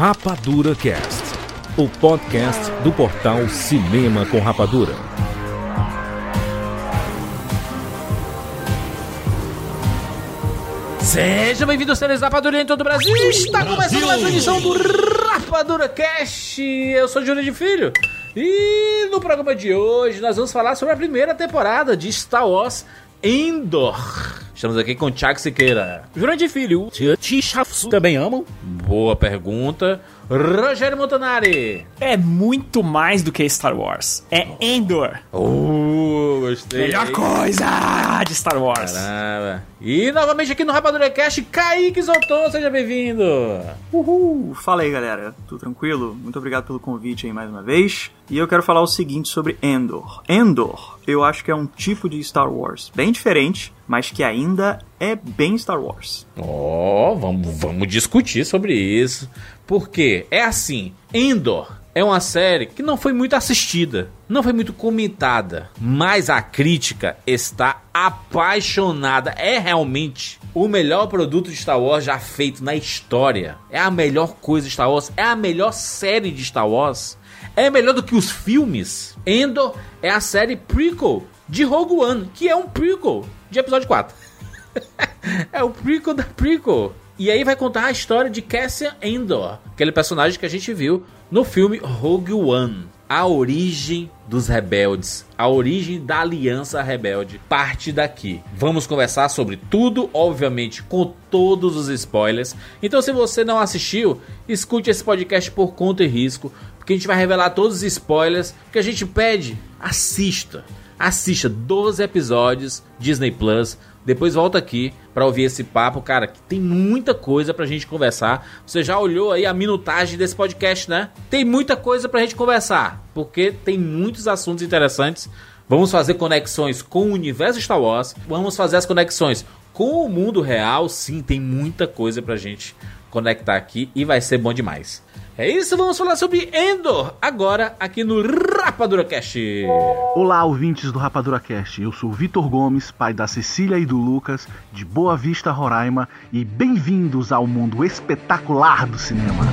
Rapadura Cast, o podcast do portal Cinema com Rapadura. Seja bem-vindo aos séries Rapadura em todo o Brasil. Está começando mais uma edição do Rapadura Cast. Eu sou Júlio de Filho. E no programa de hoje nós vamos falar sobre a primeira temporada de Star Wars Endor. Estamos aqui com o Thiago Siqueira. Jurandir Filho, também amam? Boa pergunta. Rogério Montanari. É muito mais do que Star Wars. É Endor. Uh, gostei. Melhor coisa de Star Wars. Caramba. E novamente aqui no Rapadura Cast, Kaique Zolton, seja bem-vindo. Uhul! Fala aí, galera. Tudo tranquilo? Muito obrigado pelo convite aí mais uma vez. E eu quero falar o seguinte sobre Endor. Endor, eu acho que é um tipo de Star Wars bem diferente, mas que ainda é bem Star Wars. Ó, oh, vamos, vamos discutir sobre isso. Porque é assim, Endor é uma série que não foi muito assistida, não foi muito comentada, mas a crítica está apaixonada. É realmente o melhor produto de Star Wars já feito na história. É a melhor coisa de Star Wars, é a melhor série de Star Wars. É melhor do que os filmes. Endor é a série prequel de Rogue One, que é um prequel de episódio 4. é o prequel da prequel. E aí vai contar a história de Cassian Endor, aquele personagem que a gente viu no filme Rogue One. A origem dos rebeldes, a origem da aliança rebelde, parte daqui. Vamos conversar sobre tudo, obviamente, com todos os spoilers. Então, se você não assistiu, escute esse podcast por conta e risco, porque a gente vai revelar todos os spoilers que a gente pede. Assista, assista 12 episódios Disney Plus depois volta aqui para ouvir esse papo, cara, que tem muita coisa pra gente conversar. Você já olhou aí a minutagem desse podcast, né? Tem muita coisa pra gente conversar, porque tem muitos assuntos interessantes. Vamos fazer conexões com o universo Star Wars, vamos fazer as conexões com o mundo real. Sim, tem muita coisa pra gente conectar aqui e vai ser bom demais. É isso, vamos falar sobre Endor agora aqui no Rapadura Cast. Olá, ouvintes do Rapadura Cast. Eu sou Vitor Gomes, pai da Cecília e do Lucas, de Boa Vista, Roraima, e bem-vindos ao mundo espetacular do cinema.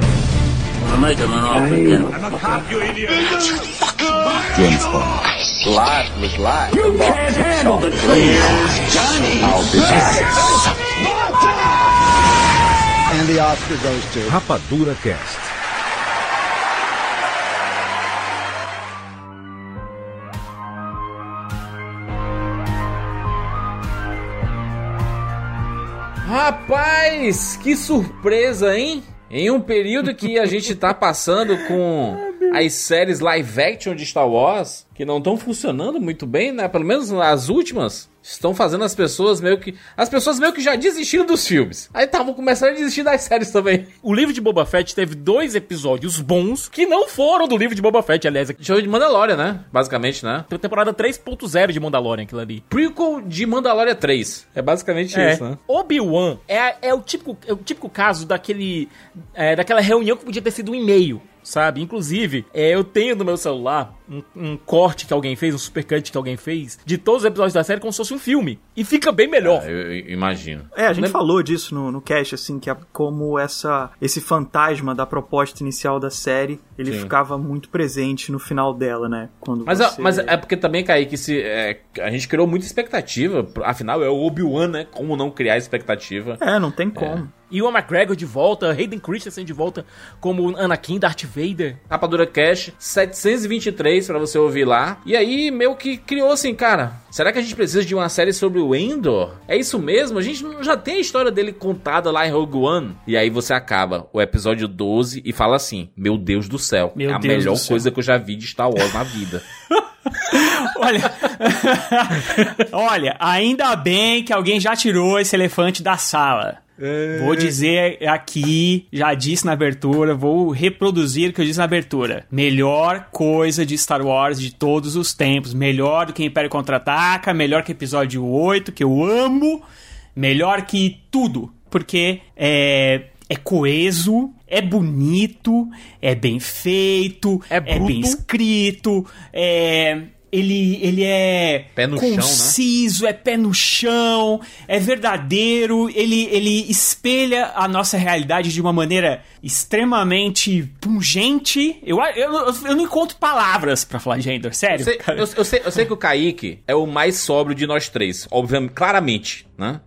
James Bond. Life was life. You can't handle the truth, Johnny. I'll be back. And the Oscar goes to Rapadura Cast. Rapaz, que surpresa, hein? Em um período que a gente tá passando com as séries live action de Star Wars, que não estão funcionando muito bem, né? Pelo menos as últimas estão fazendo as pessoas meio que. As pessoas meio que já desistiram dos filmes. Aí estavam começando a desistir das séries também. O livro de Boba Fett teve dois episódios bons que não foram do livro de Boba Fett, aliás. Show de Mandalorian, né? Basicamente, né? Tem temporada 3.0 de Mandalorian, aquilo ali. Prequel de Mandalorian 3. É basicamente é. isso, né? Obi-Wan é, é, o típico, é o típico caso daquele. É, daquela reunião que podia ter sido um e-mail sabe? Inclusive, é, eu tenho no meu celular um, um, corte que alguém fez, um supercut que alguém fez, de todos os episódios da série como se fosse um filme. E fica bem melhor. Ah, eu, eu imagino. É, a gente falou disso no, no cast, assim, que é como essa, esse fantasma da proposta inicial da série, ele Sim. ficava muito presente no final dela, né? Quando mas, você... mas é porque também, Kaique, se, é, a gente criou muita expectativa, afinal é o Obi-Wan, né? Como não criar expectativa? É, não tem como. É. Ewan McGregor de volta, Hayden Christensen de volta como Anakin, Darth Vader. Rapadura Cash 723 para você ouvir lá. E aí, meio que criou assim, cara, será que a gente precisa de uma série sobre o Endor? É isso mesmo? A gente já tem a história dele contada lá em Rogue One. E aí você acaba o episódio 12 e fala assim: Meu Deus do céu, Meu é a Deus melhor coisa que eu já vi de Star Wars na vida. Olha, olha, ainda bem que alguém já tirou esse elefante da sala. É... Vou dizer aqui, já disse na abertura, vou reproduzir o que eu disse na abertura. Melhor coisa de Star Wars de todos os tempos. Melhor do que Império Contra-Ataca, melhor que episódio 8, que eu amo. Melhor que tudo. Porque é, é coeso, é bonito, é bem feito, é, é bem escrito, é ele, ele é no chão, né? conciso, é pé no chão, é verdadeiro, ele, ele espelha a nossa realidade de uma maneira extremamente pungente. Eu, eu, eu, não encontro palavras pra falar de Endor, sério. Eu sei, eu- eu sei- eu sei que o Kaique é o mais sóbrio de nós três, obviamente, claramente, né?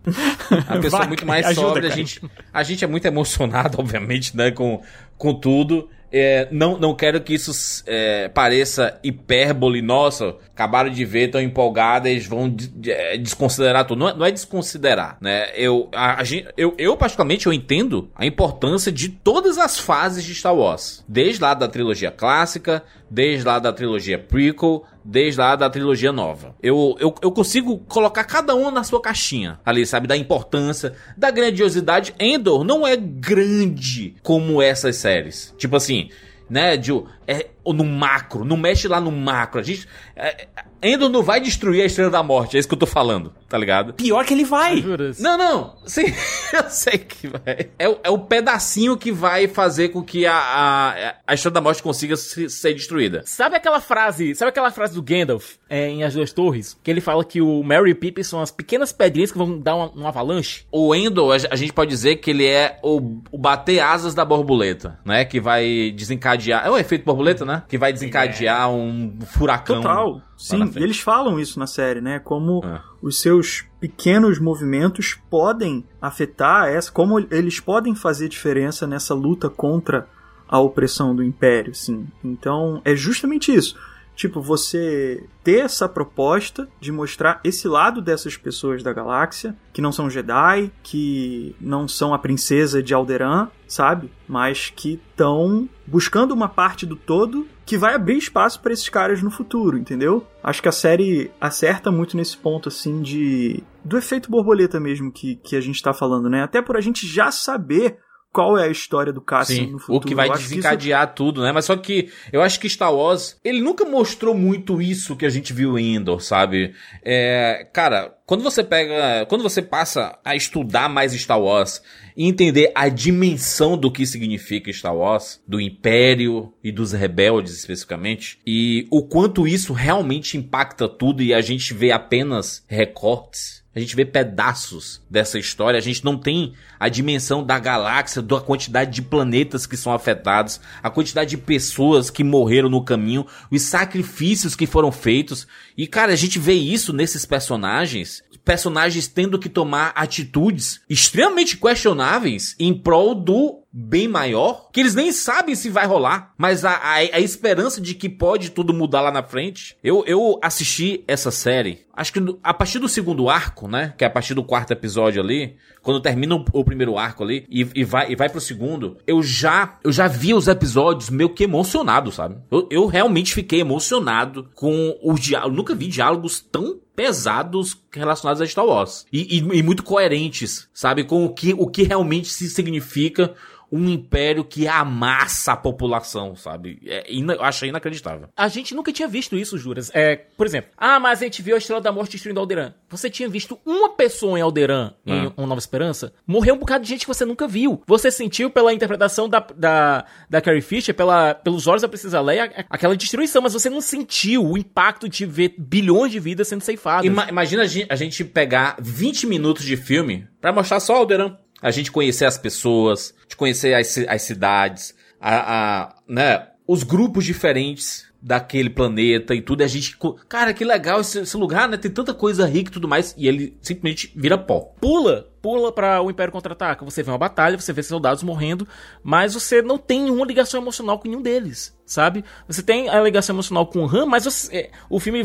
A pessoa Vai, muito mais ajuda, sóbria, a gente, a gente é muito emocionado, obviamente, né, com, com tudo. É, não, não quero que isso é, pareça hipérbole, nossa, acabaram de ver, estão empolgadas, vão de- de- é, desconsiderar tudo. Não é, não é desconsiderar, né? Eu, a, a eu, eu, particularmente, eu entendo a importância de todas as fases de Star Wars. Desde lá da trilogia clássica, desde lá da trilogia prequel, desde lá da trilogia nova. Eu, eu, eu consigo colocar cada uma na sua caixinha, ali, sabe? Da importância, da grandiosidade. Endor não é grande como essas séries. Tipo assim, né, de, é, ou no macro, não mexe lá no macro. A gente. É, Endor não vai destruir a Estrela da Morte, é isso que eu tô falando, tá ligado? Pior que ele vai. Não, não, sim, eu sei que vai. É, o- é o pedacinho que vai fazer com que a, a, a Estrela da Morte consiga se- ser destruída. Sabe aquela frase, sabe aquela frase do Gandalf é, em As Duas Torres? Que ele fala que o Merry e Pippin são as pequenas pedrinhas que vão dar uma, um avalanche? O Endor, a a gente pode dizer que ele é o, o bater asas da borboleta, né? Que vai desencadear. É o efeito borboleta, né? Que vai desencadear um furacão. Total. Sim, e eles falam isso na série, né? Como É. os seus pequenos movimentos podem afetar essa, como eles podem fazer diferença nessa luta contra a opressão do império, sim. Então, é justamente isso. Tipo, você ter essa proposta de mostrar esse lado dessas pessoas da galáxia, que não são Jedi, que não são a princesa de Alderaan, sabe? Mas que estão buscando uma parte do todo que vai abrir espaço para esses caras no futuro, entendeu? Acho que a série acerta muito nesse ponto, assim, de. do efeito borboleta mesmo que, que a gente tá falando, né? Até por a gente já saber qual é a história do Cassian Sim, no futuro. o que vai acho isso- desencadear tudo, né? Mas só que eu acho que Star Wars, ele nunca mostrou muito isso que a gente viu em Endor, sabe? É, cara, quando você pega, quando você passa a estudar mais Star Wars e entender a dimensão do que significa Star Wars, do Império e dos rebeldes especificamente, e o quanto isso realmente impacta tudo e a gente vê apenas recortes, a gente vê pedaços dessa história, a gente não tem a dimensão da galáxia, da quantidade de planetas que são afetados, a quantidade de pessoas que morreram no caminho, os sacrifícios que foram feitos. E cara, a gente vê isso nesses personagens, personagens tendo que tomar atitudes extremamente questionáveis em prol do bem maior, que eles nem sabem se vai rolar, mas a, a, a esperança de que pode tudo mudar lá na frente. Eu, eu assisti essa série, acho que a partir do segundo arco, né? Que é a partir do quarto episódio ali, quando termina o, o primeiro arco ali e, e vai, e vai pro segundo, eu já, eu já vi os episódios meio que emocionado, sabe? Eu, eu realmente fiquei emocionado com os diálogos. Nunca vi diálogos tão pesados relacionados a Star Wars. E, e- e muito coerentes, sabe? Com o que, o que realmente se significa um império que amassa a população, sabe? É, ina- eu achei inacreditável. A gente nunca tinha visto isso, Juras. É, por exemplo, ah, mas a gente viu a Estrela da Morte destruindo Alderan. Você tinha visto uma pessoa em Alderan, em Ah. Uma Nova Esperança? Morreu um bocado de gente que você nunca viu. Você sentiu pela interpretação da, da, da Carrie Fisher, pela, pelos olhos da Princesa Leia, aquela destruição, mas você não sentiu o impacto de ver bilhões de vidas sendo ceifadas. Ima- imagina a gen- a gente pegar 20 minutos de filme pra mostrar só Alderan. A gente conhecer as pessoas, de conhecer as, as cidades, a, a- né, os grupos diferentes daquele planeta e tudo. E a gente, cara, que legal esse, esse lugar, né? Tem tanta coisa rica e tudo mais. E ele simplesmente vira pó. pula, pula para o Império Contra-Ataca. Você vê uma batalha, você vê soldados morrendo, mas você não tem nenhuma ligação emocional com nenhum deles, sabe? Você tem a ligação emocional com o Han, mas você- é, o filme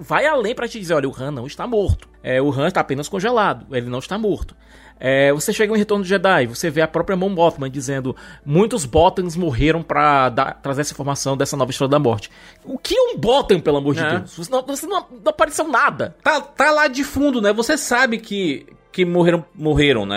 vai além para te dizer, olha, o Han não está morto. É, o Han está apenas congelado, ele não está morto. É, você chega em Retorno do Jedi, você vê a própria Mon Mothma dizendo muitos Botans morreram pra dar- trazer essa informação dessa nova Estrela da Morte. O que é um Botan, pelo amor de É. Deus? Você não, você não, não apareceu nada. Tá, tá lá de fundo, né? Você sabe que, que morreram, morreram, né?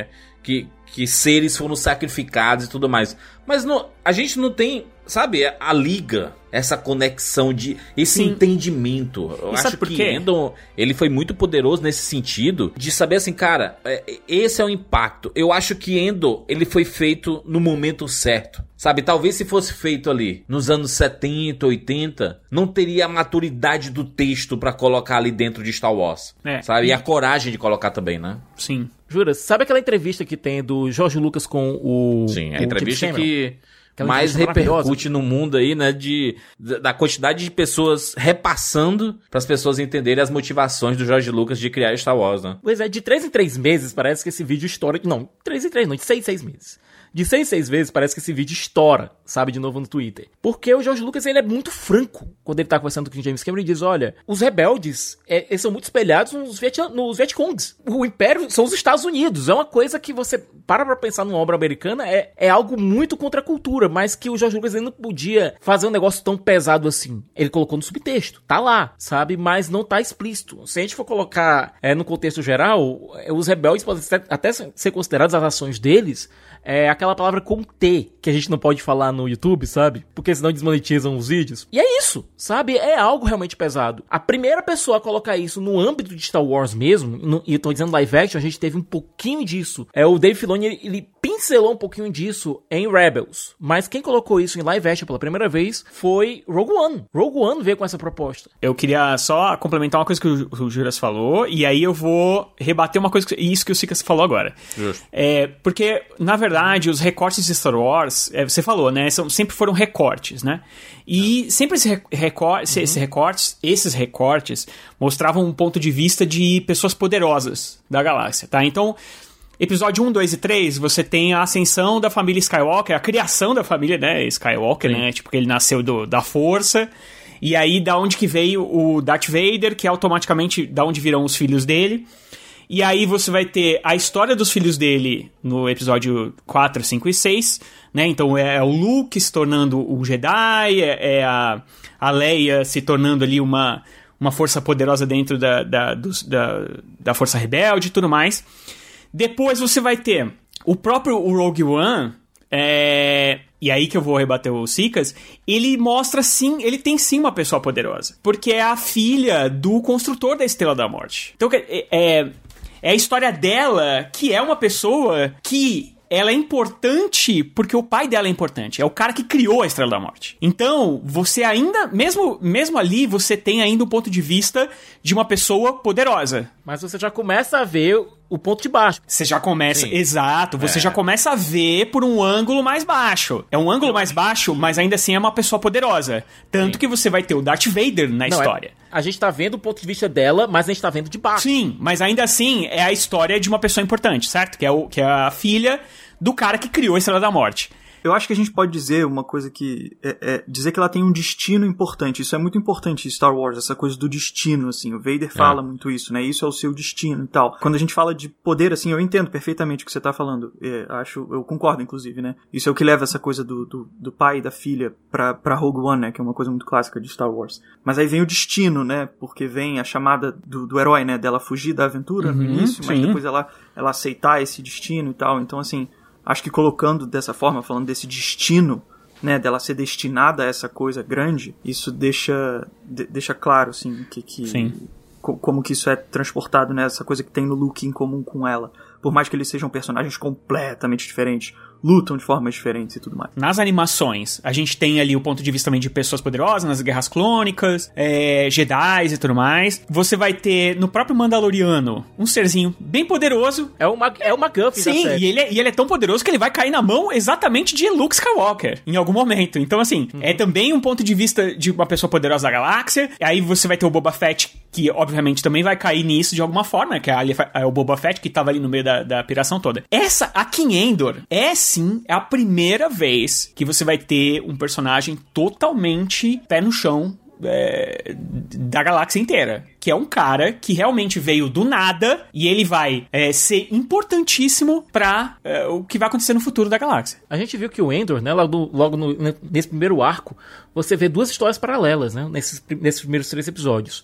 É, Que, que seres foram sacrificados e tudo mais. Mas não, a gente não tem sabe, a liga, essa conexão de esse Sim. entendimento. Eu E acho que quê? Endor, ele foi muito poderoso nesse sentido de saber assim, cara, é, esse é o impacto. Eu acho que Endor, ele foi feito no momento certo. Sabe, talvez se fosse feito ali nos anos 70, 80, não teria a maturidade do texto pra colocar ali dentro de Star Wars. É. Sabe? E a coragem de colocar também, né? Sim. Jura, sabe aquela entrevista que tem do Jorge Lucas com o. Sim, a o entrevista que Aquela mais repercute no mundo aí, né? De, da da quantidade de pessoas repassando para as pessoas entenderem as motivações do George Lucas de criar Star Wars, né? Pois é, de 3 em 3 meses parece que esse vídeo estoura. Não, 3 em 3 não, de 6 em 6 meses. De 6 em 6 vezes parece que esse vídeo estoura, sabe, de novo no Twitter. Porque o George Lucas ele é muito franco quando ele tá conversando com o James Cameron e diz: olha, os rebeldes é, eles são muito espelhados nos, Vietnã, nos Vietcongs. O Império são os Estados Unidos. É uma coisa que você para pra pensar numa obra americana, é, é algo muito contra a cultura, mas que o George Lucas não podia fazer um negócio tão pesado assim. Ele colocou no subtexto, tá lá, sabe? Mas não tá explícito. Se a gente for colocar é, no contexto geral, é, os rebeldes podem até ser considerados as ações deles é aquela palavra com T que a gente não pode falar no YouTube, sabe? Porque senão desmonetizam os vídeos. E é isso, sabe? É algo realmente pesado. A primeira pessoa a colocar isso no âmbito de Star Wars mesmo, no- e eu tô dizendo live action, a gente teve um pouquinho disso. É o Dave Filoni, ele, ele pincelou um pouquinho disso em Rebels. Mas quem colocou isso em live action pela primeira vez foi Rogue One. Rogue One veio com essa proposta. Eu queria só complementar uma coisa que o, o Juras falou, e aí eu vou rebater uma coisa, que, isso que o Sicas falou agora. É, porque, na verdade, os recortes de Star Wars, é, você falou, né? São, sempre foram recortes, né? E sempre esse recor esse- esses recortes, esses recortes mostravam um ponto de vista de pessoas poderosas da galáxia, tá? Então, Episódio 1, 2 e 3, você tem a ascensão da família Skywalker, a criação da família, né, Skywalker, né, tipo, que ele nasceu do, da força, e aí da onde que veio o Darth Vader, que é automaticamente da onde virão os filhos dele, e aí você vai ter a história dos filhos dele no episódio 4, 5 e 6, né, então é, o Luke se tornando o Jedi, é, é a, a Leia se tornando ali uma, uma força poderosa dentro da, da, dos- da, da força rebelde e tudo mais. Depois você vai ter o próprio Rogue One, é, e aí que eu vou rebater o Sicas, ele mostra sim, ele tem sim uma pessoa poderosa. Porque é a filha do construtor da Estrela da Morte. Então é, é, é a história dela que é uma pessoa que ela é importante porque o pai dela é importante. É o cara que criou a Estrela da Morte. Então, você ainda, mesmo, mesmo ali, você tem ainda um ponto de vista de uma pessoa poderosa. Mas você já começa a ver o ponto de baixo. Você já começa. Sim. Exato, você já começa a ver por um ângulo mais baixo. É um ângulo mais baixo, mas ainda assim é uma pessoa poderosa. Tanto que você vai ter o Darth Vader na Não, é- história. a gente tá vendo o ponto de vista dela, mas a gente tá vendo de baixo. Sim, mas ainda assim é a história de uma pessoa importante, certo? Que é, o, que é a filha do cara que criou a Estrela da Morte. Eu acho que a gente pode dizer uma coisa que. É, é dizer que ela tem um destino importante. Isso é muito importante em Star Wars, essa coisa do destino, assim. O Vader fala muito isso, né? Isso é o seu destino e tal. Quando a gente fala de poder, assim, eu entendo perfeitamente o que você tá falando. É, acho, eu concordo, inclusive, né? Isso é o que leva essa coisa do, do, do pai e da filha pra, pra Rogue One, né? Que é uma coisa muito clássica de Star Wars. Mas aí vem o destino, né? Porque vem a chamada do, do herói, né? Dela fugir da aventura no Uhum, início, mas sim. depois ela, ela aceitar esse destino e tal. Então, assim, acho que colocando dessa forma, falando desse destino, né, dela ser destinada a essa coisa grande, isso deixa, de- deixa claro, assim, que, que Sim. co- como que isso é transportado, né, essa coisa que tem no Luke em comum com ela. Por mais que eles sejam personagens completamente diferentes, lutam de formas diferentes e tudo mais. Nas animações, a gente tem ali o ponto de vista também de pessoas poderosas, nas guerras clônicas, é, Jedi e tudo mais. Você vai ter no próprio Mandaloriano um serzinho bem poderoso. É uma, é uma McGuffin da Sim, série. e ele, é, e ele é tão poderoso que ele vai cair na mão exatamente de Luke Skywalker em algum momento. Então, assim, é também um ponto de vista de uma pessoa poderosa da galáxia. Aí você vai ter o Boba Fett, que obviamente também vai cair nisso de alguma forma, que é, ali- é o Boba Fett que tava ali no meio da, da piração toda. Essa, aqui em Endor, é sim, é a primeira vez que você vai ter um personagem totalmente pé no chão é, da galáxia inteira. Que é um cara que realmente veio do nada e ele vai é, ser importantíssimo pra é, o que vai acontecer no futuro da galáxia. A gente viu que o Endor, né, logo, logo no- ne- nesse primeiro arco, você vê duas histórias paralelas, né, nesses, nesses primeiros três episódios.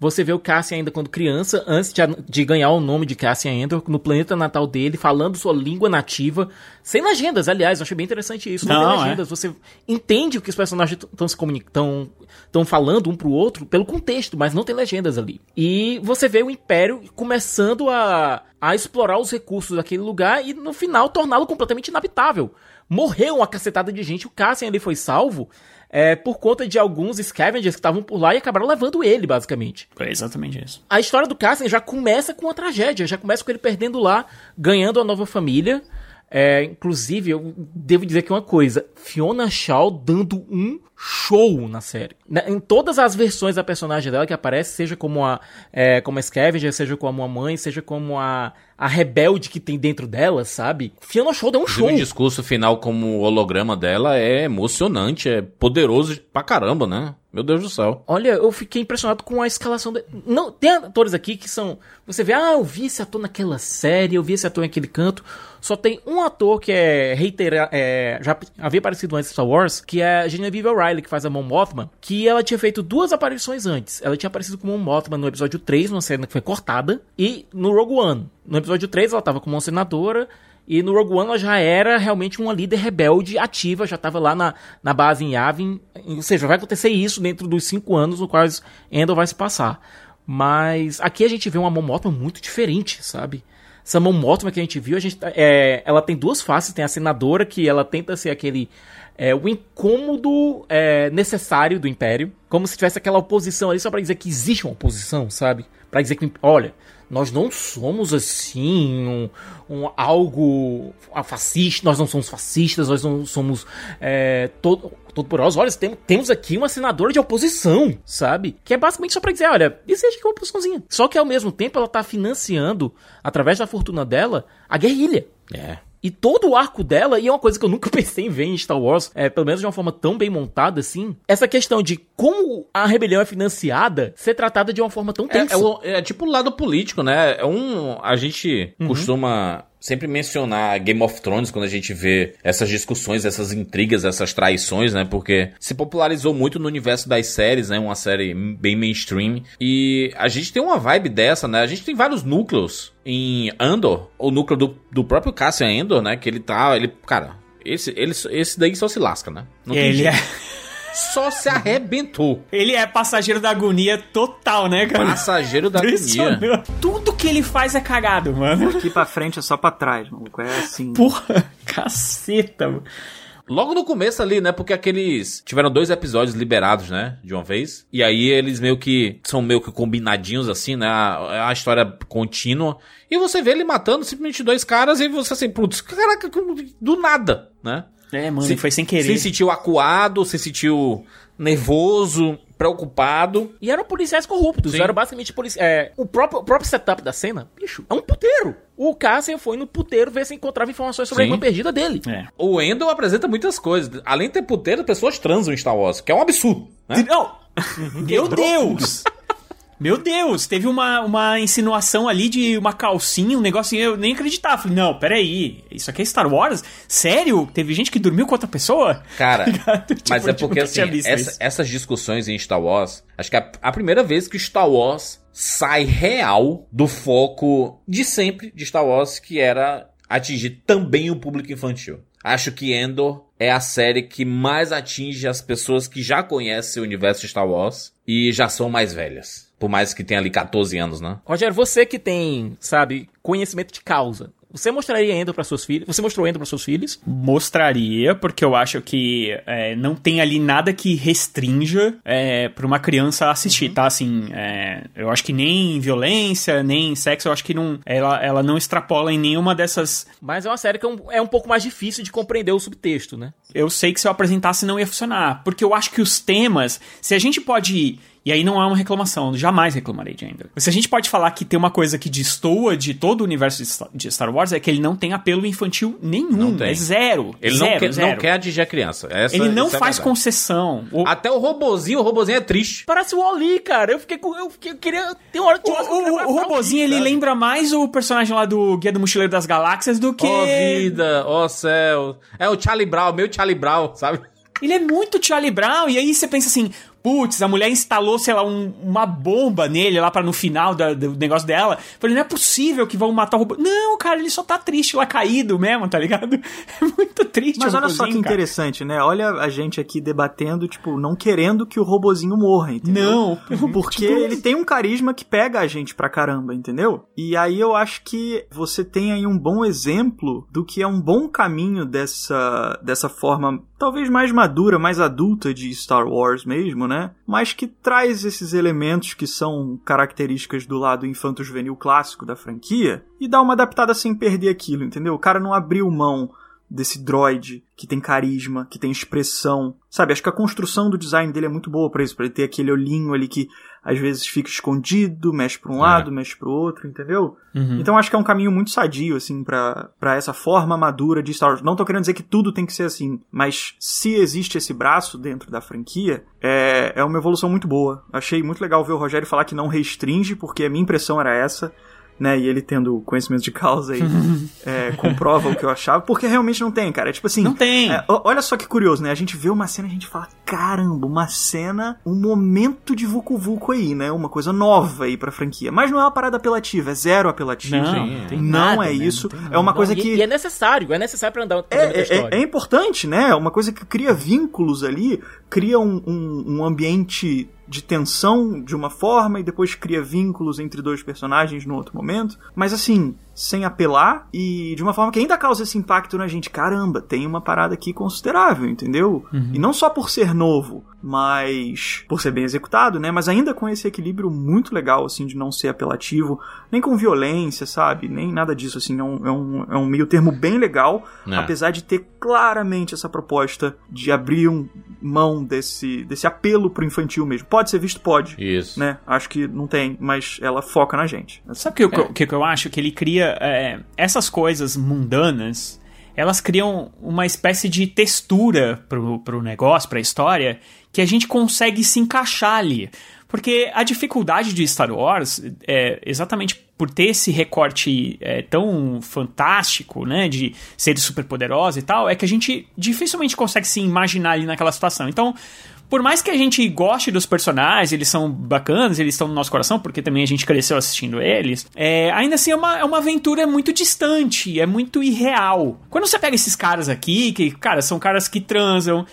Você vê o Cassian ainda quando criança, antes de, de ganhar o nome de Cassian Endor, no planeta natal dele, falando sua língua nativa, sem legendas, aliás, eu achei bem interessante isso. Não, Não, tem é. legendas, você entende o que os personagens estão se comunicando, estão falando um pro outro pelo contexto, mas não tem legendas ali. E você vê o Império começando a, a explorar os recursos daquele lugar e no final torná-lo completamente inabitável. Morreu uma cacetada de gente, o Cassian ali foi salvo é, por conta de alguns scavengers que estavam por lá e acabaram levando ele, basicamente. É exatamente isso. A história do Cassian já começa com uma tragédia, já começa com ele perdendo lá, ganhando a nova família. É, inclusive, eu devo dizer que uma coisa, Fiona Shaw dando um show na série. Na- Em todas as versões da personagem dela que aparece, seja como a, é, como a Scavenger, seja como a mãe, seja como a, a rebelde que tem dentro dela, sabe? Fiona Shaw dá um show. O discurso final como holograma dela é emocionante, é poderoso pra caramba, né? Meu Deus do céu. Olha, eu fiquei impressionado com a escalação. De... Não, tem atores aqui que são. Você vê, ah, eu vi esse ator naquela série, eu vi esse ator naquele canto. Só tem um ator que é reitera, é, já havia aparecido antes em Star Wars, que é a Genevieve O'Reilly, que faz a Mon Mothma, que ela tinha feito duas aparições antes. Ela tinha aparecido como Mon Mothma no episódio 3, numa cena que foi cortada, e no Rogue One. No episódio 3 ela tava como uma senadora, e no Rogue One ela já era realmente uma líder rebelde ativa, já estava lá na, na base em Yavin. Ou seja, vai acontecer isso dentro dos cinco anos no quais Endor vai se passar. Mas aqui a gente vê uma Mon Mothma muito diferente, sabe? Essa Mon Mothma que a gente viu, a gente, é, ela tem duas faces. Tem a senadora, que ela tenta ser aquele... É, o incômodo é, necessário do Império. Como se tivesse aquela oposição ali só pra dizer que existe uma oposição, sabe? Pra dizer que, olha, nós não somos assim um, um algo fascista, nós não somos fascistas, nós não somos é, todo, todo poderosos. Olha, tem- temos aqui uma senadora de oposição, sabe? Que é basicamente só pra dizer, olha, existe aqui uma oposiçãozinha. Só que ao mesmo tempo ela tá financiando, através da fortuna dela, a guerrilha. É. E todo o arco dela, e é uma coisa que eu nunca pensei em ver em Star Wars, é, pelo menos de uma forma tão bem montada assim, essa questão de como a rebelião é financiada ser tratada de uma forma tão É, tensa. é o- é tipo o lado político, né? É um. A gente costuma sempre mencionar Game of Thrones quando a gente vê essas discussões, essas intrigas, essas traições, né? Porque se popularizou muito no universo das séries, né? Uma série bem mainstream. E a gente tem uma vibe dessa, né? A gente tem vários núcleos em Andor, o núcleo do, do próprio Cassian Andor, né? Que ele tá. Ele, cara. Esse, ele, esse daí só se lasca, né? Não tem Ele jeito. é, Só se arrebentou. ele é passageiro da agonia total, né, cara? Passageiro da agonia. Tudo que ele faz é cagado, mano. Aqui pra frente é só pra trás, maluco. É assim. Porra, caceta, mano. Logo no começo ali, né? Porque aqueles. Tiveram dois episódios liberados, né? De uma vez. E aí eles meio que. São meio que combinadinhos, assim, né? A, é a história contínua. E você vê ele matando simplesmente dois caras e você assim, putz, caraca, do nada, né? É, mano, Se- foi sem querer. Se sentiu acuado, se sentiu nervoso, preocupado. E eram policiais corruptos, Sim. eram basicamente policiais. É, o, próprio, o próprio setup da cena, bicho, é um puteiro. O Cassian foi no puteiro ver se encontrava informações sobre Sim. a irmã perdida dele. É. O Endel apresenta muitas coisas. Além de ter puteiro, pessoas transam em Star Wars, que é um absurdo. Né? Não! Meu Deus! Meu Deus, teve uma, uma insinuação ali de uma calcinha, um negocinho, eu nem acreditava. Falei, não, peraí, isso aqui é Star Wars? Sério? Teve gente que dormiu com outra pessoa? Cara, Tipo, mas é tipo, porque assim, essa- essas discussões em Star Wars, acho que é a, a primeira vez que Star Wars sai real do foco de sempre de Star Wars, que era atingir também o público infantil. Acho que Endor é a série que mais atinge as pessoas que já conhecem o universo de Star Wars e já são mais velhas. Por mais que tenha ali 14 anos, né? Rogério, você que tem, sabe, conhecimento de causa, você mostraria Endo para suas filhas? Você mostrou Endo para seus filhos? Mostraria, porque eu acho que é, não tem ali nada que restrinja é, pra uma criança assistir, tá? Assim, é, eu acho que nem violência, nem sexo, eu acho que não, ela, ela não extrapola em nenhuma dessas. Mas é uma série que é um, é um pouco mais difícil de compreender o subtexto, né? Eu sei que se eu apresentasse não ia funcionar, porque eu acho que os temas, se a gente pode. E aí não é uma reclamação, jamais reclamarei de Ender. Se a gente pode falar que tem uma coisa que destoa de todo o universo de Star- Wars, é que ele não tem apelo infantil nenhum. Não tem. É zero. Ele zero, não, quer, zero. não quer atingir a criança. Essa- Ele não é faz verdade. concessão. O, Até o robozinho, o robozinho é triste. Parece o Oli, cara. Eu fiquei com. Eu, fiquei, eu queria. Tem uma hora que o, o, o robozinho, ele lembra mais o personagem lá do Guia do Mochileiro das Galáxias do que... Ó vida, ó céu. É o Charlie Brown, meu Charlie Brown, sabe? Ele é muito Charlie Brown, e aí você pensa assim, putz, a mulher instalou, sei lá, um- uma bomba nele lá pra no final da- do negócio dela. Falei, não é possível que vão matar o robô. Não, cara, ele só tá triste lá caído mesmo, tá ligado? É muito triste Mas olha só que cara. interessante, né? Olha a gente aqui debatendo, tipo, não querendo que o robozinho morra, entendeu? Não, Porque tipo, ele tem um carisma que pega a gente pra caramba, entendeu? E aí eu acho que você tem aí um bom exemplo do que é um bom caminho dessa, dessa forma, talvez mais madura, mais adulta de Star Wars mesmo, né? Mas que traz esses elementos que são características do lado infanto-juvenil clássico da franquia e dá uma adaptada sem perder aquilo, entendeu? O cara não abriu mão desse droid que tem carisma, que tem expressão. Sabe, acho que a construção do design dele é muito boa pra isso, pra ele ter aquele olhinho ali que às vezes fica escondido, mexe pra um lado, mexe pro outro, entendeu? Então acho que é um caminho muito sadio assim pra para essa forma madura de Star Wars. Não tô querendo dizer que tudo tem que ser assim, mas se existe esse braço dentro da franquia, é, é uma evolução muito boa. Achei muito legal ver o Rogério falar que não restringe, porque a minha impressão era essa né? E ele tendo conhecimento de causa aí é, comprova o que eu achava, porque realmente não tem, cara. É tipo assim. Não tem. é, olha só que curioso, né? A gente vê uma cena e a gente fala, caramba, uma cena, um momento de Vucu Vucu aí, né? Uma coisa nova aí pra franquia. Mas não é uma parada apelativa, é zero apelativo. Não, não tem Não nada, é né? isso. Não tem é uma Não, coisa e, que. e é necessário, é necessário pra andar É, é- história. é importante, né? É Uma coisa que cria vínculos ali, cria um, um, um ambiente de tensão de uma forma e depois cria vínculos entre dois personagens no outro momento. Mas assim, sem apelar e de uma forma que ainda causa esse impacto na gente. Caramba, tem uma parada aqui considerável, entendeu? E não só por ser novo, mas por ser bem executado, né? Mas ainda com esse equilíbrio muito legal, assim, de não ser apelativo, nem com violência, sabe? Nem nada disso, assim. É um, é um, é um meio termo bem legal, É. apesar de ter claramente essa proposta de abrir um mão desse, desse apelo pro infantil mesmo. Pode ser visto? Pode. Isso. Né? Acho que não tem, mas ela foca na gente. Sabe o que, eu- que, que eu acho? Que ele cria é, essas coisas mundanas. Elas criam uma espécie de textura pro, pro negócio, pra história, que a gente consegue se encaixar ali. Porque a dificuldade de Star Wars, é, exatamente por ter esse recorte é, tão fantástico, né, de seres superpoderosos e tal, é que a gente dificilmente consegue se imaginar ali naquela situação. Então, por mais que a gente goste dos personagens, eles são bacanas, eles estão no nosso coração, porque também a gente cresceu assistindo eles, é, ainda assim é uma, é uma aventura muito distante, é muito irreal. Quando você pega esses caras aqui, que, cara, são caras que transam,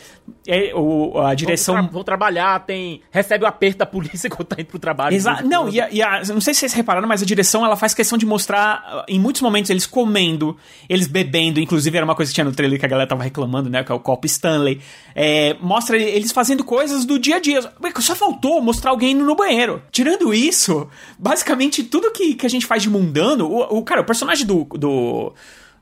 é, o, a direção. Vão, tra- vão trabalhar, tem. Recebe o aperto da polícia quando tá indo pro trabalho. Exa não, e, a, e a- não sei se vocês repararam, mas a direção ela faz questão de mostrar, em muitos momentos, eles comendo, eles bebendo, inclusive era uma coisa que tinha no trailer que a galera tava reclamando, né? Que é o copo Stanley. É, mostra eles fazendo coisas do dia a dia. Só faltou mostrar alguém indo no banheiro. Tirando isso, basicamente tudo que, que a gente faz de mundano, o, o- cara, o personagem do. do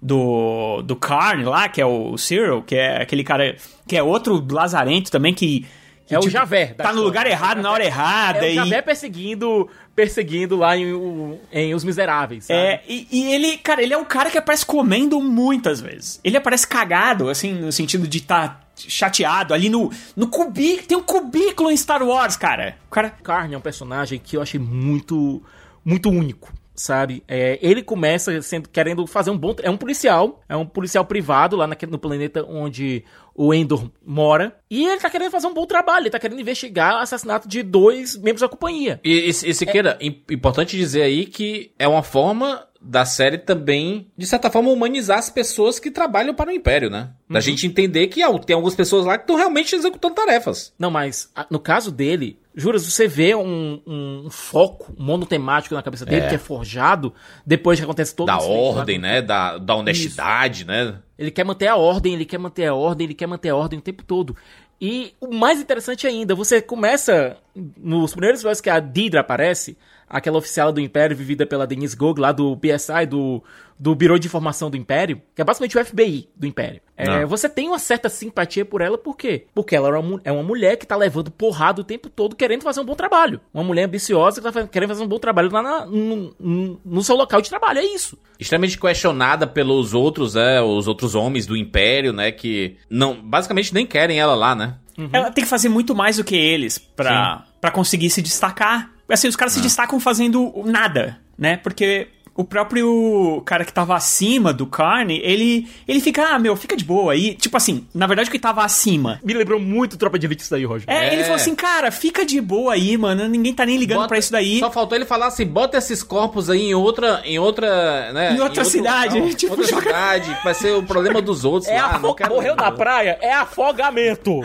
do, do Carne lá, que é o Cyril, que é aquele cara que é outro lazarento também que, que, É o tipo, Javert da Tá no história. lugar errado, na hora errada. É o e... Javé perseguindo, perseguindo lá em, o- em Os Miseráveis, sabe? É, e, e ele, cara, ele é o cara que aparece comendo muitas vezes. Ele aparece cagado, assim, no sentido de estar chateado ali no, no cubículo. Tem um cubículo em Star Wars, cara. O cara. Carne é um personagem que eu achei muito, muito único. Sabe? É, ele começa sendo, querendo fazer um bom. É um policial. É um policial privado lá naquele, no planeta onde o Endor mora. E ele tá querendo fazer um bom trabalho. Ele tá querendo investigar o assassinato de dois membros da companhia. E, e, e Siqueira, im- importante dizer aí que é uma forma da série também, de certa forma, humanizar as pessoas que trabalham para o Império, né? Da gente entender que ah, tem algumas pessoas lá que estão realmente executando tarefas. Não, mas no caso dele, juras, você vê um, um foco monotemático na cabeça dele É. que é forjado depois que acontece todo Da lá ordem, né? Da, da honestidade, né? Ele quer manter a ordem, ele quer manter a ordem, ele quer manter a ordem o tempo todo. E o mais interessante ainda, você começa nos primeiros episódios que a Didra aparece, aquela oficial do Império vivida pela Denise Gog, lá do BSI, do, do Biro de Informação do Império, que é basicamente o FBI do Império. É, Ah. Você tem uma certa simpatia por ela, por quê? Porque ela é uma, é uma mulher que tá levando porrada o tempo todo querendo fazer um bom trabalho. Uma mulher ambiciosa que tá querendo fazer um bom trabalho lá na- no, no- no seu local de trabalho, é isso. Extremamente questionada pelos outros, é, os outros homens do Império, né? Que não, basicamente nem querem ela lá, né? Ela tem que fazer muito mais do que eles pra, pra conseguir se destacar. Assim, os caras se destacam fazendo nada, né? Porque o próprio cara que tava acima do Carne, ele, ele fica, ah, meu, fica de boa aí. Tipo assim, na verdade, o que tava acima. Me lembrou muito Tropa de Elite isso daí, Roger. É, É. ele falou assim, cara, fica de boa aí, mano. Ninguém tá nem ligando Bota- pra isso daí. Só faltou ele falar assim: bota esses corpos aí em outra. Em outra. Né, Em outra outro cidade, local, tipo, outra joga- cidade, que vai ser o problema dos outros. É lá, afo- Morreu na praia, é afogamento.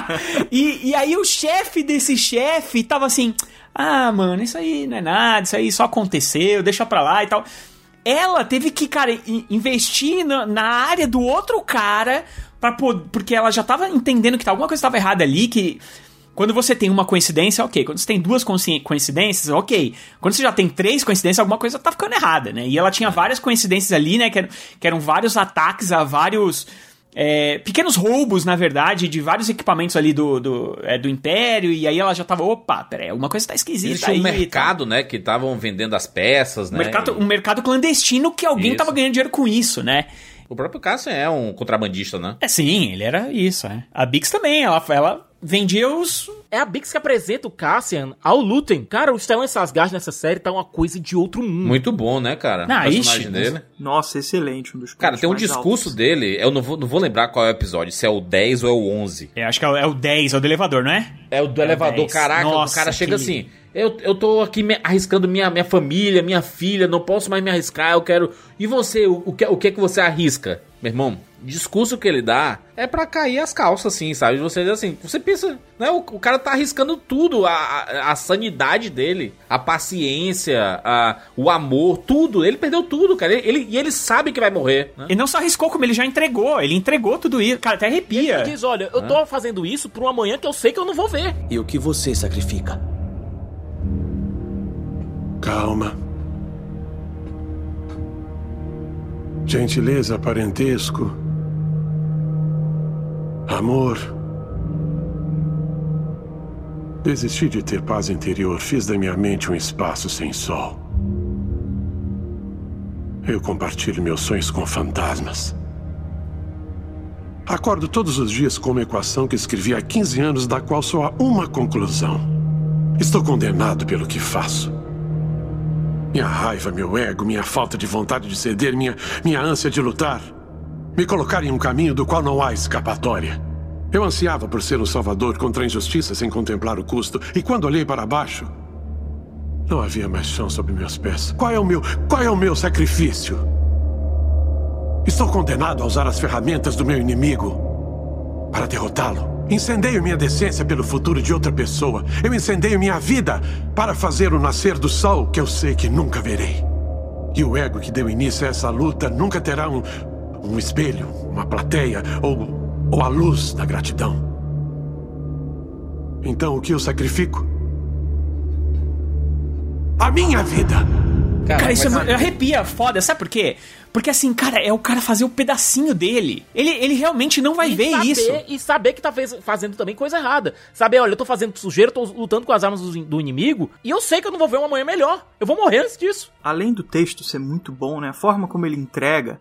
e, e aí o chefe desse chefe tava assim: Ah, mano, isso aí não é nada, isso aí só aconteceu, deixa pra lá e tal. Ela teve que, cara, in- investir na, na área do outro cara, pra, pod- porque ela já tava entendendo que alguma coisa tava errada ali, que. Quando você tem uma coincidência, ok. Quando você tem duas coincidências, ok. Quando você já tem três coincidências, alguma coisa tá ficando errada, né? E ela tinha várias coincidências ali, né? Que eram, que eram vários ataques a vários é, pequenos roubos, na verdade, de vários equipamentos ali do, do, é, do Império. E aí ela já tava, opa, peraí, alguma coisa tá esquisita Existe aí. um mercado, né? Que estavam vendendo as peças, Um né? mercado, e- um mercado clandestino que alguém Isso. tava ganhando dinheiro com isso, né? O próprio Cassian é um contrabandista, né? É sim, ele era isso, é. A Bix também, ela, ela vendia os. É a Bix que apresenta o Cassian ao Lutem. Cara, o Stellan Skarsgård nessa série tá uma coisa de outro mundo. Muito bom, né, cara? Ah, o personagem ixi, dele. Nossa, excelente. Um dos Cara, tem um discurso altos. dele, eu não vou, não vou lembrar qual é o episódio, se é o 10 ou é o 11. Eu acho que é o, é o 10, é o do elevador, não é? É o do elevador, 10. caraca, Nossa, o cara chega que- assim, eu, eu tô aqui me arriscando minha, minha família, minha filha, não posso mais me arriscar, eu quero... E você, o, o, que, o que é que você arrisca? Meu irmão, discurso que ele dá é pra cair as calças, assim, sabe? Você diz assim, você pensa, né? O, o cara tá arriscando tudo, a, a, a sanidade dele, a paciência, a, o amor, tudo. Ele perdeu tudo, cara. Ele, ele- e ele sabe que vai morrer, né? E não só arriscou, como ele já entregou. Ele entregou tudo isso. Cara, até Ele arrepia. diz, olha, eu tô fazendo isso pra um amanhã que eu sei que eu não vou ver. E o que você sacrifica? Calma. Gentileza, parentesco. Amor. Desisti de ter paz interior, fiz da minha mente um espaço sem sol. Eu compartilho meus sonhos com fantasmas. Acordo todos os dias com uma equação que escrevi há 15 anos, da qual só há uma conclusão. Estou condenado pelo que faço. Minha raiva, meu ego, minha falta de vontade de ceder, minha, minha ânsia de lutar, me colocaram em um caminho do qual não há escapatória. Eu ansiava por ser um salvador contra a injustiça sem contemplar o custo, e quando olhei para baixo, não havia mais chão sob meus pés. Qual é o meu, qual é o meu sacrifício? Estou condenado a usar as ferramentas do meu inimigo para derrotá-lo. Incendeio minha decência pelo futuro de outra pessoa. Eu incendeio minha vida para fazer o nascer do sol que eu sei que nunca verei. E o ego que deu início a essa luta nunca terá um, um espelho, uma plateia ou, ou a luz da gratidão. Então o que eu sacrifico? A minha vida! Cara, isso é, arrepia, foda. Sabe por quê? Porque assim, cara, é o cara fazer o pedacinho dele. Ele, ele realmente não vai E ver saber, isso. E saber que tá fez- fazendo também coisa errada. Saber, olha, eu tô fazendo sujeira, tô lutando com as armas do, do inimigo, e eu sei que eu não vou ver um amanhã melhor. Eu vou morrer antes disso. Além do texto ser muito bom, né? A forma como ele entrega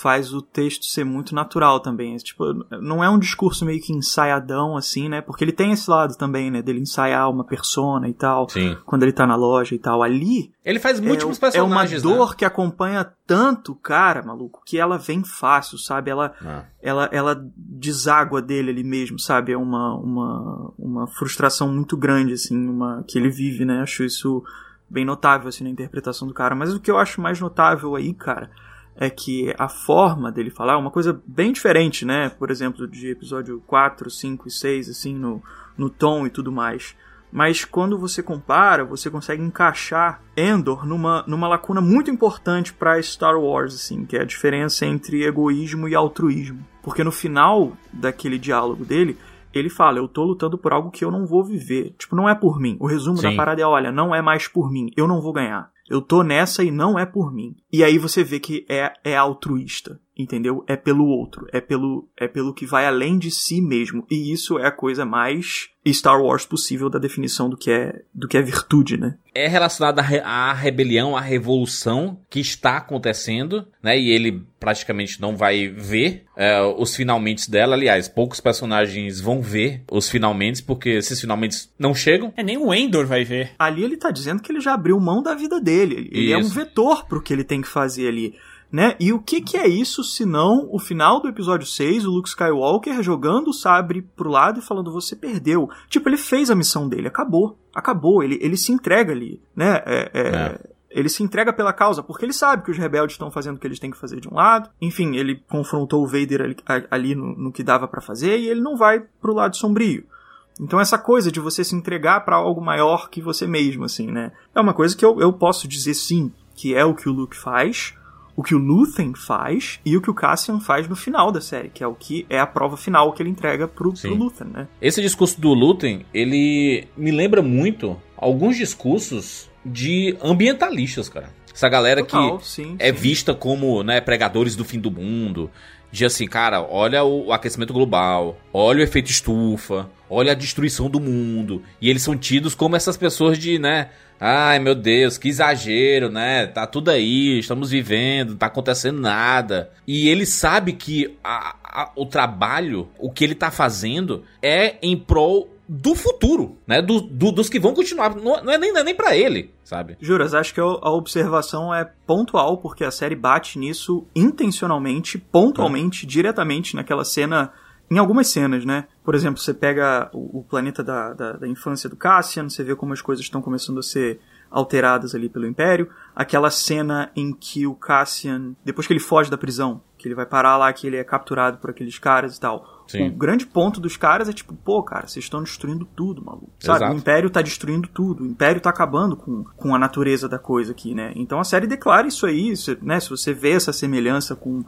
faz o texto ser muito natural também. Tipo, não é um discurso meio que ensaiadão, assim, né? Porque ele tem esse lado também, né? Dele ensaiar uma persona e tal. Sim. Quando ele tá na loja e tal. Ali, Ele faz múltiplos é, é uma personagens, dor né? que acompanha tanto o cara, maluco, que ela vem fácil, sabe? Ela, Ah. ela, ela deságua dele ali mesmo, sabe? É uma, uma, uma frustração muito grande, assim, uma, que ele vive, né? Acho isso bem notável, assim, na interpretação do cara. Mas o que eu acho mais notável aí, cara, é que a forma dele falar é uma coisa bem diferente, né? Por exemplo, de episódio 4, 5 e 6, assim, no, no tom e tudo mais. Mas quando você compara, você consegue encaixar Endor numa, numa lacuna muito importante para Star Wars, assim, que é a diferença entre egoísmo e altruísmo. Porque no final daquele diálogo dele, ele fala: Eu tô lutando por algo que eu não vou viver. Tipo, não é por mim. O resumo Sim. da parada é: olha, não é mais por mim. Eu não vou ganhar. Eu tô nessa e não é por mim. E aí você vê que é, é altruísta. Entendeu? É pelo outro, é pelo é pelo que vai além de si mesmo. E isso é a coisa mais Star Wars possível da definição do que é do que é virtude, né? É relacionado à, re à rebelião, à revolução que está acontecendo, né? E ele praticamente não vai ver é, os finalmente dela. Aliás, poucos personagens vão ver os finalmente, porque esses finalmente não chegam. É, nem o Endor vai ver. Ali ele tá dizendo que ele já abriu mão da vida dele. Ele é um Isso. vetor pro que ele tem que fazer ali. Né? E o que, que é isso se não o final do episódio 6, o Luke Skywalker jogando o sabre pro lado e falando, você perdeu. Tipo, ele fez a missão dele, acabou. Acabou, ele, ele se entrega ali, né? É, é, É. Ele se entrega pela causa, porque ele sabe que os rebeldes estão fazendo o que eles têm que fazer de um lado. Enfim, ele confrontou o Vader ali, ali no, no que dava pra fazer e ele não vai pro lado sombrio. Então essa coisa de você se entregar pra algo maior que você mesmo, assim, né? É uma coisa que eu, eu posso dizer sim, que é o que o Luke faz, o que o Luthen faz e o que o Cassian faz no final da série, que é o que é a prova final que ele entrega pro, pro. Luthen, né? Esse discurso do Lutem, ele me lembra muito alguns discursos de ambientalistas, cara. Essa galera Total, que sim, é sim. vista como né, pregadores do fim do mundo. De assim, cara, olha o aquecimento global, olha o efeito estufa, olha a destruição do mundo. E eles são tidos como essas pessoas de, né? Ai meu Deus, que exagero, né? Tá tudo aí, estamos vivendo, não tá acontecendo nada. E ele sabe que a- a- o trabalho, o que ele tá fazendo, é em prol do futuro, né? Do, do- dos que vão continuar. Não, não é nem, não é nem pra ele, sabe? Juras, acho que a a observação é pontual, porque a série bate nisso intencionalmente, pontualmente, diretamente naquela cena, em algumas cenas, né? Por exemplo, você pega o, o planeta da, da, da infância do Cassian, você vê como as coisas estão começando a ser alteradas ali pelo Império. Aquela cena em que o Cassian, depois que ele foge da prisão, que ele vai parar lá, que ele é capturado por aqueles caras e tal. Sim. O grande ponto dos caras é tipo, pô, cara, vocês estão destruindo tudo, maluco. Sabe? Exato. O Império tá destruindo tudo. O Império tá acabando com, com a natureza da coisa aqui, né? Então a série declara isso aí, né? Se você vê essa semelhança com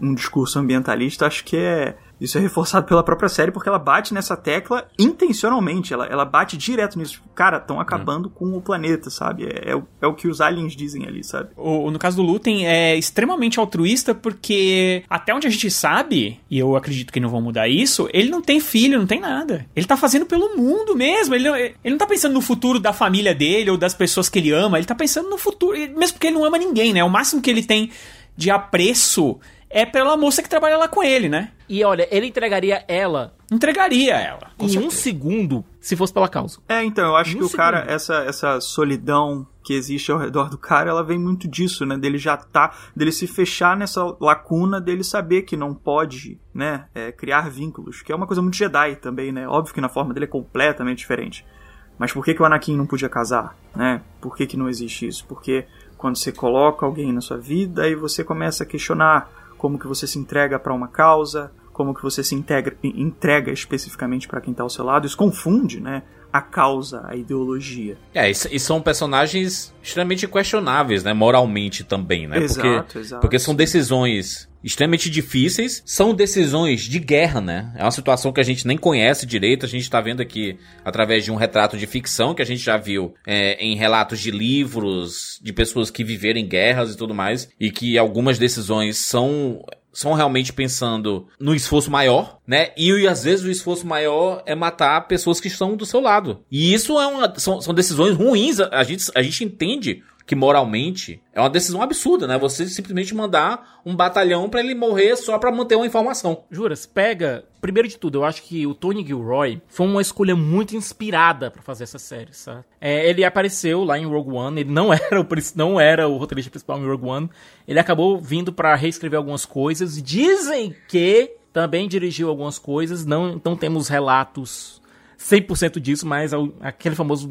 um discurso ambientalista, acho que é. Isso é reforçado pela própria série, porque ela bate nessa tecla intencionalmente. Ela, ela bate direto nisso. Cara, estão acabando com o planeta, sabe? É, é, o- é o que os aliens dizem ali, sabe? O, no caso do Lutem, é extremamente altruísta porque, até onde a gente sabe, e eu acredito que não vão mudar isso, ele não tem filho, não tem nada. Ele tá fazendo pelo mundo mesmo. Ele não, ele não tá pensando no futuro da família dele ou das pessoas que ele ama. Ele tá pensando no futuro, mesmo porque ele não ama ninguém, né? O máximo que ele tem de apreço é pela moça que trabalha lá com ele, né? E olha, ele entregaria ela Entregaria ela. com em um certeza. segundo se fosse pela causa. É, então, eu acho Um que o cara, segundo. essa, essa solidão que existe ao redor do cara, ela vem muito disso, né? Dele já tá, dele se fechar nessa lacuna, dele saber que não pode, né, é, criar vínculos, que é uma coisa muito Jedi também, né? Óbvio que na forma dele é completamente diferente. Mas por que, que o Anakin não podia casar, né? Por que, que não existe isso? Porque quando você coloca alguém na sua vida, aí você começa a questionar como que você se entrega para uma causa, como que você se integra, en- entrega especificamente para quem tá ao seu lado. Isso confunde, né? A causa, a ideologia. É, e, e são personagens extremamente questionáveis, né? Moralmente também, né? Exato, porque, exato. porque são decisões extremamente difíceis, são decisões de guerra, né? É uma situação que a gente nem conhece direito, a gente tá vendo aqui através de um retrato de ficção que a gente já viu é, em relatos de livros, de pessoas que viveram em guerras e tudo mais, e que algumas decisões são são realmente pensando no esforço maior, né? E às vezes o esforço maior é matar pessoas que estão do seu lado. E isso é uma, são, são decisões ruins. A gente, a gente entende que moralmente é uma decisão absurda, né? Você simplesmente mandar um batalhão pra ele morrer só pra manter uma informação. Juras, pega. Primeiro de tudo, eu acho que o Tony Gilroy foi uma escolha muito inspirada pra fazer essa série, sabe? É, ele apareceu lá em Rogue One, ele não era o, não era o roteirista principal em Rogue One. Ele acabou vindo pra reescrever algumas coisas. Dizem que também dirigiu algumas coisas, não, não temos relatos 100% disso, mas ao- aquele famoso.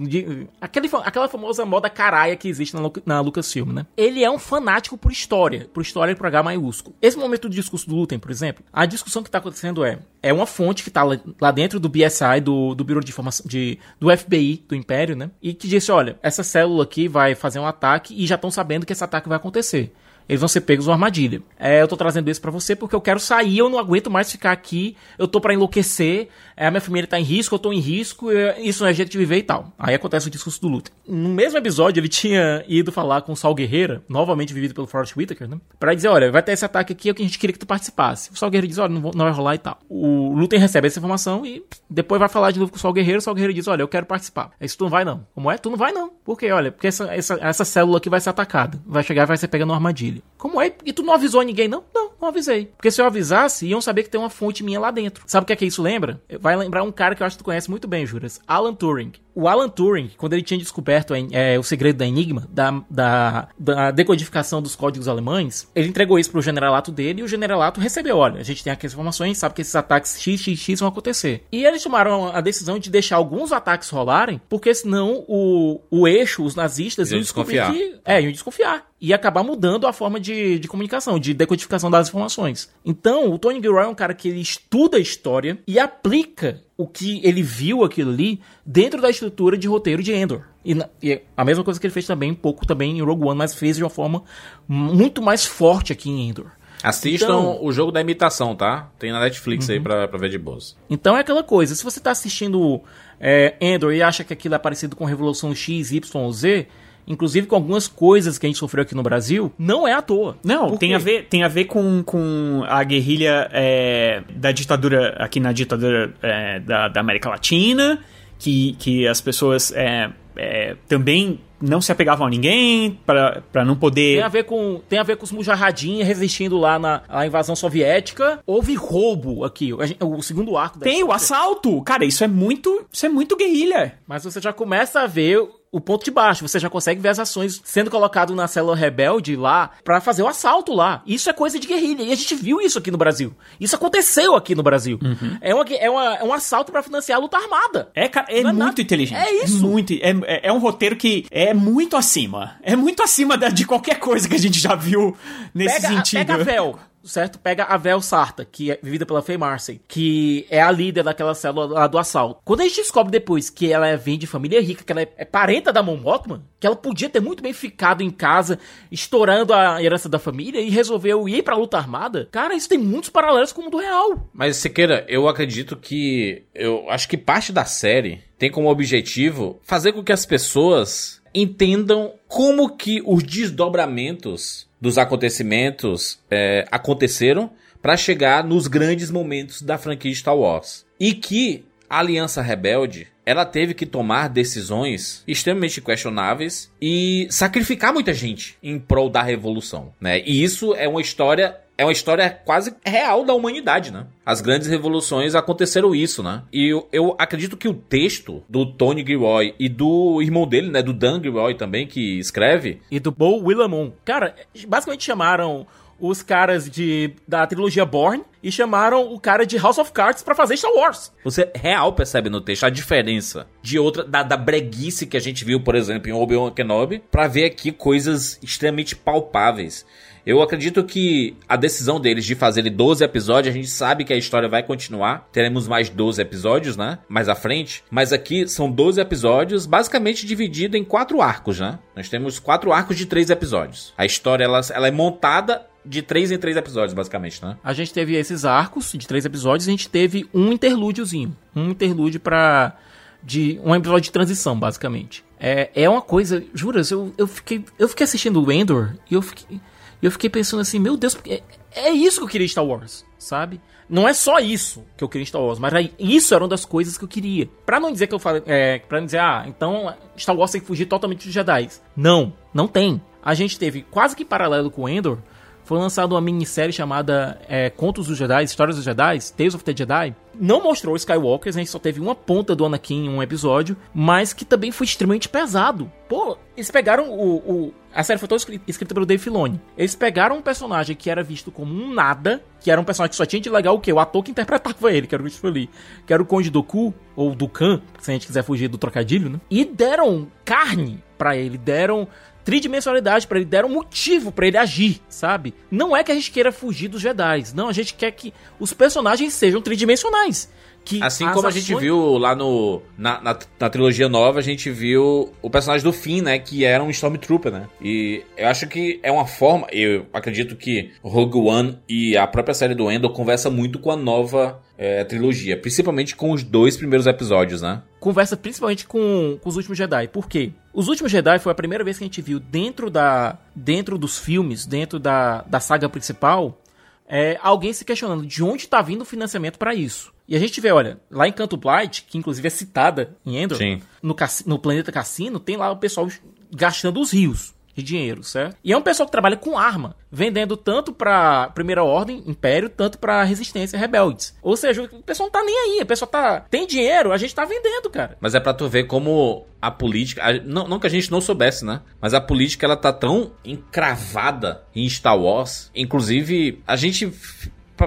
Aquele, aquela famosa moda caralha que existe na, na Lucasfilm, né? Ele é um fanático por história, por história por H maiúsculo. Esse momento do discurso do Lutem, por exemplo, a discussão que tá acontecendo é: é uma fonte que tá lá dentro do BSI, do, do Bureau de Informação, de, do FBI, do Império, né? E que disse: olha, essa célula aqui vai fazer um ataque e já estão sabendo que esse ataque vai acontecer. Eles vão ser pegos numa armadilha. É, eu tô trazendo isso pra você porque eu quero sair, eu não aguento mais ficar aqui, eu tô pra enlouquecer, é, a minha família tá em risco, eu tô em risco, é, isso não é jeito de viver e tal. Aí acontece o discurso do Luther. No mesmo episódio, ele tinha ido falar com o Saul Guerreira, novamente vivido pelo Forrest Whitaker, né? Pra dizer, olha, vai ter esse ataque aqui, é o que a gente queria que tu participasse. O Saul Guerreiro diz, olha, não, vou- não vai rolar e tal. O Luther recebe essa informação e depois vai falar de novo com o Saul Guerreiro, o Saul Guerreiro diz, olha, eu quero participar. Aí isso tu não vai não. Como é? Tu não vai não. Por quê? Olha, porque essa, essa, essa célula aqui vai ser atacada. Vai chegar e vai ser pega numa armadilha. Como é? E tu não avisou ninguém não? Não, não avisei. Porque se eu avisasse, iam saber que tem uma fonte minha lá dentro. Sabe o que é que isso lembra? Vai lembrar um cara que eu acho que tu conhece muito bem, Juras. Alan Turing. O Alan Turing, quando ele tinha descoberto é, o segredo da Enigma, da, da, da decodificação dos códigos alemães, ele entregou isso pro generalato dele e o generalato recebeu, olha, a gente tem aqui as informações, sabe que esses ataques XXX vão acontecer. E eles tomaram a decisão de deixar alguns ataques rolarem, porque senão o, o eixo, os nazistas, Iam descobrir desconfiar. que... É, iam desconfiar. E acabar mudando a forma de, de comunicação, de decodificação das informações. Então, o Tony Gilroy é um cara que ele estuda a história e aplica o que ele viu aquilo ali dentro da estrutura de roteiro de Endor. E, na- e a mesma coisa que ele fez também, um pouco também em Rogue One, mas fez de uma forma muito mais forte aqui em Endor. Assistam Então- o jogo da imitação, tá? Tem na Netflix aí pra, pra ver de boas. Então é aquela coisa, se você tá assistindo é, Endor e acha que aquilo é parecido com Revolução X, Y ou Z, inclusive com algumas coisas que a gente sofreu aqui no Brasil, não é à toa. Não, Por tem quê? a, ver, tem a ver com, com a guerrilha é, da ditadura, aqui na ditadura é, da, da América Latina, que, que as pessoas é, é, também não se apegavam a ninguém pra pra não Tem poder. a ver com tem a ver com os mujahadin resistindo lá na à invasão soviética. Houve roubo aqui, gente- o segundo arco. da Tem o história. assalto! Cara, isso é muito. Isso é muito guerrilha. Mas você já começa a ver o ponto de baixo. Você já consegue ver as ações sendo colocado na célula rebelde lá pra fazer o assalto lá. Isso é coisa de guerrilha. E a gente viu isso aqui no Brasil. Isso aconteceu aqui no Brasil. É, uma, é, uma- é um assalto pra financiar a luta armada. É, cara, é é muito nada. inteligente. É isso. muito, é, é, é um roteiro que é muito acima. É muito acima da- de qualquer coisa que a gente já viu nesse Pega, sentido. pega a Vel, certo? Pega a Vel Sarta, que é vivida pela Faye Marcy, que é a líder daquela célula lá do assalto. Quando a gente descobre depois que ela é- vem de família rica, que ela é, é parenta da Mon Mothma, que ela podia ter muito bem ficado em casa, estourando a herança da família e resolveu ir pra luta armada, cara, isso tem muitos paralelos com o mundo real. Mas, Siqueira, eu acredito que. Eu acho que parte da série tem como objetivo fazer com que as pessoas entendam como que os desdobramentos dos acontecimentos é, aconteceram para chegar nos grandes momentos da franquia Star Wars. E que a Aliança Rebelde ela teve que tomar decisões extremamente questionáveis e sacrificar muita gente em prol da revolução, né? E isso é uma história é uma história quase real da humanidade, né? As grandes revoluções aconteceram isso, né? E eu, eu acredito que o texto do Tony Gilroy e do irmão dele, né, do Dan Gilroy também que escreve, E do Bo Willamon. Cara, basicamente chamaram os caras de da trilogia Born e chamaram o cara de House of Cards pra fazer Star Wars. Você real percebe no texto a diferença de outra, da, da breguice que a gente viu, por exemplo, em Obi-Wan Kenobi, pra ver aqui coisas extremamente palpáveis. Eu acredito que a decisão deles de fazerem 12 episódios, a gente sabe que a história vai continuar. Teremos mais 12 episódios, né? Mais à frente. Mas aqui são 12 episódios, basicamente dividido em quatro arcos, né? Nós temos quatro arcos de três episódios. A história, ela, ela é montada de três em três episódios, basicamente, né? A gente teve esses arcos de três episódios, e a gente teve um interlúdiozinho, um interlúdio pra de um episódio de transição, basicamente. É, é uma coisa, juras, eu, eu fiquei eu fiquei assistindo o Endor e eu fiquei eu fiquei pensando assim, meu Deus, é, é isso que eu queria em Star Wars, sabe? Não é só isso que eu queria em Star Wars, mas isso era uma das coisas que eu queria. Pra não dizer que eu falei, é, para não dizer, ah, então Star Wars tem que fugir totalmente dos Jedi. Não, não tem. A gente teve quase que paralelo com Endor, foi lançada uma minissérie chamada é, Contos dos Jedi, Histórias dos Jedi, Tales of the Jedi. Não mostrou Skywalkers, a gente só teve uma ponta do Anakin em um episódio, mas que também foi extremamente pesado. Pô, eles pegaram o. o- a série foi toda escri- escrita pelo Dave Filoni. Eles pegaram um personagem que era visto como um nada, que era um personagem que só tinha de legal o quê? O ator que interpretava ele, que era o Christopher Lee, que era o Conde Doku, ou Dukan, se a gente quiser fugir do trocadilho, né? E deram carne pra ele, deram tridimensionalidade para ele, deram motivo para ele agir, sabe? Não é que a gente queira fugir dos Jedi, não, a gente quer que os personagens sejam tridimensionais. Que Assim as como a gente ações- viu lá no na, na, na trilogia nova, a gente viu o personagem do Finn, né? Que era um Stormtrooper, né? E eu acho que é uma forma. Eu acredito que Rogue One e a própria série do Endor conversa muito com a nova é, trilogia. Principalmente com os dois primeiros episódios, né? conversa principalmente com, com os últimos Jedi. Por quê? Os últimos Jedi foi a primeira vez que a gente viu dentro da dentro dos filmes, dentro da, da saga principal, é, alguém se questionando de onde tá vindo o financiamento para isso. E a gente vê, olha, lá em Canto Blight, que inclusive é citada em Endor, no, no planeta Cassino, tem lá o pessoal gastando os rios de dinheiro, certo? E é um pessoal que trabalha com arma, vendendo tanto pra Primeira Ordem, Império, tanto pra Resistência, Rebeldes. Ou seja, o pessoal não tá nem aí, o pessoal tá... Tem dinheiro, a gente tá vendendo, cara. Mas é pra tu ver como a política. a- não, não que a gente não soubesse, né? Mas a política ela tá tão encravada em Star Wars. Inclusive, a gente.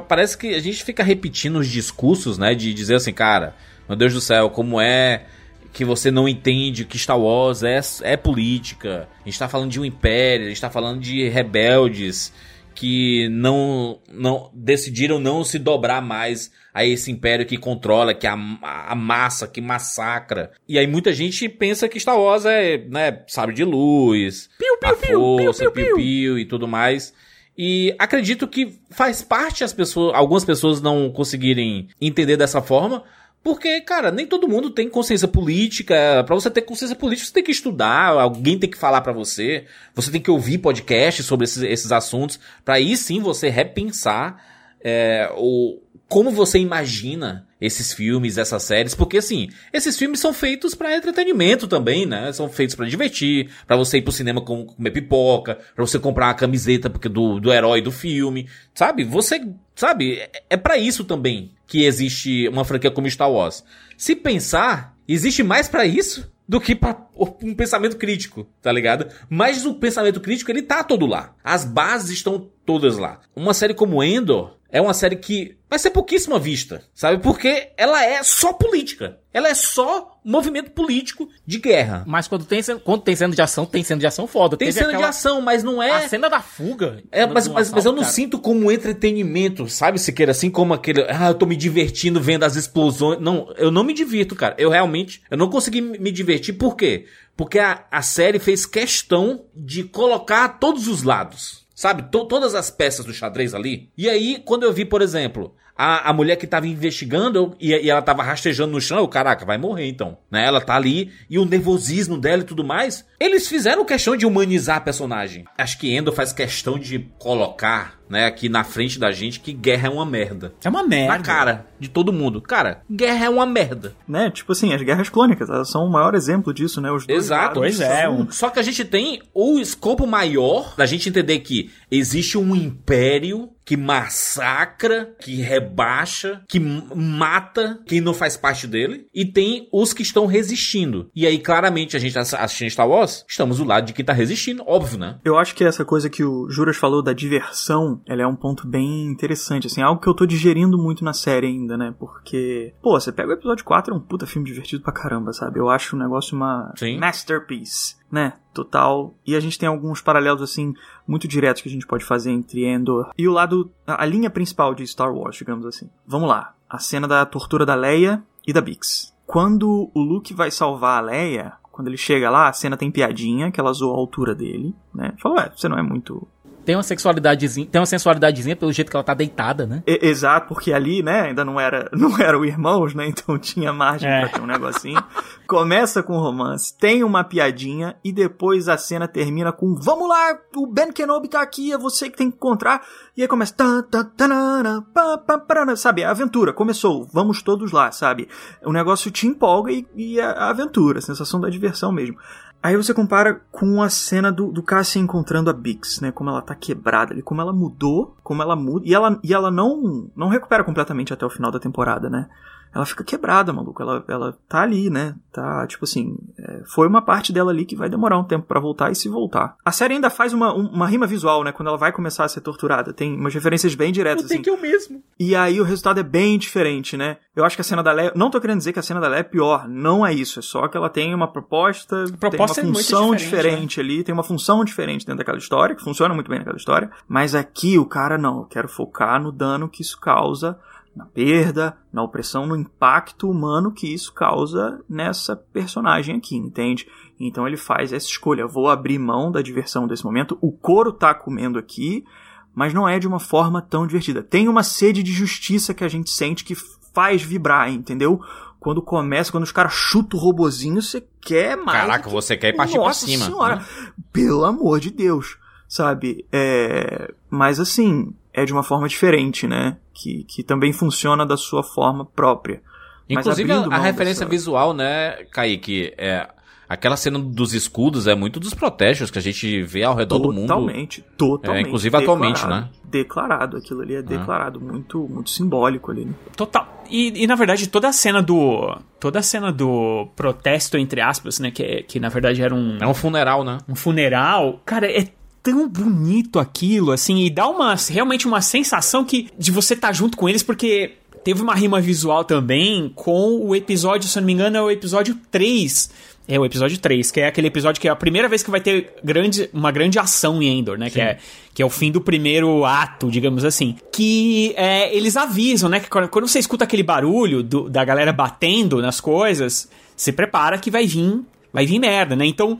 Parece que a gente fica repetindo os discursos, né? De dizer assim, cara, meu Deus do céu, como é que você não entende que Star Wars é, é política. A gente tá falando de um império, a gente tá falando de rebeldes que não, não decidiram não se dobrar mais a esse império que controla, que am- a, massa, que massacra. E aí muita gente pensa que Star Wars é, né, sabe de luz, a força, piu-piu e tudo mais. E acredito que faz parte as pessoas, algumas pessoas não conseguirem entender dessa forma, porque, cara, nem todo mundo tem consciência política. Pra você ter consciência política, você tem que estudar, alguém tem que falar pra você. Você tem que ouvir podcasts sobre esses, esses assuntos, Pra aí sim você repensar é, o como você imagina esses filmes, essas séries, porque assim, esses filmes são feitos pra entretenimento também, né? São feitos pra divertir, pra você ir pro cinema com, comer pipoca, pra você comprar uma camiseta porque do, do herói do filme, sabe? Você, sabe? É, é para isso também que existe uma franquia como Star Wars. Se pensar, existe mais pra isso do que pra um pensamento crítico, tá ligado? Mas o pensamento crítico, ele tá todo lá. As bases estão todas lá. Uma série como Endor é uma série que vai ser pouquíssima vista, sabe? Porque ela é só política. Ela é só movimento político de guerra. Mas quando tem, cena- quando tem cena de ação, tem cena de ação foda. Tem Teve cena de aquela- ação, mas não é... A cena da fuga. É, no- mas, no mas, mas eu não assalto, cara. sinto como entretenimento, sabe, Siqueira? Assim como aquele. Ah, eu tô me divertindo vendo as explosões. Não, eu não me divirto, cara. Eu realmente. Eu não consegui me divertir. Por quê? Porque a, a série fez questão de colocar todos os lados. Sabe? To- todas as peças do xadrez ali. E aí, quando eu vi, por exemplo. A, a mulher que tava investigando e, e ela tava rastejando no chão, eu, caraca, vai morrer então. Né? Ela tá ali e o nervosismo dela e tudo mais. Eles fizeram questão de humanizar a personagem. Acho que Endo faz questão de colocar, né, aqui na frente da gente que guerra é uma merda. É uma merda. Na cara de todo mundo. Cara, guerra é uma merda. Né? Tipo assim, as guerras clônicas, são o maior exemplo disso, né? Os dois Exato. Pois é, um- Só que a gente tem o escopo maior da gente entender que existe um império que massacra, que rebaixa, que mata quem não faz parte dele, e tem os que estão resistindo. E aí, claramente, a gente tá assistindo Star Wars, estamos do lado de quem tá resistindo, óbvio, né? Eu acho que essa coisa que o Juras falou da diversão, ela é um ponto bem interessante, assim, algo que eu tô digerindo muito na série ainda, né? Porque, pô, você pega o episódio 4, é um puta filme divertido pra caramba, sabe? Eu acho o negócio uma Sim. masterpiece, né? Total. E a gente tem alguns paralelos, assim, muito diretos que a gente pode fazer entre Endor e o lado, a, linha principal de Star Wars, digamos assim. Vamos lá. A cena da tortura da Leia e da Bix. Quando o Luke vai salvar a Leia, quando ele chega lá, a cena tem piadinha, que ela zoou a altura dele, né? Falou, ué, você não é muito Tem uma sexualidadezinha, tem uma sensualidadezinha pelo jeito que ela tá deitada, né? E- Exato, porque ali, né, ainda não era, não eram irmãos, né, então tinha margem É. pra ter um negocinho. Começa com romance, tem uma piadinha e depois a cena termina com vamos lá, o Ben Kenobi tá aqui, é você que tem que encontrar. E aí começa tan, tan, tanana, pá, pá, parana, sabe, a aventura começou, vamos todos lá, sabe? O negócio te empolga e, e a, a aventura, a sensação da diversão mesmo. Aí você compara com a cena do, do Cassian encontrando a Bix, né? Como ela tá quebrada ali, como ela mudou, como ela muda. E ela, e ela não, não recupera completamente até o final da temporada, né? Ela fica quebrada, maluco. Ela, ela tá ali, né? Tá, tipo assim, é, foi uma parte dela ali que vai demorar um tempo pra voltar e se voltar. A série ainda faz uma, um- uma rima visual, né? Quando ela vai começar a ser torturada. Tem umas referências bem diretas, assim. eu mesmo. E aí o resultado é bem diferente, né? Eu acho que a cena da Leia. Não tô querendo dizer que a cena da Leia é pior. Não é isso. É só que ela tem uma proposta. proposta é tem uma muito função diferente, diferente, ali. Tem uma função diferente dentro daquela história, que funciona muito bem naquela história. Mas aqui o cara não. Eu quero focar no dano que isso causa. Na perda, na opressão, no impacto humano que isso causa nessa personagem aqui, entende? Então ele faz essa escolha. Vou abrir mão da diversão desse momento. O couro tá comendo aqui, mas não é de uma forma tão divertida. Tem uma sede de justiça que a gente sente que faz vibrar, entendeu? Quando começa, quando os caras chutam o robozinho, você quer mais. Caraca, que- você quer ir partir Nossa pra cima. Senhora, né? pelo amor de Deus, sabe? É... Mas assim, é de uma forma diferente, né? Que, que também funciona da sua forma própria. Inclusive, a, a referência dessa- visual, né, Kaique? É, aquela cena dos escudos é muito dos protestos que a gente vê ao redor do mundo. Totalmente, totalmente. É, inclusive atualmente, declarado. né? Declarado, aquilo ali é declarado, muito, muito simbólico ali. né? Total. E, e, na verdade toda a cena do toda a cena do protesto entre aspas, né, que, que na verdade era um É um funeral, né? um funeral, cara, é tão bonito aquilo, assim, e dá uma realmente uma sensação que de você estar junto com eles, porque teve uma rima visual também com o episódio, se eu não me engano, é o episódio 3. É o episódio 3, que é aquele episódio que é a primeira vez que vai ter grande, uma grande ação em Endor, né? Que é, que é o fim do primeiro ato, digamos assim. Que é, eles avisam, né? Que quando quando você escuta aquele barulho do- da galera batendo nas coisas, se prepara que vai vir, vai vir merda, né? Então,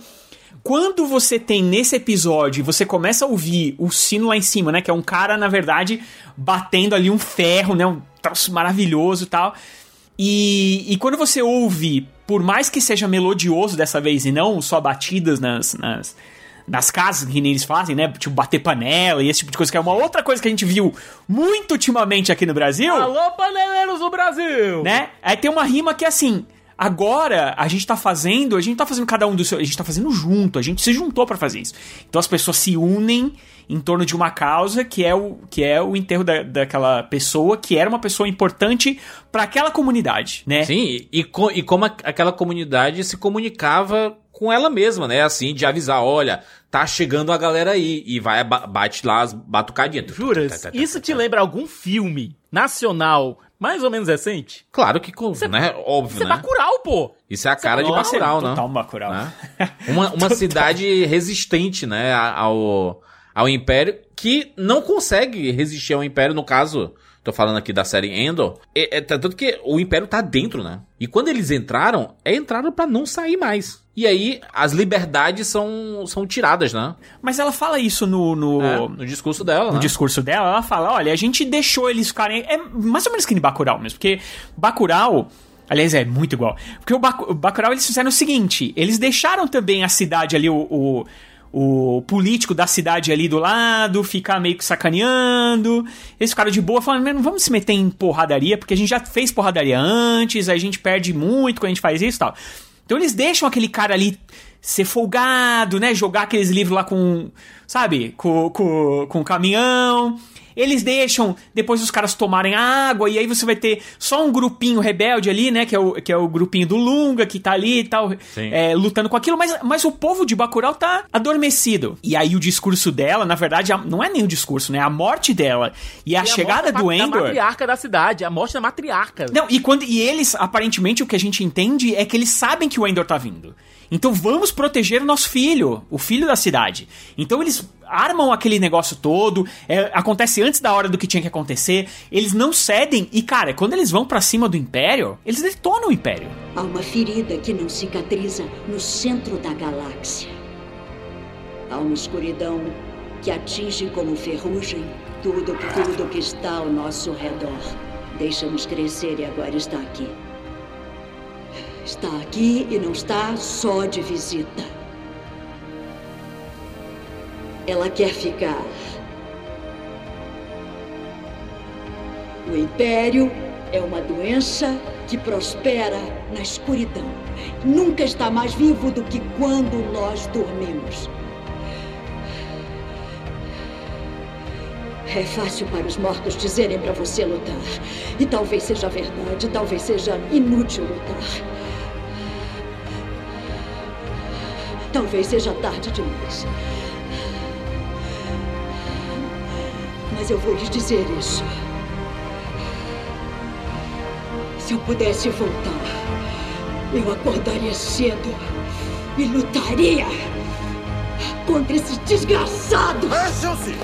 quando você tem nesse episódio, você começa a ouvir o sino lá em cima, né? Que é um cara, na verdade, batendo ali um ferro, né? Um troço maravilhoso e tal. E, e quando você ouve, por mais que seja melodioso dessa vez e não só batidas nas, nas, nas casas que eles fazem, né? Tipo, bater panela e esse tipo de coisa, que é uma outra coisa que a gente viu muito ultimamente aqui no Brasil Alô, paneleiros do Brasil! né? Aí tem uma rima que é assim. Agora a gente tá fazendo, a gente tá fazendo cada um do seu, a gente tá fazendo junto, a gente se juntou pra fazer isso. Então as pessoas se unem em torno de uma causa que é o, que é o enterro da, daquela pessoa que era uma pessoa importante pra aquela comunidade, né? Sim, e, co- e como a- aquela comunidade se comunicava com ela mesma, né? Assim, de avisar, olha, tá chegando a galera aí. E vai, ba- bate lá as batucadinhas. Juras? Isso te lembra algum filme nacional mais ou menos recente? Claro que, com, né? Óbvio, Isso é né? Bacurau, pô! Isso é a cara de Nossa, Bacurau, né? Total Bacurau. né? Uma, uma cidade resistente, né, ao, ao Império, que não consegue resistir ao Império, no caso, tô falando aqui da série Endor, é, é, tanto que o Império tá dentro, né? E quando eles entraram, é entraram pra não sair mais. E aí, as liberdades são, são tiradas, né? Mas ela fala isso no, no, É, no discurso dela, no né? discurso dela, ela fala, olha, a gente deixou eles ficarem... É mais ou menos que nem Bacurau mesmo, porque Bacurau... Aliás, é muito igual. Porque o, Bacu- o Bacurau, eles fizeram o seguinte, eles deixaram também a cidade ali, o... o o político da cidade ali do lado, ficar meio que sacaneando. Eles ficaram de boa, falando, "Mas não vamos se meter em porradaria, porque a gente já fez porradaria antes, a gente perde muito quando a gente faz isso e tal. Então eles deixam aquele cara ali ser folgado, né? Jogar aqueles livros lá com, sabe, com, com, com o caminhão. Eles deixam depois os caras tomarem água, e aí você vai ter só um grupinho rebelde ali, né? Que é o, que é o grupinho do Lunga, que tá ali e tal, é, lutando com aquilo, mas, mas o povo de Bacurau tá adormecido. E aí o discurso dela, na verdade, a- não é nem o discurso, né? A morte dela e a E chegada morte da do Da Endor. matriarca da cidade, a morte da matriarca. Não, e quando e eles, aparentemente, o que a gente entende é que eles sabem que o Endor tá vindo. Então vamos proteger o nosso filho, o filho da cidade. Então eles armam aquele negócio todo, é, acontece antes da hora do que tinha que acontecer, eles não cedem e, cara, quando eles vão pra cima do Império, eles detonam o Império. Há uma ferida que não cicatriza no centro da galáxia. Há uma escuridão que atinge como ferrugem tudo, tudo que está ao nosso redor. Deixamos crescer e agora está aqui. Está aqui e não está só de visita. Ela quer ficar. O Império é uma doença que prospera na escuridão. Nunca está mais vivo do que quando nós dormimos. É fácil para os mortos dizerem para você lutar. E talvez seja verdade, talvez seja inútil lutar. Talvez seja tarde demais. Mas eu vou lhes dizer isso. Se eu pudesse voltar, eu acordaria cedo e lutaria contra esse desgraçado. Vejam-se!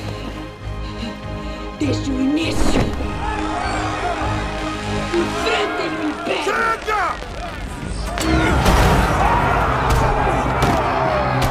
Desde o início. Enfrentem o Império! Chega!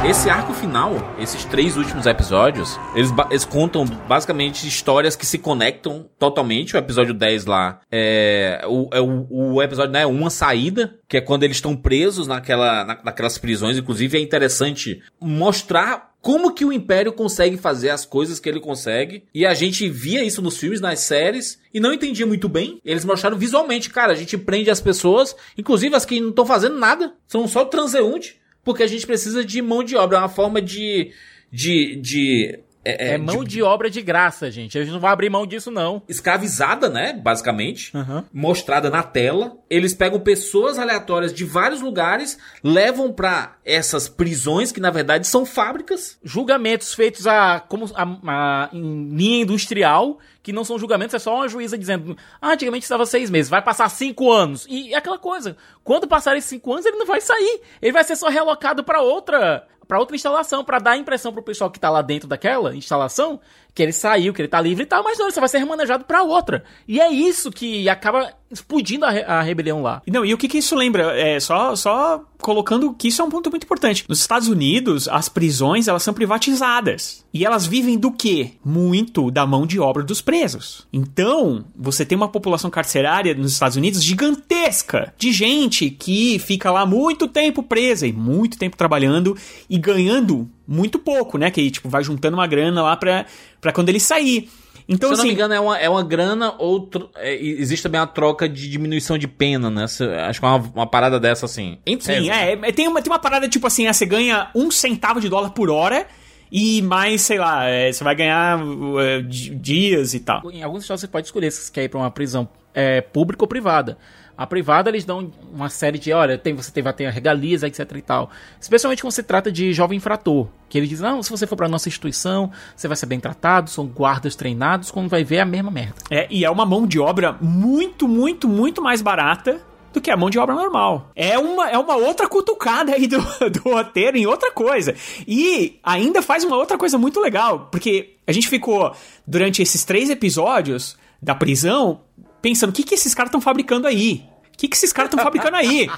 Esse arco final, esses três últimos episódios, eles, eles contam basicamente histórias que se conectam totalmente. O episódio 10 lá é o, é o, o episódio, né? Uma saída, que é quando eles estão presos naquela, na- naquelas prisões. Inclusive é interessante mostrar como que o Império consegue fazer as coisas que ele consegue. E a gente via isso nos filmes, nas séries, e não entendia muito bem. Eles mostraram visualmente, cara, a gente prende as pessoas, inclusive as que não estão fazendo nada, são só transeunte, porque a gente precisa de mão de obra, é uma forma de. de. de. É, é, mão de- de obra de graça, gente. A gente não vai abrir mão disso, não. escravizada, né? Basicamente. Aham. Mostrada na tela. Eles pegam pessoas aleatórias de vários lugares, levam pra essas prisões, que na verdade são fábricas. Julgamentos feitos a, como, a, a- em linha industrial, que não são julgamentos, é só uma juíza dizendo, ah, antigamente estava seis meses, vai passar cinco anos. E é aquela coisa, quando passar esses cinco anos, ele não vai sair. Ele vai ser só relocado pra outra para outra instalação, pra dar a impressão pro pessoal que tá lá dentro daquela instalação que ele saiu, que ele tá livre e tal, mas não, ele só vai ser remanejado pra outra. E é isso que acaba explodindo a, re- a rebelião lá. Não, e o que, que isso lembra? É só, só colocando que isso é um ponto muito importante. Nos Estados Unidos, as prisões elas são privatizadas. E elas vivem do quê? Muito da mão de obra dos presos. Então, você tem uma população carcerária nos Estados Unidos gigantesca de gente que fica lá muito tempo presa e muito tempo trabalhando e ganhando muito pouco, né? Que tipo vai juntando uma grana lá pra, pra quando ele sair. Então, Se eu não assim, me engano, é uma, é uma grana ou tro- é, existe também a troca de diminuição de pena, né? Se- Acho que é uma, uma parada dessa assim. Sim, tese. é, é, tem, uma, tem uma parada tipo assim, ah, você ganha um centavo de dólar por hora e mais, sei lá, é, você vai ganhar uh, di- dias e tal. Em alguns estados você pode escolher se você quer ir pra uma prisão é, pública ou privada. A privada eles dão uma série de, olha, tem, você tem, vai ter regalias, etc e tal. Especialmente quando se trata de jovem infrator. Que eles dizem, não, se você for pra nossa instituição, você vai ser bem tratado, são guardas treinados, quando vai ver é a mesma merda. É, e é uma mão de obra muito, muito, muito mais barata do que a mão de obra normal. É uma, é uma outra cutucada aí do, do roteiro em outra coisa. E ainda faz uma outra coisa muito legal, porque a gente ficou, durante esses três episódios da prisão, pensando, o que, que esses caras estão fabricando aí? O que, que esses caras estão fabricando aí?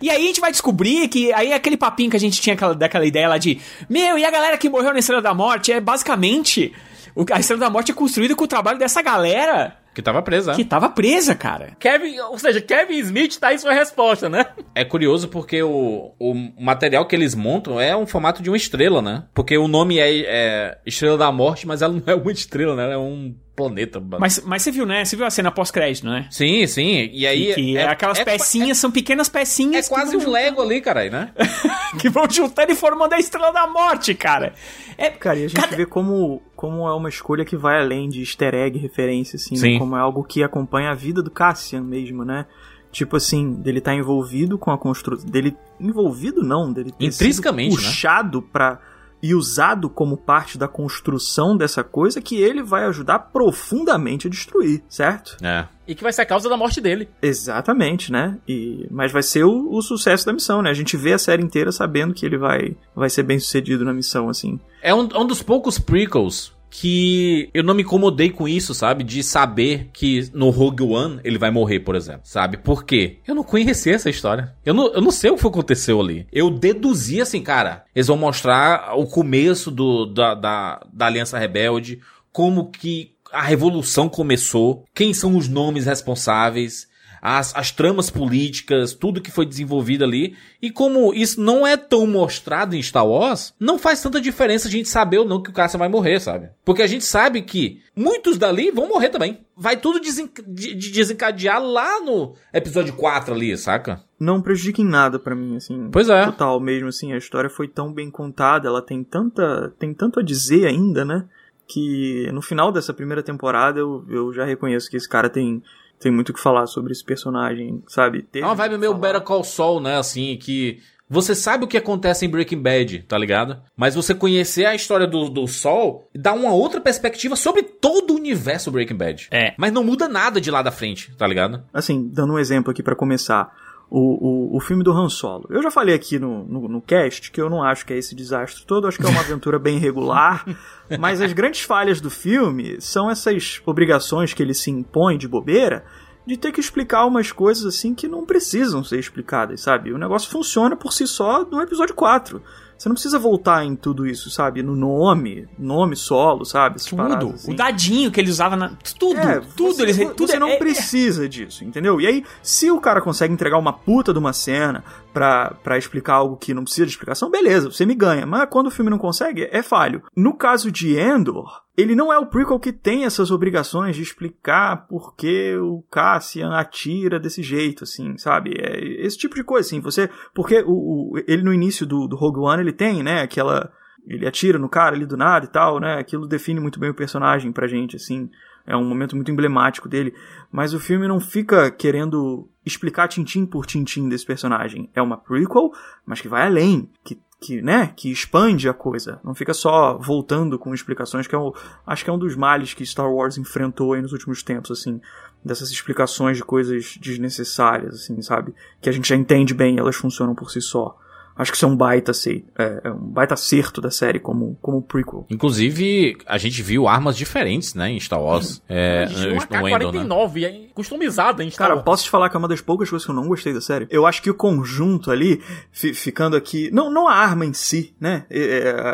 E aí a gente vai descobrir que aí aquele papinho que a gente tinha aquela, daquela ideia lá de Meu, e a galera que morreu na Estrela da Morte é basicamente. o- A Estrela da Morte é construída com o trabalho dessa galera Que tava presa. que tava presa, cara. Kevin, ou seja, Kevin Smith tá aí sua resposta, né? É curioso porque o, o material que eles montam é um formato de uma estrela, né? Porque o nome é, é Estrela da Morte, mas ela não é uma estrela, né? Ela é um planeta. Mas, mas você viu, né? Você viu a cena pós-crédito, né? Sim, sim. E aí. que é, aquelas pecinhas, são pequenas É, pecinhas é quase um vão Lego ali, caralho, né? juntando- que vão juntando e formando a Estrela da Morte, cara. É, Cara, e a gente Cada- vê como, como é uma escolha que vai além de easter egg, referência, assim, né? Sim. como é algo que acompanha a vida do Cassian mesmo, né? Tipo assim, dele tá envolvido com a construção. Dele. Envolvido não, dele ter sido Intrinsecamente, né? puxado pra. E usado como parte da construção dessa coisa que ele vai ajudar profundamente a destruir, certo? É. E que vai ser a causa da morte dele. Exatamente, né? E, mas vai ser o, o sucesso da missão, né? A gente vê a série inteira sabendo que ele vai, vai ser bem sucedido na missão, assim. É um, um dos poucos prequels que eu não me incomodei com isso, sabe? De saber que no Rogue One ele vai morrer, por exemplo, sabe? Por quê? Eu não conhecia essa história. Eu não, eu não sei o que aconteceu ali. Eu deduzi assim, cara, eles vão mostrar o começo do, da, da, da Aliança Rebelde, como que a revolução começou, quem são os nomes responsáveis, as, as tramas políticas, tudo que foi desenvolvido ali. E como isso não é tão mostrado em Star Wars, não faz tanta diferença a gente saber ou não que o Cassian vai morrer, sabe? Porque a gente sabe que muitos dali vão morrer também. Vai tudo desen- de- de desencadear lá no episódio 4 ali, saca? não prejudica em nada pra mim, assim. Pois é. Total mesmo, assim, a história foi tão bem contada, ela tem tanta, tem tanto a dizer ainda, né? Que no final dessa primeira temporada eu, eu já reconheço que esse cara tem, tem muito o que falar sobre esse personagem, sabe? É uma vibe meio Better Call Saul, né? Assim, que Você sabe o que acontece em Breaking Bad, tá ligado? Mas você conhecer a história do, do Sol dá uma outra perspectiva sobre todo o universo Breaking Bad. É. Mas não muda nada de lá da frente, tá ligado? Assim, dando um exemplo aqui pra começar. O, o, o filme do Han Solo. Eu já falei aqui no, no, no cast que eu não acho que é esse desastre todo, acho que é uma aventura bem regular, mas as grandes falhas do filme são essas obrigações que ele se impõe de bobeira de ter que explicar umas coisas assim que não precisam ser explicadas, sabe? O negócio funciona por si só no episódio 4. Você não precisa voltar em tudo isso, sabe? No nome, nome solo, sabe? Essas Tudo. paradas, assim. O dadinho que ele usava na. Tudo. É, tudo. você, eles, tudo você é- não é- precisa disso, entendeu? E aí, se o cara consegue entregar uma puta de uma cena pra explicar algo que não precisa de explicação, beleza, você me ganha. Mas quando o filme não consegue, é falho. No caso de Endor, ele não é o prequel que tem essas obrigações de explicar por que o Cassian atira desse jeito, assim, sabe? É esse tipo de coisa, assim. Você, porque o, o- ele no início do, do Rogue One, ele tem, né, aquela... Ele atira no cara ali do nada e tal, né? Aquilo define muito bem o personagem pra gente, assim. É um momento muito emblemático dele. Mas o filme não fica querendo explicar tintim por tintim desse personagem. É uma prequel, mas que vai além. Que, que, né? Que expande a coisa. Não fica só voltando com explicações, que é o, acho que é um dos males que Star Wars enfrentou nos últimos tempos, assim. Dessas explicações de coisas desnecessárias, assim, sabe? Que a gente já entende bem, elas funcionam por si só. Acho que isso é um baita, sei, é, é um baita acerto da série como, como prequel. Inclusive, a gente viu armas diferentes, né, em Star Wars. É, no uma Endor, né? K-49 e aí customizada em Star Cara, Wars. posso te falar que é uma das poucas coisas que eu não gostei da série. Eu acho que o conjunto ali, fi- ficando aqui. Não, não a arma em si, né? É,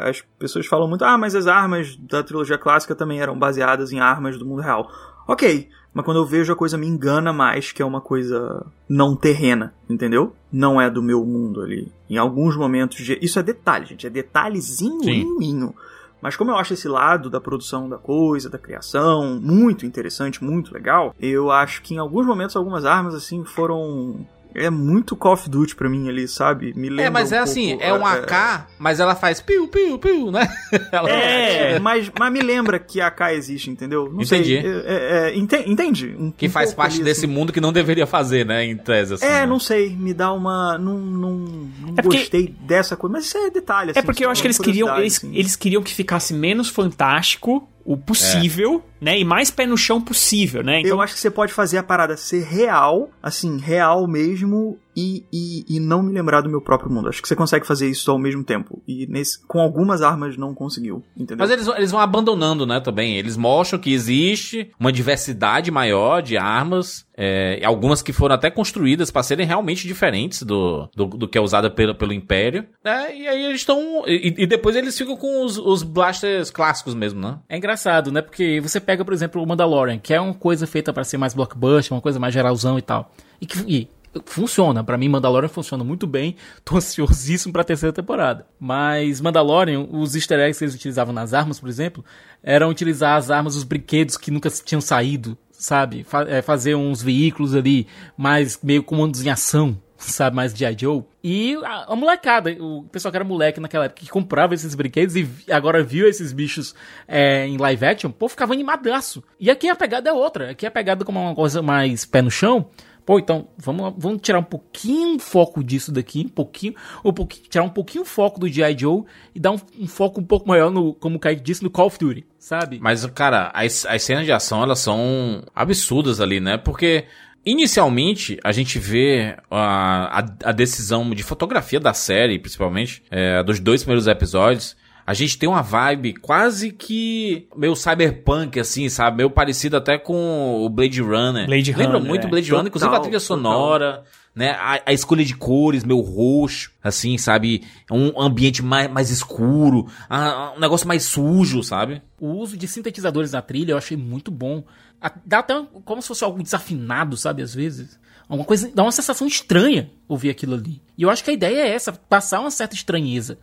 é, as pessoas falam muito, ah, mas as armas da trilogia clássica também eram baseadas em armas do mundo real. Ok, mas quando eu vejo a coisa me engana mais, que é uma coisa não terrena, entendeu? Não é do meu mundo ali. Em alguns momentos. de- Isso é detalhe, gente. É detalhezinho, inho. Mas como eu acho esse lado da produção da coisa, da criação, muito interessante, muito legal, eu acho que em alguns momentos algumas armas assim foram é muito Call of Duty pra mim ali, sabe? Me lembra É, mas um é pouco, assim, é um é, AK, mas ela faz piu, piu, piu, né? Ela É, mas, mas me lembra que AK existe, entendeu? Não Entendi. sei. É, é, é, ente- entende? Um- Que um faz parte ali, desse assim. mundo que não deveria fazer, né? Em tese, assim. É, né? não sei, me dá uma. Não, não, não É porque- gostei dessa coisa, mas isso é detalhe. É assim, porque eu acho que eles queriam, eles, assim. eles queriam que ficasse menos fantástico o possível, né? E mais pé no chão possível, né? Então, Eu acho que você pode fazer a parada ser real, assim, real mesmo, e, e, e não me lembrar do meu próprio mundo. Acho que você consegue fazer isso ao mesmo tempo. E nesse, com algumas armas não conseguiu, entendeu? Mas eles, vão- eles vão abandonando, né, também. Eles mostram que existe uma diversidade maior de armas, é, algumas que foram até construídas para serem realmente diferentes do, do, do que é usada pelo, pelo Império. né, e aí eles estão. E, e depois eles ficam com os, os blasters clássicos mesmo, né? É engraçado, né? Porque você pega, por exemplo, o Mandalorian, que é uma coisa feita pra ser mais blockbuster, uma coisa mais geralzão e tal. E que e funciona. Pra mim, Mandalorian funciona muito bem. Tô ansiosíssimo pra terceira temporada. Mas Mandalorian, os easter eggs que eles utilizavam nas armas, por exemplo, eram utilizar as armas, os brinquedos que nunca tinham saído, sabe? É, fazer uns veículos ali mais meio comandos em ação. Sabe, mais de Joe. E a, a molecada, o pessoal que era moleque naquela época, que comprava esses brinquedos e agora viu esses bichos é, em live action, pô, ficava animadaço. E aqui a pegada é outra. Aqui a pegada como uma coisa mais pé no chão. Pô, então, vamos, vamos tirar um pouquinho foco disso daqui, um pouquinho, um pouquinho, tirar um pouquinho o foco do G.I. Joe e dar um, um foco um pouco maior no, como o Kaique disse, no Call of Duty, sabe? Mas, cara, as, as cenas de ação, elas são absurdas ali, né? Porque, inicialmente, a gente vê a, a, a decisão de fotografia da série, principalmente, é, dos dois primeiros episódios. A gente tem uma vibe quase que meio cyberpunk, assim, sabe? Meio parecido até com o Blade Runner. Blade Lembra Runner, muito é. Blade Runner, inclusive a Total, trilha total. sonora, né? A, a escolha de cores, meio roxo, assim, sabe? Um ambiente mais, mais escuro, ah, um negócio mais sujo, sabe? O uso de sintetizadores na trilha eu achei muito bom. A- Dá até um- como se fosse algo desafinado, sabe, às vezes. Uma coisa, dá uma sensação estranha ouvir aquilo ali. E eu acho que a ideia é essa, passar uma certa estranheza.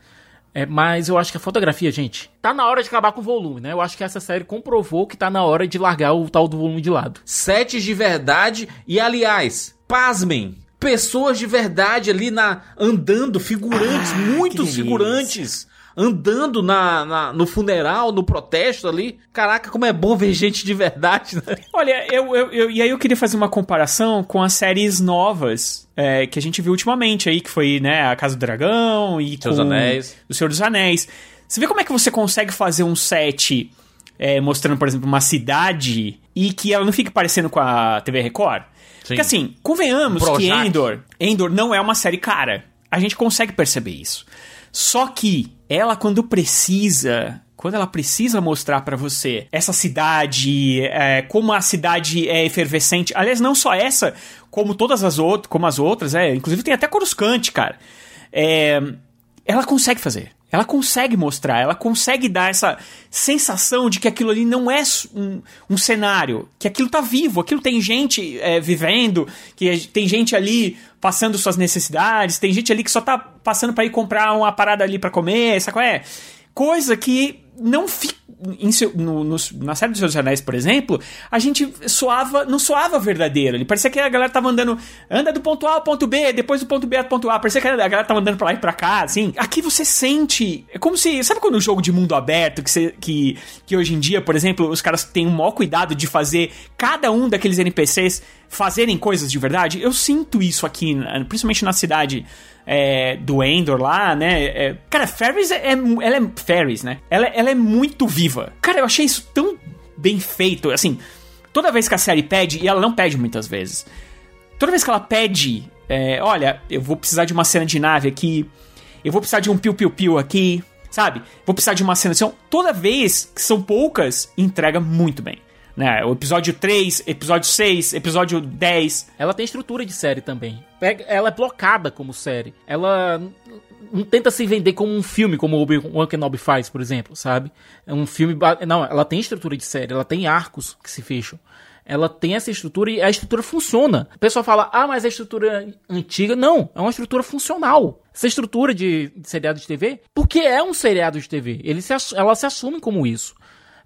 É, mas eu acho que a fotografia, gente, tá na hora de acabar com o volume, né? Eu acho que essa série comprovou que tá na hora de largar o tal do volume de lado. Sets de verdade e, aliás, pasmem, pessoas de verdade ali na andando, figurantes, Ai, muitos figurantes andando na, na- no funeral, no protesto ali. Caraca, como é bom ver gente de verdade, né? Olha, eu, eu, eu- e aí eu queria fazer uma comparação com as séries novas é, que a gente viu ultimamente aí, que foi, né, A Casa do Dragão e Seus Anéis. O Senhor dos Anéis. Você vê como é que você consegue fazer um set é, mostrando, por exemplo, uma cidade e que ela não fique parecendo com a TV Record? Porque assim, convenhamos Um que Projac. Endor, Endor não é uma série cara. A gente consegue perceber isso. Só que ela, quando precisa, quando ela precisa mostrar pra você essa cidade, é, como a cidade é efervescente. Aliás, não só essa, como todas as outras, como as outras, é, inclusive tem até Coruscante, cara. É, ela consegue fazer. Ela consegue mostrar, ela consegue dar essa sensação de que aquilo ali não é um, um cenário, que aquilo tá vivo, aquilo tem gente é, vivendo, que tem gente ali passando suas necessidades, tem gente ali que só tá passando pra ir comprar uma parada ali pra comer, sabe qual é? Coisa que não fica. seu- no- nos- na série dos Seus Anéis, por exemplo, a gente soava, não soava verdadeiro. Ele parecia que a galera tava andando, anda do ponto A ao ponto B, depois do ponto B ao ponto A. Parecia que a galera tava andando pra lá e pra cá, assim. Aqui você sente, é como se, sabe quando um jogo de mundo aberto, que, você- que, que hoje em dia, por exemplo, os caras têm o maior cuidado de fazer cada um daqueles NPCs fazerem coisas de verdade? Eu sinto isso aqui, principalmente na cidade é, do Endor lá, né? É, cara, Ferris é, é- ela é Ferris, né? Ela, ela é muito viva. Cara, eu achei isso tão bem feito. Assim, toda vez que a série pede, e ela não pede muitas vezes, toda vez que ela pede, é, olha, eu vou precisar de uma cena de nave aqui, eu vou precisar de um piu-piu-piu aqui, sabe? Vou precisar de uma cena de ação. Toda vez que são poucas, entrega muito bem. Né? O episódio 3, episódio 6, episódio 10. Ela tem estrutura de série também. Pega- Ela é blocada como série. Ela não tenta se vender como um filme, como o Obi-Wan Kenobi faz, por exemplo, sabe? É um filme... Não, ela tem estrutura de série, ela tem arcos que se fecham. Ela tem essa estrutura e a estrutura funciona. O pessoal fala, ah, mas a estrutura antiga. Não, é uma estrutura funcional. Essa estrutura de, de seriado de TV, porque é um seriado de TV. Ele se, ela se assume como isso.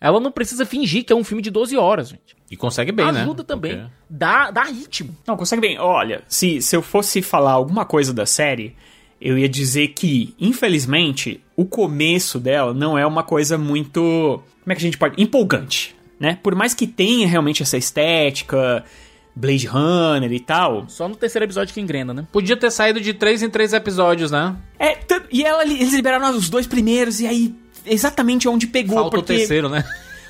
Ela não precisa fingir que é um filme de 12 horas, gente. E consegue bem, né? Ajuda também. Porque- Dá, dá ritmo. Não, consegue bem. Olha, se, se eu fosse falar alguma coisa da série, eu ia dizer que, infelizmente, o começo dela não é uma coisa muito. Como é que a gente pode. empolgante, né? Por mais que tenha realmente essa estética, Blade Runner e tal. Só no terceiro episódio que engrena, né? Podia ter saído de três em três episódios, né? É, e ela, eles liberaram os dois primeiros, e aí. Exatamente onde pegou, Falta porque. o terceiro, né?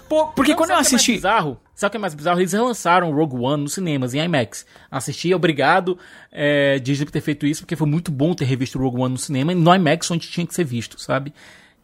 Pô, porque Não, quando eu é assisti. bizarro? Sabe o que é mais bizarro? Eles relançaram Rogue One nos cinemas, em IMAX. Assisti, obrigado, é, Disney por ter feito isso, porque foi muito bom ter revisto Rogue One no cinema, e no IMAX onde tinha que ser visto, sabe?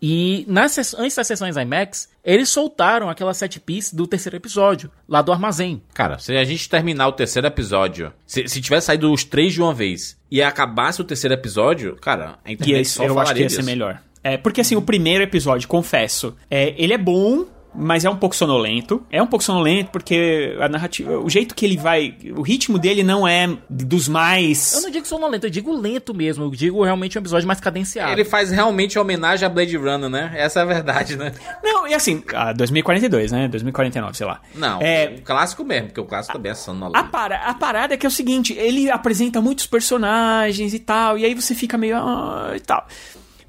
E nas, antes das sessões IMAX, eles soltaram aquela set piece do terceiro episódio, lá do armazém. Cara, se a gente terminar o terceiro episódio, se, se tivesse saído os três de uma vez e acabasse o terceiro episódio, cara, a E internet esse, só eu acho que falaria ia ser disso. melhor. É, porque assim, o primeiro episódio, confesso, é, ele é bom, mas é um pouco sonolento. É um pouco sonolento porque a narrativa, o jeito que ele vai, o ritmo dele não é dos mais Eu não digo sonolento, eu digo lento mesmo. Eu digo realmente um episódio mais cadenciado. Ele faz realmente homenagem a Blade Runner, né? Essa é a verdade, né? Não, e assim, ah, 2042, né? 2049, sei lá. Não, É, o clássico mesmo, porque o clássico também é A, sonolento. para, a parada é que é o seguinte, ele apresenta muitos personagens e tal, e aí você fica meio. Ah, e tal.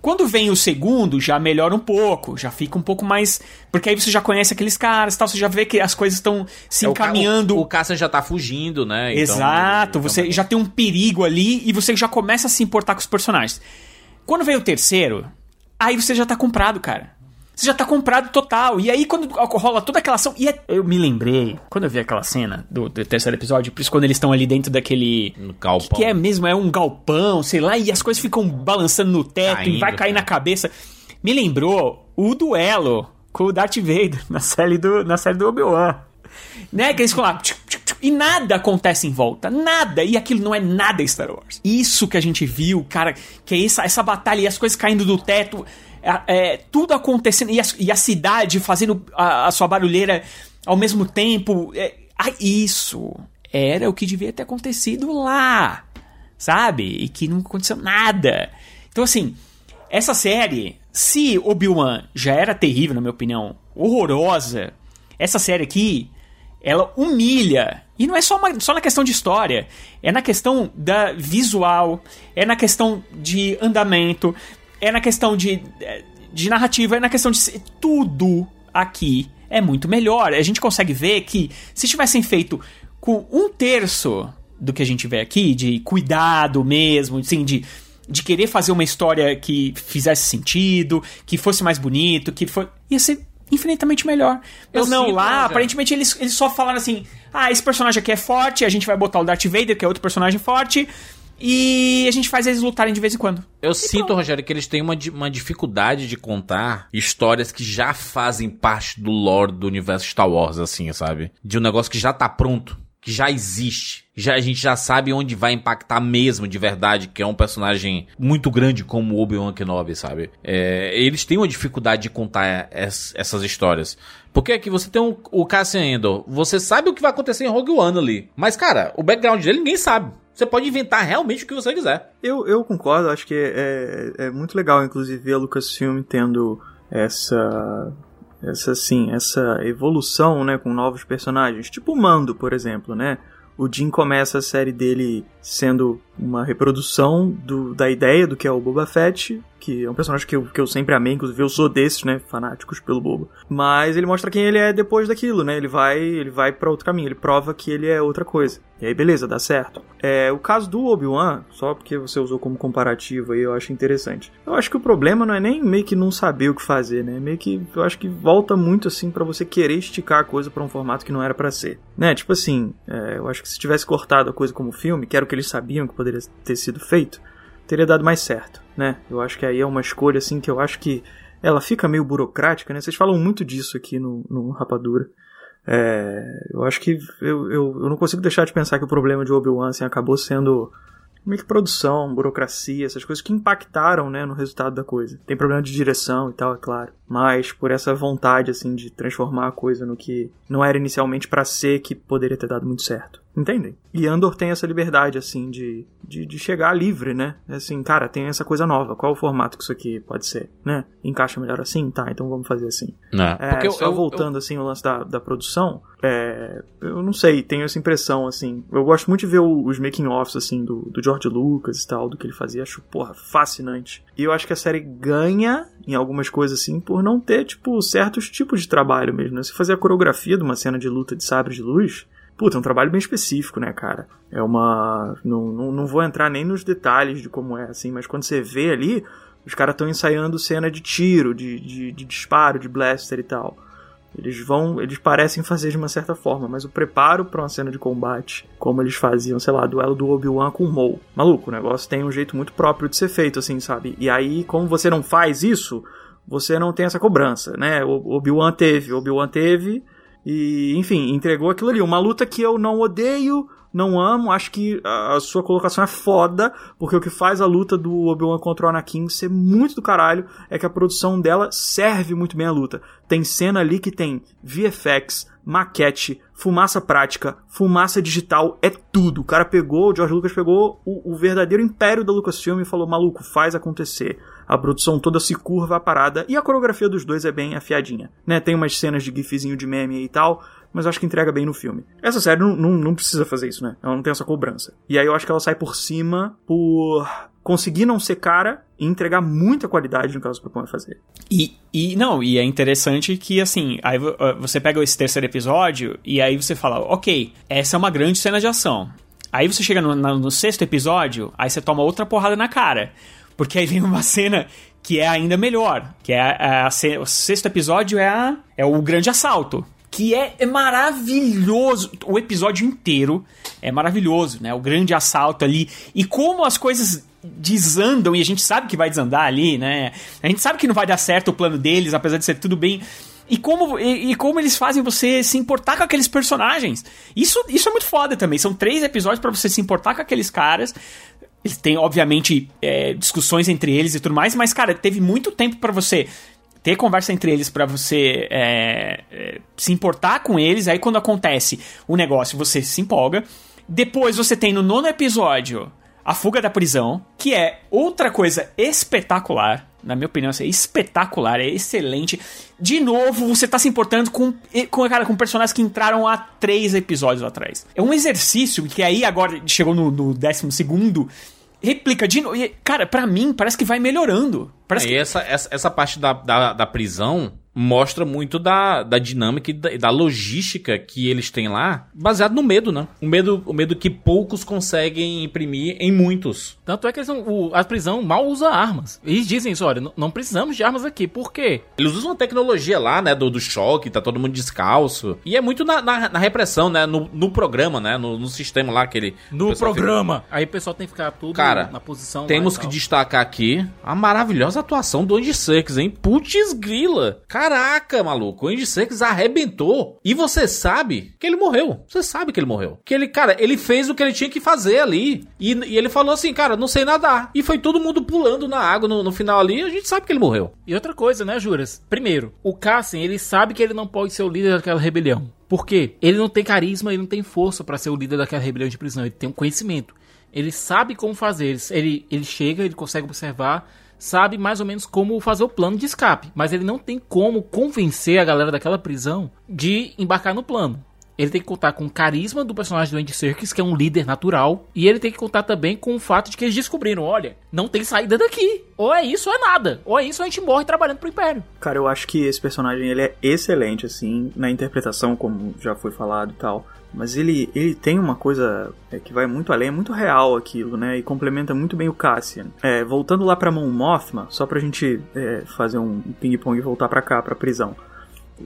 Quando vem o segundo, já melhora um pouco, já fica um pouco mais. Porque aí você já conhece aqueles caras e tal, você já vê que as coisas estão se É, o encaminhando. O, o Cassian já tá fugindo, né? Então- Exato, então- você já tem um perigo ali e você já começa a se importar com os personagens. Quando vem o terceiro, aí você já tá comprado, cara. Você já tá comprado total. E aí, quando rola toda aquela ação. E é- eu me lembrei, quando eu vi aquela cena do, do terceiro episódio, por isso quando eles estão ali dentro daquele. No galpão. Que, que é mesmo? É um galpão, sei lá, e as coisas ficam balançando no teto e Caindo, vai cair cara. na cabeça. Me lembrou o duelo com o Darth Vader na série do, na série do Obi-Wan. Né? Que eles ficam lá. tchuc, tchuc, tchuc, E nada acontece em volta. Nada. E aquilo não é nada Star Wars. Isso que a gente viu, cara, que é essa, essa batalha e as coisas caindo do teto. É, tudo acontecendo. E a, e a cidade fazendo a, a sua barulheira ao mesmo tempo. É, ah, isso era o que devia ter acontecido lá. Sabe? E que não aconteceu nada. Então, assim, essa série, se Obi-Wan já era terrível, na minha opinião, horrorosa, essa série aqui, ela humilha. E não é só, uma- só na questão de história, é na questão da visual, é na questão de andamento, é na questão de, de narrativa e na questão de tudo aqui é muito melhor. A gente consegue ver que se tivessem feito com um terço do que a gente vê aqui, de cuidado mesmo, assim, de, de querer fazer uma história que fizesse sentido, que fosse mais bonito, que foi. ia ser infinitamente melhor. Mas Eu não, sinto, lá, Rogério. aparentemente eles, eles só falaram assim: ah, esse personagem aqui é forte, a gente vai botar o Darth Vader, que é outro personagem forte, e a gente faz eles lutarem de vez em quando. Eu sinto, Rogério, que eles têm uma, uma dificuldade de contar histórias que já fazem parte do lore do universo Star Wars, assim, sabe? De um negócio que já tá pronto, que já existe. Já, a gente já sabe onde vai impactar mesmo, de verdade, que é um personagem muito grande como o Obi-Wan Kenobi, sabe? É, eles têm uma dificuldade de contar es- essas histórias. Porque aqui você tem um- o Cassian Endor, você sabe o que vai acontecer em Rogue One ali. Mas, cara, o background dele ninguém sabe. Você pode inventar realmente o que você quiser. Eu, eu concordo, acho que é, é, é muito legal, inclusive, ver a Lucasfilm tendo essa. Essa, assim, essa evolução, né, com novos personagens. Tipo o Mando, por exemplo, né? O Jim começa a série dele sendo uma reprodução do, da ideia do que é o Boba Fett, que é um personagem que eu, que eu sempre amei, inclusive eu sou desses, né, fanáticos pelo Boba. Mas ele mostra quem ele é depois daquilo, né? Ele vai, ele vai para outro caminho, ele prova que ele é outra coisa. E aí beleza, dá certo. É, o caso do Obi-Wan, só porque você usou como comparativo aí, eu acho interessante. Eu acho que o problema não é nem meio que não saber o que fazer, né? Meio que eu acho que volta muito assim pra você querer esticar a coisa pra um formato que não era pra ser. Né? Tipo assim, é, eu acho que se tivesse cortado a coisa como filme, que era o que eles sabiam que poderia ter sido feito, teria dado mais certo, né? Eu acho que aí é uma escolha assim que eu acho que ela fica meio burocrática, né? Vocês falam muito disso aqui no, no Rapadura. É, eu acho que eu, eu, eu não consigo deixar de pensar que o problema de Obi-Wan assim, acabou sendo meio que produção, burocracia, essas coisas que impactaram né, no resultado da coisa. Tem problema de direção e tal, é claro. Mas por essa vontade assim de transformar a coisa no que não era inicialmente pra ser que poderia ter dado muito certo. Entendem? E Andor tem essa liberdade, assim, de, de, de chegar livre, né? Assim, cara, tem essa coisa nova. Qual é o formato que isso aqui pode ser, né? Encaixa melhor assim? Tá, então vamos fazer assim. É, Porque eu- só eu- voltando assim o lance da, da produção, é, eu não sei, tenho essa impressão assim. Eu gosto muito de ver o- os making offs assim do, do George Lucas e tal, do que ele fazia, acho porra fascinante. E eu acho que a série ganha em algumas coisas assim por não ter tipo certos tipos de trabalho mesmo. Né? Se fazer a coreografia de uma cena de luta de sabre de luz, Puta, é um trabalho bem específico, né, cara? É uma. Não, não, não vou entrar nem nos detalhes de como é, assim, mas quando você vê ali, os caras estão ensaiando cena de tiro, de, de, de disparo, de blaster e tal. Eles vão. Eles parecem fazer de uma certa forma, mas o preparo pra uma cena de combate, como eles faziam, sei lá, duelo do Obi-Wan com o Maul. Maluco, o negócio tem um jeito muito próprio de ser feito, assim, sabe? E aí, como você não faz isso, você não tem essa cobrança, né? O Obi-Wan teve, Obi-Wan teve. E, enfim, entregou aquilo ali. Uma luta que eu não odeio, não amo. Acho que a sua colocação é foda, porque o que faz a luta do Obi-Wan contra o Anakin ser muito do caralho é que a produção dela serve muito bem a luta. Tem cena ali que tem VFX, maquete, fumaça prática, fumaça digital, é tudo. O cara pegou, o George Lucas pegou o, o verdadeiro império da Lucasfilm e falou: maluco, faz acontecer. A produção toda se curva a parada e a coreografia dos dois é bem afiadinha. Né? Tem umas cenas de gifzinho de meme e tal, mas acho que entrega bem no filme. Essa série não, não, não precisa fazer isso, né? Ela não tem essa cobrança. E aí eu acho que ela sai por cima por conseguir não ser cara e entregar muita qualidade no que ela se propõe a fazer. E, e não, e é interessante que assim, aí ah, você pega esse terceiro episódio e aí você fala, ok, essa é uma grande cena de ação. Aí você chega no, no sexto episódio, aí você toma outra porrada na cara. Porque aí vem uma cena que é ainda melhor. Que é a, a o sexto episódio é, a- é o grande assalto. Que é, é maravilhoso. O episódio inteiro é maravilhoso, né? O grande assalto ali. E como as coisas desandam, e a gente sabe que vai desandar ali, né? A gente sabe que não vai dar certo o plano deles, apesar de ser tudo bem. E como, e, e como eles fazem você se importar com aqueles personagens. Isso, isso é muito foda também. São três episódios pra você se importar com aqueles caras. Eles têm, obviamente, é, discussões entre eles e tudo mais, mas, cara, teve muito tempo pra você ter conversa entre eles pra você é, é, se importar com eles. Aí quando acontece o negócio, você se empolga. Depois você tem no nono episódio a fuga da prisão, que é outra coisa espetacular. Na minha opinião, é espetacular, é excelente. De novo, você tá se importando com, com, cara, com personagens que entraram há três episódios atrás. É um exercício que aí agora chegou no, no décimo segundo replica de novo. Cara, pra mim, parece que vai melhorando. Parece E que... essa, essa, essa parte da, da, da prisão mostra muito da, da dinâmica e da, da logística que eles têm lá, baseado no medo, né? O medo, o medo que poucos conseguem imprimir em muitos. Tanto é que eles não, o- a prisão mal usa armas. Eles dizem isso, olha, não, não precisamos de armas aqui. Por quê? Eles usam a tecnologia lá, né? Do, do choque, tá todo mundo descalço. E é muito na, na, na repressão, né? No, no programa, né? No, no sistema lá que ele. o pessoal fica- Aí o pessoal tem que ficar tudo Cara, na posição. Temos que destacar aqui a maravilhosa atuação do Andy Serkis, hein? Putz grila. Caraca, maluco. O Andy Serkis arrebentou. E você sabe que ele morreu. Você sabe que ele morreu. Que ele, cara, ele fez o que ele tinha que fazer ali. E, e ele falou assim, cara, não sei nadar. E foi todo mundo pulando na água no, no final ali. A gente sabe que ele morreu. E outra coisa, né, Juras? Primeiro, o Cassian, ele sabe que ele não pode ser o líder daquela rebelião. Por quê? Ele não tem carisma, ele não tem força pra ser o líder daquela rebelião de prisão. Ele tem um conhecimento. Ele sabe como fazer. Ele, ele chega, ele consegue observar, sabe mais ou menos como fazer o plano de escape. Mas ele não tem como convencer a galera daquela prisão de embarcar no plano. Ele tem que contar com o carisma do personagem do Andy Serkis, que é um líder natural. E ele tem que contar também com o fato de que eles descobriram: olha, não tem saída daqui. Ou é isso ou é nada. Ou é isso ou a gente morre trabalhando pro Império. Cara, eu acho que esse personagem ele é excelente, assim, na interpretação, como já foi falado e tal. Mas ele, ele tem uma coisa é, que vai muito além, é muito real aquilo, né? E complementa muito bem o Cassian. É, voltando lá pra Mon Mothma, só pra gente é, fazer um ping-pong e voltar pra cá, pra prisão.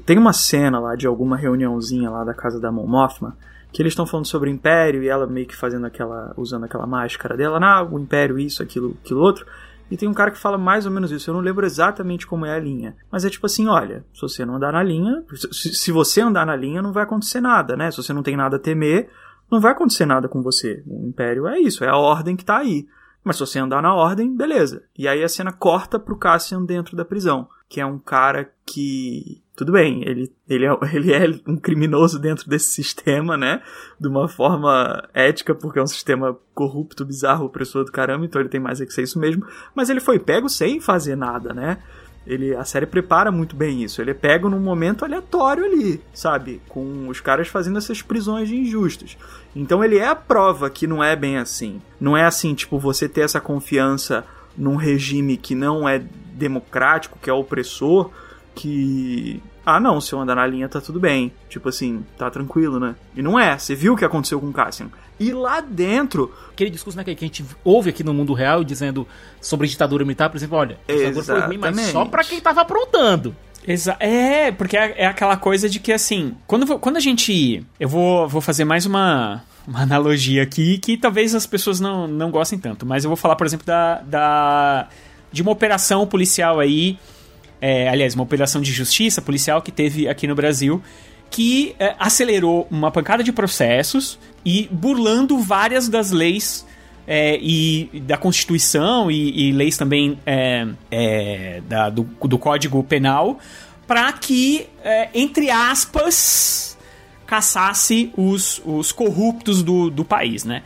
Tem uma cena lá de alguma reuniãozinha lá da casa da Mon Mothma que eles estão falando sobre o Império e ela meio que fazendo aquela. usando aquela máscara dela, ah, o Império, isso, aquilo, aquilo outro. E tem um cara que fala mais ou menos isso. Eu não lembro exatamente como é a linha. Mas é tipo assim: olha, se você não andar na linha. Se, você andar na linha, não vai acontecer nada, né? Se você não tem nada a temer, não vai acontecer nada com você. O Império é isso, é a ordem que tá aí. Mas se você andar na ordem, beleza. E aí a cena corta pro Cassian dentro da prisão. Que é um cara que. Tudo bem, ele, ele, é, ele é um criminoso dentro desse sistema, né? De uma forma ética, porque é um sistema corrupto, bizarro, opressor do caramba, então ele tem mais é que ser isso mesmo. Mas ele foi pego sem fazer nada, né? Ele, a série prepara muito bem isso. Ele é pego num momento aleatório ali, sabe? Com os caras fazendo essas prisões injustas. Então ele é a prova que não é bem assim. Não é assim, tipo, você ter essa confiança num regime que não é democrático, que é opressor, que. Ah, não, se eu andar na linha tá tudo bem. Tipo assim, tá tranquilo, né? E não é. Você viu o que aconteceu com o Cassian. E lá dentro. Aquele discurso né, que a gente ouve aqui no mundo real dizendo sobre ditadura militar, por exemplo, olha, a ditadura foi ruim, mas só pra quem tava aprontando. Exa é, porque é, é aquela coisa de que assim, quando, quando a gente. Eu vou, vou fazer mais uma, uma analogia aqui que talvez as pessoas não, não gostem tanto, mas eu vou falar, por exemplo, da. da de uma operação policial aí. É, aliás, uma operação de justiça policial que teve aqui no Brasil. Que é, acelerou uma pancada de processos e burlando várias das leis é, e da Constituição e, e leis também é, é, da- do, do Código Penal para que, é, entre aspas, caçasse os, os corruptos do, do país, né?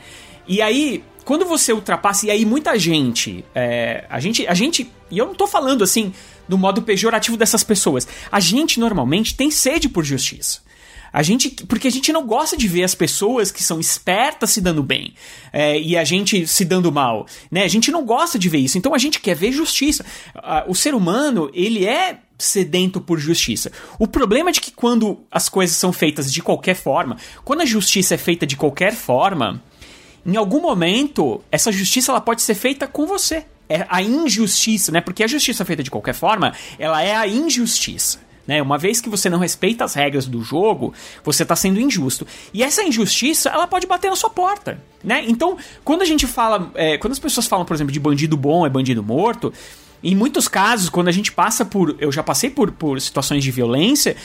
E aí, quando você ultrapassa, e aí muita gente, a gente, a gente, e eu não tô falando assim do modo pejorativo dessas pessoas, a gente normalmente tem sede por justiça. A gente, porque a gente não gosta de ver as pessoas que são espertas se dando bem é, e a gente se dando mal, né? A gente não gosta de ver isso. Então a gente quer ver justiça. O ser humano ele é sedento por justiça. O problema é de que quando as coisas são feitas de qualquer forma, quando a justiça é feita de qualquer forma, em algum momento essa justiça ela pode ser feita com você. É a injustiça, né? Porque a justiça feita de qualquer forma, ela é a injustiça. Né? Uma vez que você não respeita as regras do jogo, você está sendo injusto. E essa injustiça, ela pode bater na sua porta. Né? Então, quando a gente fala. é, quando as pessoas falam, por exemplo, de bandido bom é bandido morto, em muitos casos, quando a gente passa por. Eu já passei por, por situações de violência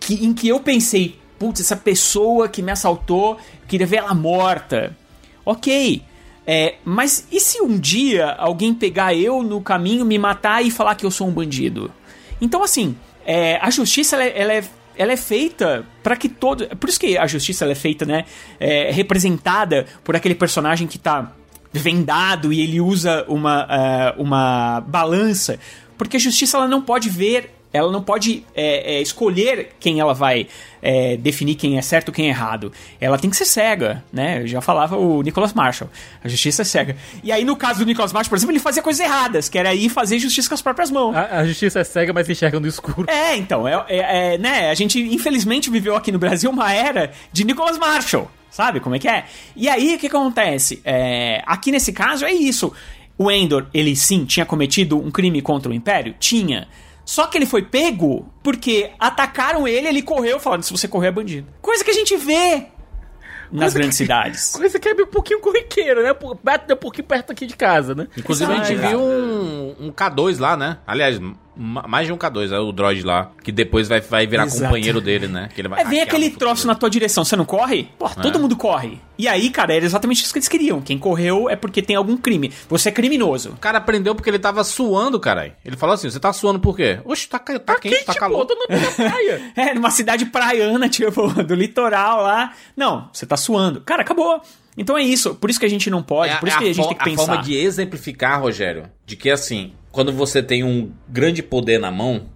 que, em que eu pensei, putz, essa pessoa que me assaltou, queria ver ela morta. Ok. É, mas e se um dia alguém pegar eu no caminho, me matar e falar que eu sou um bandido? Então, assim, é, a justiça ela, é- ela é, ela é feita para que todo. Por isso que a justiça é feita, né? É, representada por aquele personagem que tá vendado e ele usa uma, é, uma balança. Porque a justiça ela não pode ver ela não pode é, é, escolher quem ela vai é, definir quem é certo e quem é errado. Ela tem que ser cega, né? Já falava o Nicholas Marshall. A justiça é cega. E aí, no caso do Nicholas Marshall, por exemplo, ele fazia coisas erradas, que era ir fazer justiça com as próprias mãos. A, a justiça é cega, mas enxerga no escuro. É, então, é, é- é, né? A gente infelizmente viveu aqui no Brasil uma era de Nicholas Marshall. Sabe como é que é? E aí, o que acontece? É, aqui nesse caso é isso. O Endor, ele sim, tinha cometido um crime contra o Império? Tinha. Só que ele foi pego porque atacaram ele, ele correu falando, se você correr é bandido. Coisa que a gente vê nas grandes cidades. Coisa que é um pouquinho corriqueiro, né? Perto- Um pouquinho perto aqui de casa, né? Inclusive, a gente viu um, um K2 lá, né? Aliás, mais de um K2, é o droid lá, que depois vai, vai virar Exato. companheiro dele, né? Que ele vai É, vem aquele troço na tua direção, você não corre? Pô, todo É. mundo corre. E aí, cara, era exatamente isso que eles queriam. Quem correu é porque tem algum crime. Você é criminoso. O cara aprendeu porque ele tava suando, caralho. Ele falou assim: você tá suando por quê? Oxe, tá, ca- tá quente, tá Quente, calor. pô, tô na praia. É, numa cidade praiana, tipo, do litoral lá. Não, você tá suando. Cara, acabou. Então é isso. Por isso que a gente não pode, É por isso é que a gente fo- tem que pensar. forma de exemplificar, Rogério, de que assim, quando você tem um grande poder na mão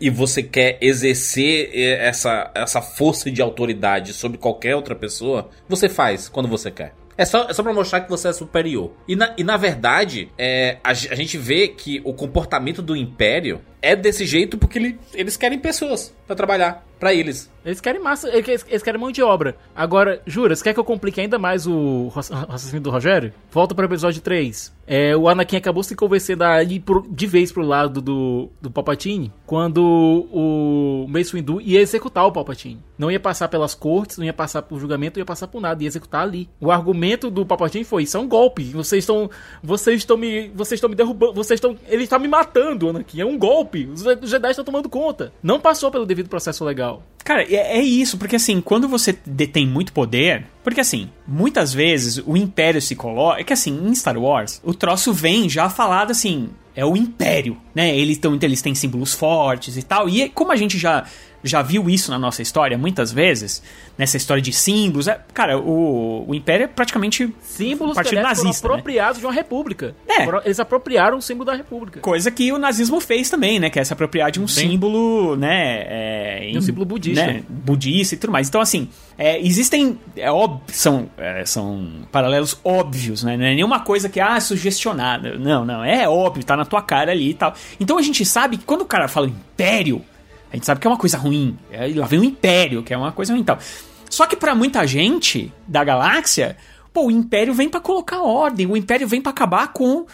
e você quer exercer eh, essa, essa força de autoridade sobre qualquer outra pessoa, você faz quando você quer. É só, é só pra mostrar que você é superior. E na, e na verdade, é, a, a gente vê que o comportamento do Império é desse jeito porque ele- eles querem pessoas pra trabalhar pra eles. Eles querem massa, eles, querem mão de obra. Agora, jura, você quer que eu complique ainda mais o raci- raciocínio do Rogério? Volta para o episódio 3. É, o Anakin acabou se convencendo a ir pro- de vez pro lado do, do Palpatine quando o Mace Windu ia executar o Palpatine. Não ia passar pelas cortes, não ia passar por julgamento, não ia passar por nada, ia executar ali. O argumento do Palpatine foi: isso é um golpe. Vocês estão. Vocês estão me. Vocês estão me derrubando. Vocês estão. Ele está me matando, Anakin. É um golpe. Os Jedi estão tomando conta. Não passou pelo devido processo legal. Cara, é, é isso, porque assim, quando você detém muito poder. Porque assim, muitas vezes o Império se coloca. É que assim, em Star Wars, o troço vem já falado assim. É o Império, né? Eles, tão, eles têm símbolos fortes e tal. E como a gente já, já viu isso na nossa história muitas vezes, nessa história de símbolos, é, cara, o, o Império é praticamente símbolos partido aliás, foram nazista. né? apropriados de uma república. É. Eles apropriaram o símbolo da república. Coisa que o nazismo fez também, né? Que é se apropriar de um símbolo, né? É, De um símbolo budista. né, budista e tudo mais. Então, assim, é, existem. É, são, é, são paralelos óbvios, né? Não é nenhuma coisa que, ah, sugestionada. Não, não. É óbvio, tá na tua cara ali e tal. Então a gente sabe que quando o cara fala império, a gente sabe que é uma coisa ruim. É, lá vem o império, que é uma coisa ruim e tal. Só que pra muita gente da galáxia, pô, o império vem pra colocar ordem. O império vem pra acabar com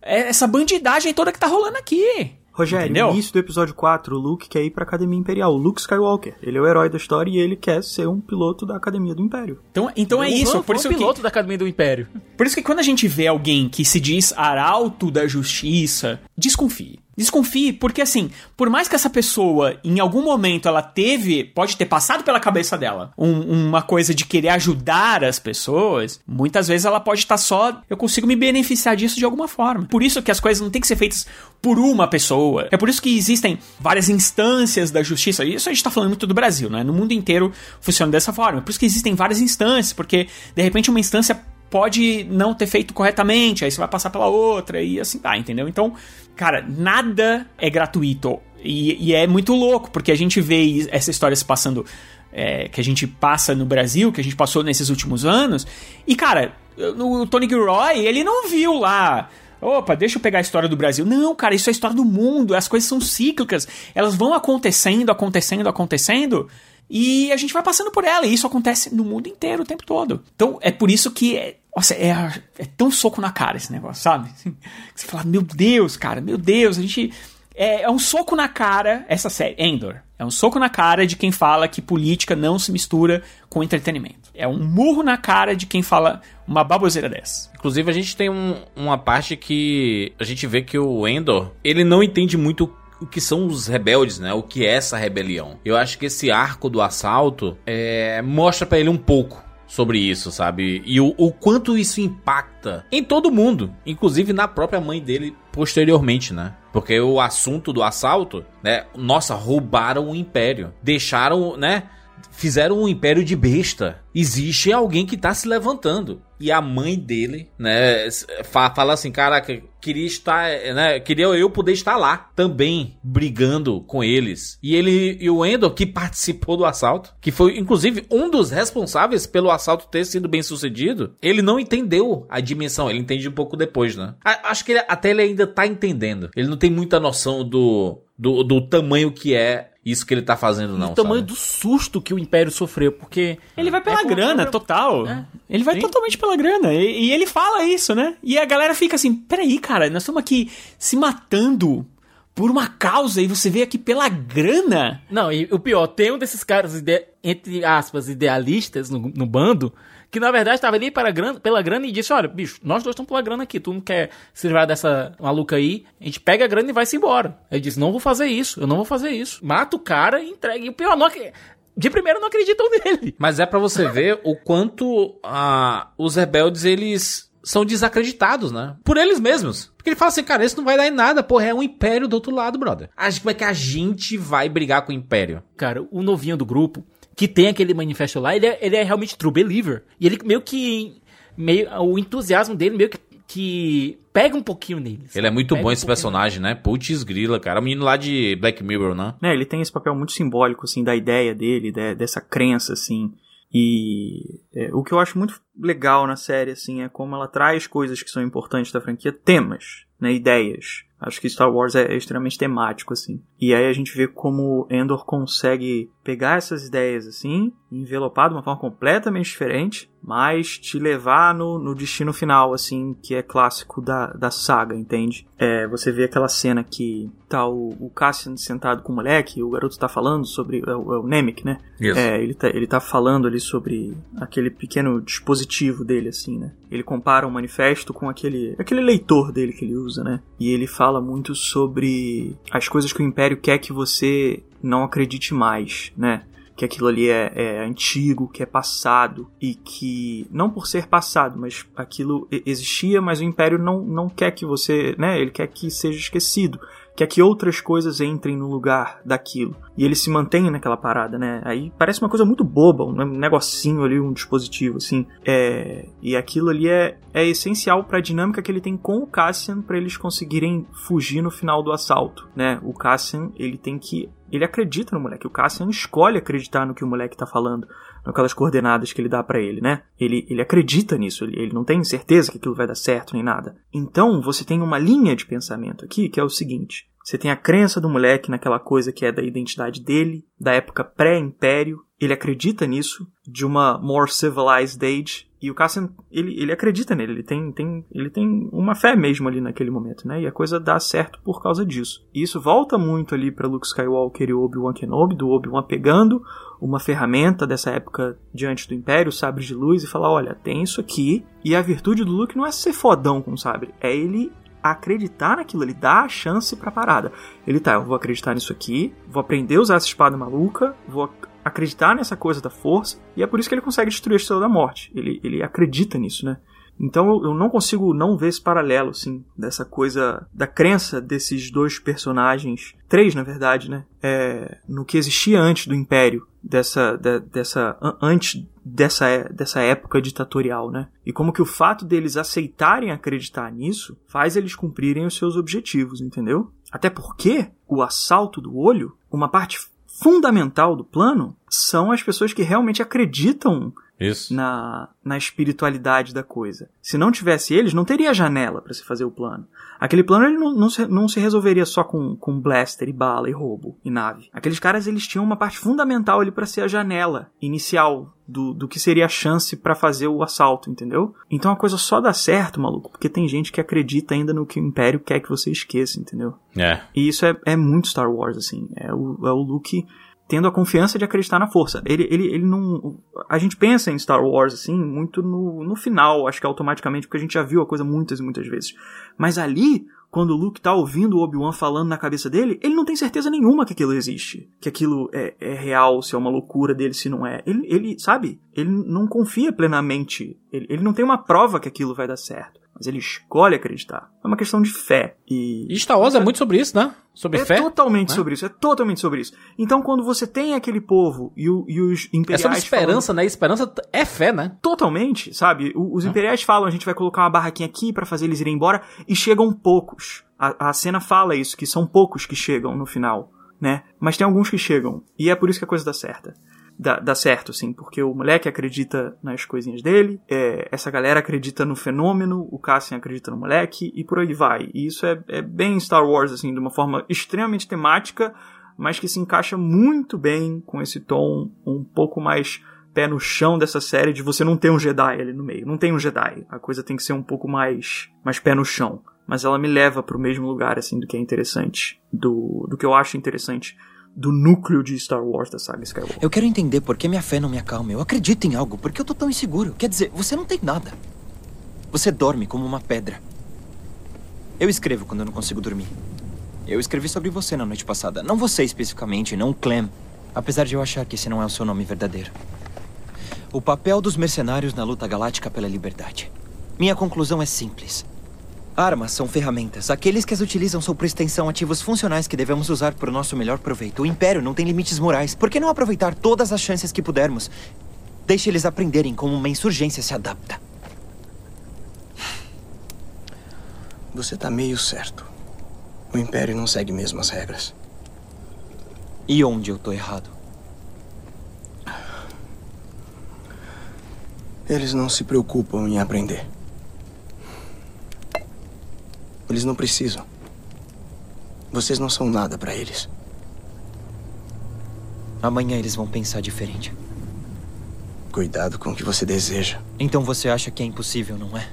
é, essa bandidagem toda que tá rolando aqui. Rogério, Entendeu? no início do episódio 4, o Luke quer ir pra Academia Imperial. O Luke Skywalker, ele é o herói da história e ele quer ser um piloto da Academia do Império. Então, então é O isso, por isso um que piloto da Academia do Império. Por isso que quando a gente vê alguém que se diz arauto da justiça, desconfie. Desconfie, porque assim, por mais que essa pessoa, em algum momento, ela teve, pode ter passado pela cabeça dela um- uma coisa de querer ajudar as pessoas, muitas vezes ela pode estar só, eu consigo me beneficiar disso de alguma forma. Por isso que as coisas não têm que ser feitas por uma pessoa. É por isso que existem várias instâncias da justiça. Isso a gente tá falando muito do Brasil, né? No mundo inteiro funciona dessa forma. Por isso que existem várias instâncias, porque de repente uma instância pode não ter feito corretamente, aí você vai passar pela outra e assim tá, entendeu? Então, cara, nada é gratuito. E, e é muito louco, porque a gente vê essa história se passando. é, que a gente passa no Brasil, que a gente passou nesses últimos anos. E, cara, o Tony Gilroy, ele não viu lá. Opa, deixa eu pegar a história do Brasil. Não, cara, isso é a história do mundo. As coisas são cíclicas. Elas vão acontecendo, acontecendo, acontecendo. E a gente vai passando por ela. E isso acontece no mundo inteiro o tempo todo. Então é por isso que. É, nossa, é, é tão soco na cara esse negócio, sabe? Assim, Você fala, meu Deus, cara, meu Deus, a gente. É, é um soco na cara, essa série, Endor. É um soco na cara de quem fala que política não se mistura com entretenimento. É um murro na cara de quem fala uma baboseira dessa. Inclusive, a gente tem um- uma parte que a gente vê que o Endor, ele não entende muito o que são os rebeldes, né? O que é essa rebelião. Eu acho que esse arco do assalto é, mostra pra ele um pouco sobre isso, sabe? E o, o quanto isso impacta em todo mundo, inclusive na própria mãe dele posteriormente, né? Porque o assunto do assalto, né? Nossa, roubaram o império, deixaram, né? Fizeram um império de besta. Existe alguém que tá se levantando. E a mãe dele, né, fa- fala assim, caraca, queria estar, né, queria eu poder estar lá também brigando com eles. E ele e o Endor que participou do assalto, que foi inclusive um dos responsáveis pelo assalto ter sido bem sucedido, ele não entendeu a dimensão, ele entende um pouco depois, né? Acho que ele- até ele ainda tá entendendo. Ele não tem muita noção do do, do tamanho que é isso que ele tá fazendo não, o tamanho sabe? do susto que o Império sofreu, porque Ele vai pela É grana, total. É. Ele vai Sim. totalmente pela grana. E, e ele fala isso, né? E a galera fica assim: peraí, cara, nós estamos aqui se matando por uma causa e você veio aqui pela grana. Não, e o pior, tem um desses caras, ide- entre aspas, idealistas no, no bando, que na verdade estava ali para grana, pela grana e disse: Olha, bicho, nós dois estamos pela grana aqui, tu não quer se livrar dessa maluca aí, a gente pega a grana e vai-se embora. Ele disse: Não vou fazer isso, eu não vou fazer isso. Mata o cara e entrega. E o pior, não, de primeiro não acreditam nele. Mas é pra você ver o quanto ah, os rebeldes eles são desacreditados, né? Por eles mesmos. Porque ele fala assim, cara, isso não vai dar em nada, porra, é um império do outro lado, brother. Acho como é que a gente vai brigar com o império? Cara, o novinho do grupo, que tem aquele manifesto lá, ele é, ele é realmente true believer. E ele meio que. Meio, o entusiasmo dele meio que, que pega um pouquinho nele. Ele é muito Pega bom um esse personagem, né? Putz grila, cara. O menino lá de Black Mirror, né? né, ele tem esse papel muito simbólico, assim, da ideia dele, de- dessa crença, assim. E é, o que eu acho muito legal na série, assim, é como ela traz coisas que são importantes da franquia, temas, né, ideias. Acho que Star Wars é extremamente temático, assim. E aí a gente vê como Endor consegue pegar essas ideias, assim, e envelopar de uma forma completamente diferente, mas te levar no, no destino final, assim, que é clássico da, da saga, entende? É, você vê aquela cena que tá o, o Cassian sentado com o moleque, e o garoto tá falando sobre. É o, é o Nemec, né? Isso. É, ele tá, ele tá falando ali sobre aquele pequeno dispositivo dele, assim, né? Ele compara o manifesto com aquele, aquele leitor dele que ele usa, né? E ele fala muito sobre as coisas que o Império quer que você não acredite mais, né? Que aquilo ali é, é antigo, que é passado e que, não por ser passado, mas aquilo existia, mas o Império não, não quer que você, né? Ele quer que seja esquecido quer que outras coisas entrem no lugar daquilo. E ele se mantém naquela parada, né? Aí parece uma coisa muito boba, um negocinho ali, um dispositivo, assim. É... E aquilo ali é, é essencial para a dinâmica que ele tem com o Cassian para eles conseguirem fugir no final do assalto, né? O Cassian, ele tem que... Ele acredita no moleque. O Cassian escolhe acreditar no que o moleque tá falando naquelas coordenadas que ele dá pra ele, né? Ele, ele acredita nisso, ele, ele não tem certeza que aquilo vai dar certo nem nada. Então, você tem uma linha de pensamento aqui que é o seguinte: você tem a crença do moleque naquela coisa que é da identidade dele, da época pré-império, ele acredita nisso, de uma more civilized age, e o Cassian, ele, ele acredita nele, ele tem, tem, ele tem uma fé mesmo ali naquele momento, né? E a coisa dá certo por causa disso. E isso volta muito ali para Luke Skywalker e Obi-Wan Kenobi, do Obi-Wan pegando uma ferramenta dessa época diante do Império, o sabre de luz, e falar: olha, tem isso aqui, e a virtude do Luke não é ser fodão com o sabre, é ele acreditar naquilo, ele dá a chance pra parada. Ele tá, eu vou acreditar nisso aqui, vou aprender a usar essa espada maluca, vou ac- acreditar nessa coisa da força, e é por isso que ele consegue destruir a Estrela da Morte. Ele, ele acredita nisso, né? Então eu, eu não consigo não ver esse paralelo, assim, dessa coisa, da crença desses dois personagens, três na verdade, né? É, no que existia antes do Império, dessa, de- dessa, an- antes dessa, é- dessa época ditatorial, né? E como que o fato deles aceitarem acreditar nisso faz eles cumprirem os seus objetivos, entendeu? Até porque o assalto do olho, uma parte fundamental do plano, são as pessoas que realmente acreditam Isso. na, na espiritualidade da coisa. Se não tivesse eles, não teria janela para se fazer o plano. Aquele plano ele não, não, se, não se resolveria só com, com blaster e bala e roubo e nave. Aqueles caras eles tinham uma parte fundamental ali para ser a janela inicial do, do que seria a chance para fazer o assalto, entendeu? Então a coisa só dá certo, maluco, porque tem gente que acredita ainda no que o Império quer que você esqueça, entendeu? É. E isso é, é muito Star Wars, assim. É o, é o Luke tendo a confiança de acreditar na força. Ele, ele, ele não. A gente pensa em Star Wars, assim, muito no, no final, acho que automaticamente, porque a gente já viu a coisa muitas e muitas vezes. Mas ali, quando o Luke tá ouvindo o Obi-Wan falando na cabeça dele, ele não tem certeza nenhuma que aquilo existe. Que aquilo é, é real, se é uma loucura dele, se não é. Ele, ele sabe? Ele não confia plenamente. Ele, ele não tem uma prova que aquilo vai dar certo. Mas ele escolhe acreditar. É uma questão de fé. E. E Star Wars é muito sobre isso, né? Sobre É fé. totalmente né? sobre isso, é totalmente sobre isso. Então, quando você tem aquele povo e, o- e os É imperiais. sobre falando- esperança, né? Esperança é fé, né? Totalmente, sabe? O- Os imperiais falam, a gente vai colocar uma barraquinha aqui pra fazer eles irem embora, e chegam poucos. A, a cena fala isso, que são poucos que chegam no final, né? Mas tem alguns que chegam, e é por isso que a coisa dá certa. Dá, dá certo, sim, porque o moleque acredita nas coisinhas dele, é, essa galera acredita no fenômeno, o Cassian acredita no moleque, e por aí vai. E isso é, é bem Star Wars, assim, de uma forma extremamente temática, mas que se encaixa muito bem com esse tom um pouco mais pé no chão dessa série de você não ter um Jedi ali no meio. Não tem um Jedi. A coisa tem que ser um pouco mais, mais pé no chão. Mas ela me leva pro mesmo lugar, assim, do que é interessante. Do, do que eu acho interessante do núcleo de Star Wars da saga Skywalker. Eu quero entender por que minha fé não me acalma. Eu acredito em algo. Por que eu tô tão inseguro? Quer dizer, você não tem nada. Você dorme como uma pedra. Eu escrevo quando eu não consigo dormir. Eu escrevi sobre você na noite passada. Não você especificamente, não o Clem. Apesar de eu achar que esse não é o seu nome verdadeiro. O papel dos mercenários na luta galáctica pela liberdade. Minha conclusão é simples. Armas são ferramentas. Aqueles que as utilizam são, por extensão, ativos funcionais que devemos usar para o nosso melhor proveito. O Império não tem limites morais. Por que não aproveitar todas as chances que pudermos? Deixe eles aprenderem como uma insurgência se adapta. Você tá meio certo. O Império não segue mesmo as regras. E onde eu tô errado? Eles não se preocupam em aprender. Eles não precisam. Vocês não são nada pra eles. Amanhã eles vão pensar diferente. Cuidado com o que você deseja. Então você acha que é impossível, não é?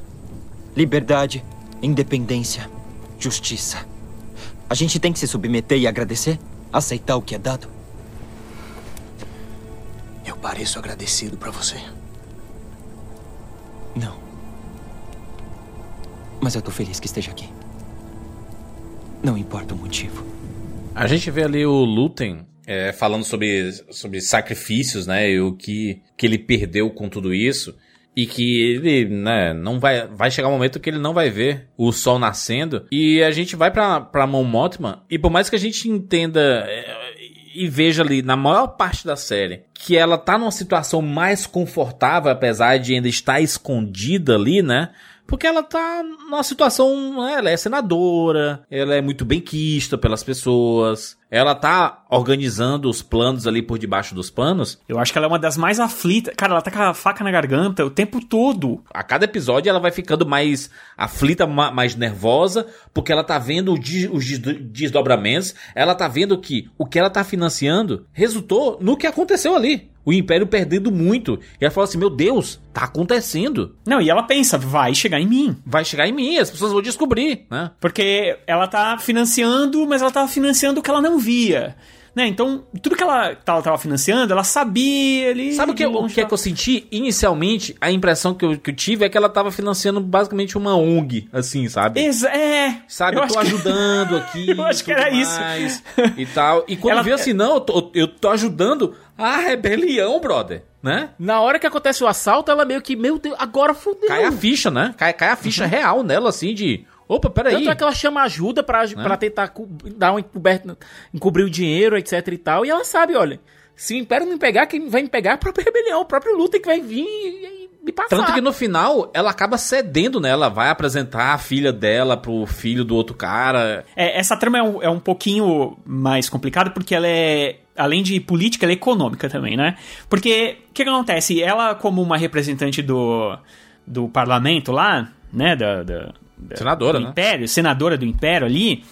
Liberdade, independência, justiça. A gente tem que se submeter e agradecer? Aceitar o que é dado? Eu pareço agradecido pra você. Não. Mas eu tô feliz que esteja aqui. Não importa o motivo. A gente vê ali o Lutem é, falando sobre, sobre sacrifícios, né? E o que, que ele perdeu com tudo isso. E que ele, né, não vai. Vai chegar um momento que ele não vai ver o sol nascendo. E a gente vai pra, pra Mon Mothma. E por mais que a gente entenda é, e veja ali, na maior parte da série, que ela tá numa situação mais confortável, apesar de ainda estar escondida ali, né? Porque ela tá numa situação. né, Ela é senadora, ela é muito bem quista pelas pessoas, ela tá organizando os planos ali por debaixo dos panos. Eu acho que ela é uma das mais aflitas. Cara, ela tá com a faca na garganta o tempo todo. A cada episódio ela vai ficando mais aflita, ma- mais nervosa, porque ela tá vendo os des- desdobramentos, ela tá vendo que o que ela tá financiando resultou no que aconteceu ali. O Império perdendo muito. E ela fala assim: Meu Deus, tá acontecendo. Não, e ela pensa, vai chegar em mim. Vai chegar em mim, as pessoas vão descobrir, né? Porque ela tá financiando, mas ela tá financiando o que ela não via. Né? Então, tudo que ela tava, tava financiando, ela sabia ali. Sabe o que, o que é que eu senti? Inicialmente, a impressão que eu, que eu tive é que ela tava financiando basicamente uma ONG, assim, sabe? Exa é. Sabe, eu, acho tô que- ajudando aqui. Eu acho que era isso. E tal. E quando Ela- viu assim, não, eu tô, eu tô ajudando a rebelião, brother. Né? Na hora que acontece o assalto, ela meio que, meu Deus, agora fudeu. Cai a ficha, né? Cai, cai a ficha real nela, assim, de. Opa, peraí. Tanto é que ela chama ajuda pra, pra tentar dar um encoberto, encobrir o dinheiro, etc e tal. E ela sabe, olha, se o Império não me pegar, quem vai me pegar é a própria rebelião, o próprio Luta que vai vir e me passar. Tanto que no final ela acaba cedendo, né? Ela vai apresentar a filha dela pro filho do outro cara. É, essa trama é um, é um pouquinho mais complicada porque ela é, além de política, ela é econômica também, né? Porque o que, que acontece? Ela, como uma representante do, do parlamento lá, né? Da, da- da- Senadora, do né? Império, senadora do Império ali.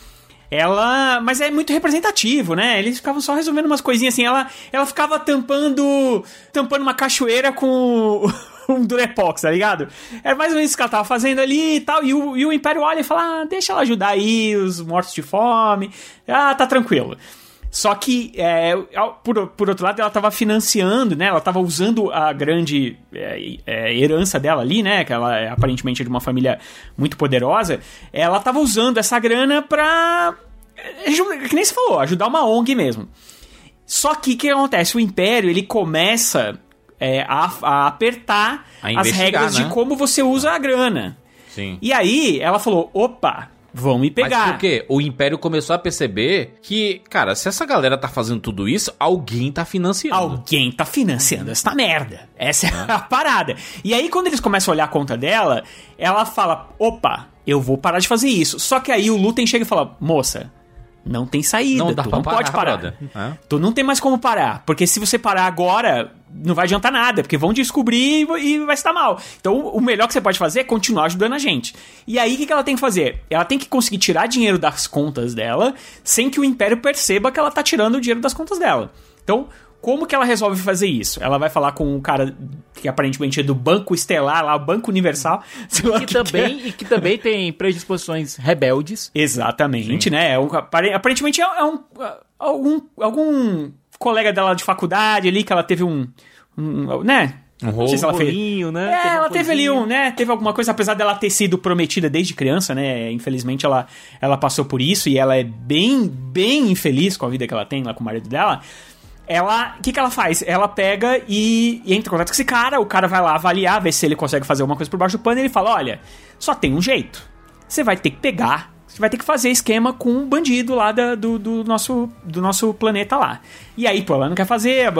Ela. Mas é muito representativo, né? Eles ficavam só resolvendo umas coisinhas assim. Ela, ela ficava tampando. tampando uma cachoeira com. Um Durepox, tá ligado? Era mais ou menos isso que ela tava fazendo ali e tal. E o, e o Império olha e fala: ah, deixa ela ajudar aí os mortos de fome. Ah, tá tranquilo. Só que, é, por, por outro lado, ela tava financiando, né? Ela tava usando a grande é, é, herança dela ali, né? Que ela é aparentemente é de uma família muito poderosa. Ela tava usando essa grana pra. é, Que nem você falou, ajudar uma ONG mesmo. Só que o que acontece? O Império ele começa é, a, a apertar A as regras né? de como você usa a grana. Sim. E aí ela falou: opa, vão me Mas pegar. por quê? O Império começou a perceber que, cara, se essa galera tá fazendo tudo isso, alguém tá financiando. Alguém tá financiando essa merda. Essa é a parada. E aí, quando eles começam a olhar a conta dela, ela fala: opa, eu vou parar de fazer isso. Só que aí o Lutem chega e fala: moça. Não tem saída, Não dá tu não pode parar, parar. brother. É. Tu não tem mais como parar, porque se você parar agora, não vai adiantar nada, porque vão descobrir e vai dar mal. Então, o melhor que você pode fazer é continuar ajudando a gente. E aí, o que que ela tem que fazer? Ela tem que conseguir tirar dinheiro das contas dela, sem que o Império perceba que ela tá tirando o dinheiro das contas dela. Então, como que ela resolve fazer isso? Ela vai falar com um cara que aparentemente é do Banco Estelar, lá, o Banco Universal. sei Que que que é. também, e que também tem predisposições rebeldes. Exatamente, né? É um- apare- aparentemente é, é um, algum, algum colega dela de faculdade ali que ela teve um. um, né? Um Não sei se ela fez. rolinho, né? É, Teve ela teve ali um, né? Teve alguma coisa, apesar dela ter sido prometida desde criança, né? Infelizmente ela, ela passou por isso e ela é bem, bem infeliz com a vida que ela tem lá com o marido dela. Ela, o que, que ela faz? Ela pega e, e entra em contato com esse cara, o cara vai lá avaliar, ver se ele consegue fazer alguma coisa por baixo do pano e ele fala: Olha, só tem um jeito. Você vai ter que pegar, você vai ter que fazer esquema com um bandido lá da- do, do nosso, do nosso planeta lá. E aí, pô, ela não quer fazer,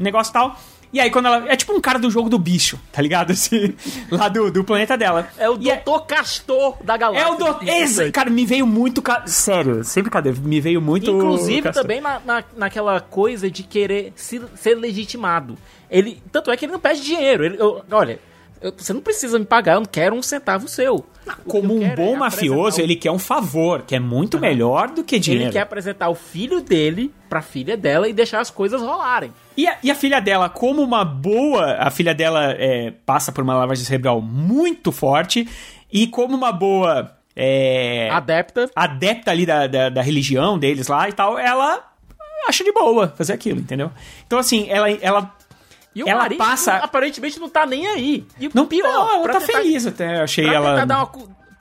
negócio tal. E aí, quando ela. É tipo um cara do jogo do bicho, tá ligado? Assim, lá do, do planeta dela. É o E é- Doutor Castor da galáxia. é o do... Esse, cara, me veio muito. ca- Sério, sempre cadê? Me veio muito. Inclusive Castor. também na, na- naquela coisa de querer se- ser legitimado. Ele, tanto é que ele não pede dinheiro. Ele, eu- olha, eu- você não precisa me pagar, eu não quero um centavo seu. Que Como um quero bom é mafioso, o- ele quer um favor, que é muito melhor do que dinheiro. Ele quer apresentar o filho dele pra filha dela e deixar as coisas rolarem. E a, e a filha dela, como uma boa. A filha dela é, passa por uma lavagem cerebral muito forte. E como uma boa. é, Adepta. adepta ali da, da, da religião deles lá e tal, ela acha de boa fazer aquilo, entendeu? Então, assim, ela. ela E o Ela marido passa- aparentemente não tá nem aí. E não, pior, não, ela pra tá tentar- feliz até. Eu achei Pra ela. tentar, dar uma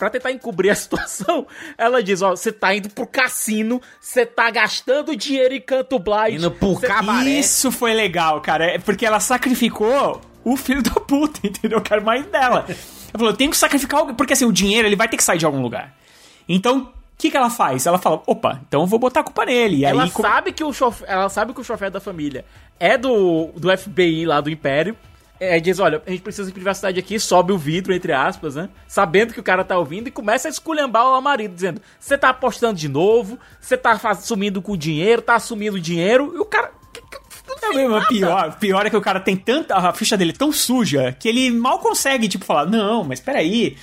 pra tentar encobrir a situação, ela diz: Ó, você tá indo pro cassino, você tá gastando dinheiro em canto blind. Indo pro cê- cabaré. Isso foi legal, cara. É porque ela sacrificou o filho da puta, entendeu? Que era o marido dela. Ela falou, eu tenho que sacrificar alguém. Porque assim, o dinheiro ele vai ter que sair de algum lugar. Então, o que, que ela faz? Ela fala, opa, então eu vou botar a culpa nele. E Ela aí, como- sabe que o chofer, ela sabe que o chofer da família é do, do FBI lá do Império. É, diz, olha, a gente precisa de privacidade aqui, sobe o vidro, entre aspas, né? Sabendo que o cara tá ouvindo e começa a esculhambar o marido, dizendo: Você tá apostando de novo, você tá sumindo com o dinheiro, tá assumindo o dinheiro, e o cara. É mesmo, pior, pior é que o cara tem tanta. A ficha dele é tão suja que ele mal consegue, tipo, falar, não, mas peraí.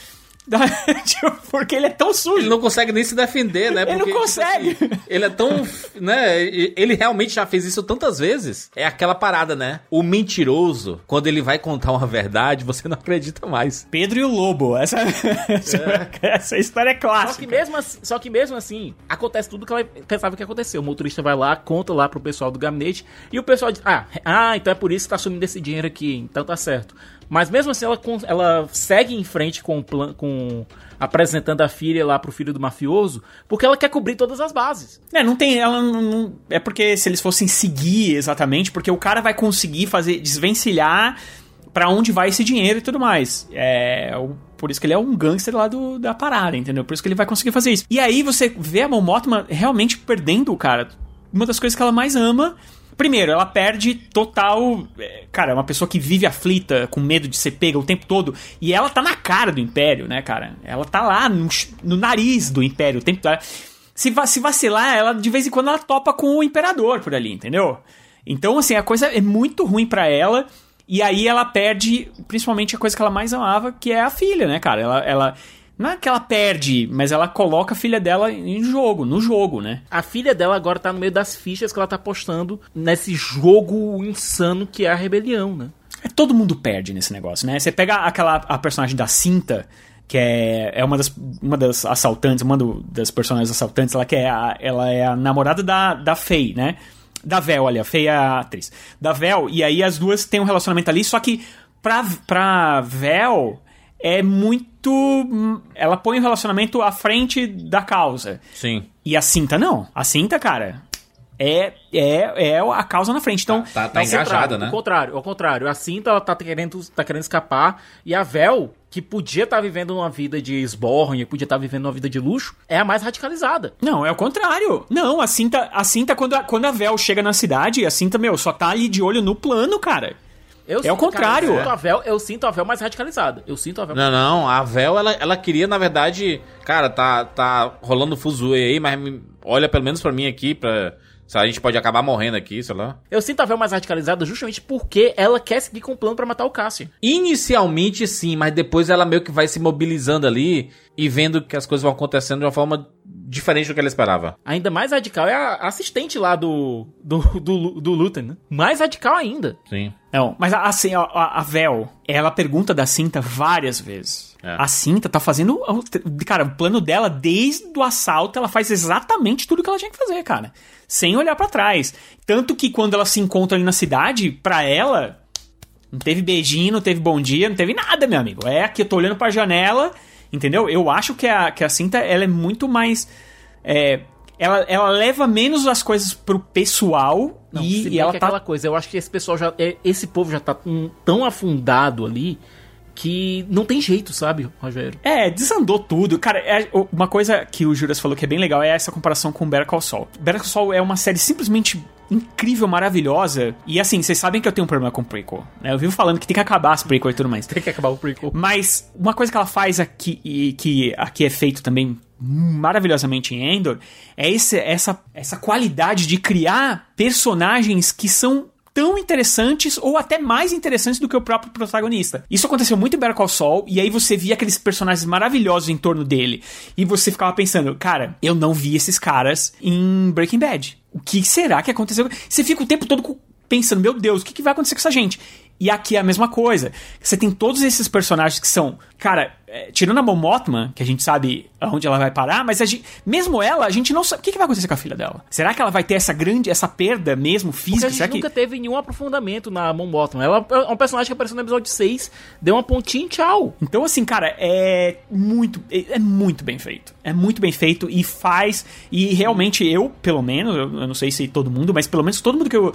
Tipo, Porque ele é tão sujo. Ele não consegue nem se defender, né? Ele não Porque, tipo consegue. assim, ele é tão. né? Ele realmente já fez isso tantas vezes. É aquela parada, né? O mentiroso, quando ele vai contar uma verdade, você não acredita mais. Pedro e o Lobo. Essa, essa, essa história é Só clássica. que, mesmo assim, só que mesmo assim, acontece tudo que ela pensava que ia acontecer. O motorista vai lá, conta lá pro pessoal do gabinete, e o pessoal diz: Ah, ah então é por isso que tá sumindo esse dinheiro aqui, então tá certo. Mas mesmo assim, ela, ela segue em frente com com apresentando a filha lá pro filho do mafioso, porque ela quer cobrir todas as bases. É, não tem. Ela não, não- É porque se eles fossem seguir exatamente, porque o cara vai conseguir fazer. desvencilhar pra onde vai esse dinheiro e tudo mais. É. Por isso que ele é um gangster lá do, da parada, entendeu? Por isso que ele vai conseguir fazer isso. E aí você vê a Mon realmente perdendo o cara. Uma das coisas que ela mais ama. Primeiro, ela perde total. é, Cara, é uma pessoa que vive aflita, com medo de ser pega o tempo todo. E ela tá na cara do Império, né, cara? Ela tá lá no, no nariz do Império o tempo todo. Se, se vacilar, ela de vez em quando ela topa com o Imperador por ali, entendeu? Então, assim, a coisa é muito ruim pra ela. E aí ela perde, principalmente, a coisa que ela mais amava, que é a filha, né, cara? Ela. ela não é que ela perde, mas ela coloca a filha dela em jogo, no jogo, né? A filha dela agora tá no meio das fichas que ela tá postando nesse jogo insano que é a rebelião, né? É, Todo mundo perde nesse negócio, né? Você pega aquela a personagem da Cinta, que é, é uma, das, uma das assaltantes, uma do, das personagens assaltantes, ela, que é a, ela é a namorada da, da Faye, né? Da Vel, olha, a Faye é a atriz. Da Vel, e aí as duas têm um relacionamento ali, só que pra, pra Vel é muito. Ela põe o relacionamento à frente da causa. Sim. E a cinta não. A cinta, cara, é, é, é a causa na frente. Então, Tá, tá Ao engajada, contrário, né? Ao contrário, ao contrário. A Cinta, ela tá querendo, tá querendo escapar. E a Vel, que podia estar vivendo uma vida de esborne, podia estar vivendo uma vida de luxo, é a mais radicalizada. Não, é o contrário. Não, a cinta, a cinta quando, a, quando a Vel chega na cidade, a cinta, meu, só tá ali de olho no plano, cara. Eu É o contrário. Cara, eu, sinto a Vel, eu sinto a Vel mais radicalizada. Eu sinto a Vel Não, não, a Vel, ela, ela queria, na verdade, cara, tá, tá rolando fuzuê aí, mas olha pelo menos pra mim aqui, pra. Se a gente pode acabar morrendo aqui, sei lá. Eu sinto a Vel mais radicalizada justamente porque ela quer seguir com o plano pra matar o Cassian. Inicialmente sim, mas depois ela meio que vai se mobilizando ali e vendo que as coisas vão acontecendo de uma forma diferente do que ela esperava. Ainda mais radical é a assistente lá do, do, do, do né? Mais radical ainda. Sim. Não, mas a, assim, a, a, a Vel, ela pergunta da cinta várias vezes. É. A cinta tá fazendo. Cara, o plano dela, desde o assalto, ela faz exatamente tudo que ela tinha que fazer, cara. Sem olhar pra trás. Tanto que quando ela se encontra ali na cidade, pra ela. Não teve beijinho, não teve bom dia, não teve nada, meu amigo. É aqui, eu tô olhando pra janela, entendeu? Eu acho que a, que a cinta, ela é muito mais. é, ela, ela leva menos as coisas pro pessoal Não, e, e ela é tá aquela coisa, eu acho que esse pessoal já. é- Esse povo já tá tão- afundado ali que não tem jeito, sabe, Rogério? É, desandou tudo. Cara, é- uma coisa que o Juras falou que é bem legal é essa comparação com Better Call Saul. Better Call Saul é uma série simplesmente incrível, maravilhosa. E assim, vocês sabem que eu tenho um problema com prequel. Né? Eu vivo falando que tem que acabar as prequel e tudo mais. Tem que acabar o prequel. Mas uma coisa que ela faz aqui e que aqui é feito também maravilhosamente em Endor é esse, essa, essa qualidade de criar personagens que são tão interessantes ou até mais interessantes do que o próprio protagonista. Isso aconteceu muito em Better Call Saul e aí você via aqueles personagens maravilhosos em torno dele e você ficava pensando, cara, eu não vi esses caras em Breaking Bad. O que será que aconteceu? Você fica o tempo todo pensando, meu Deus, o que vai acontecer com essa gente? E aqui é a mesma coisa. Você tem todos esses personagens que são, cara, é, tirando a Mon Mothma, que a gente sabe aonde ela vai parar, mas a gente, mesmo ela, a gente não sabe o que, que vai acontecer com a filha dela. Será que ela vai ter essa grande, essa perda mesmo Porque física? a gente Será nunca que... teve nenhum aprofundamento na Mon Mothma. Ela é um personagem que apareceu no episódio 6, deu uma pontinha e tchau. Então, assim, cara, é muito, é é muito bem feito. É muito bem feito e faz. E realmente eu, pelo menos, eu eu não sei se todo mundo, mas pelo menos todo mundo que eu.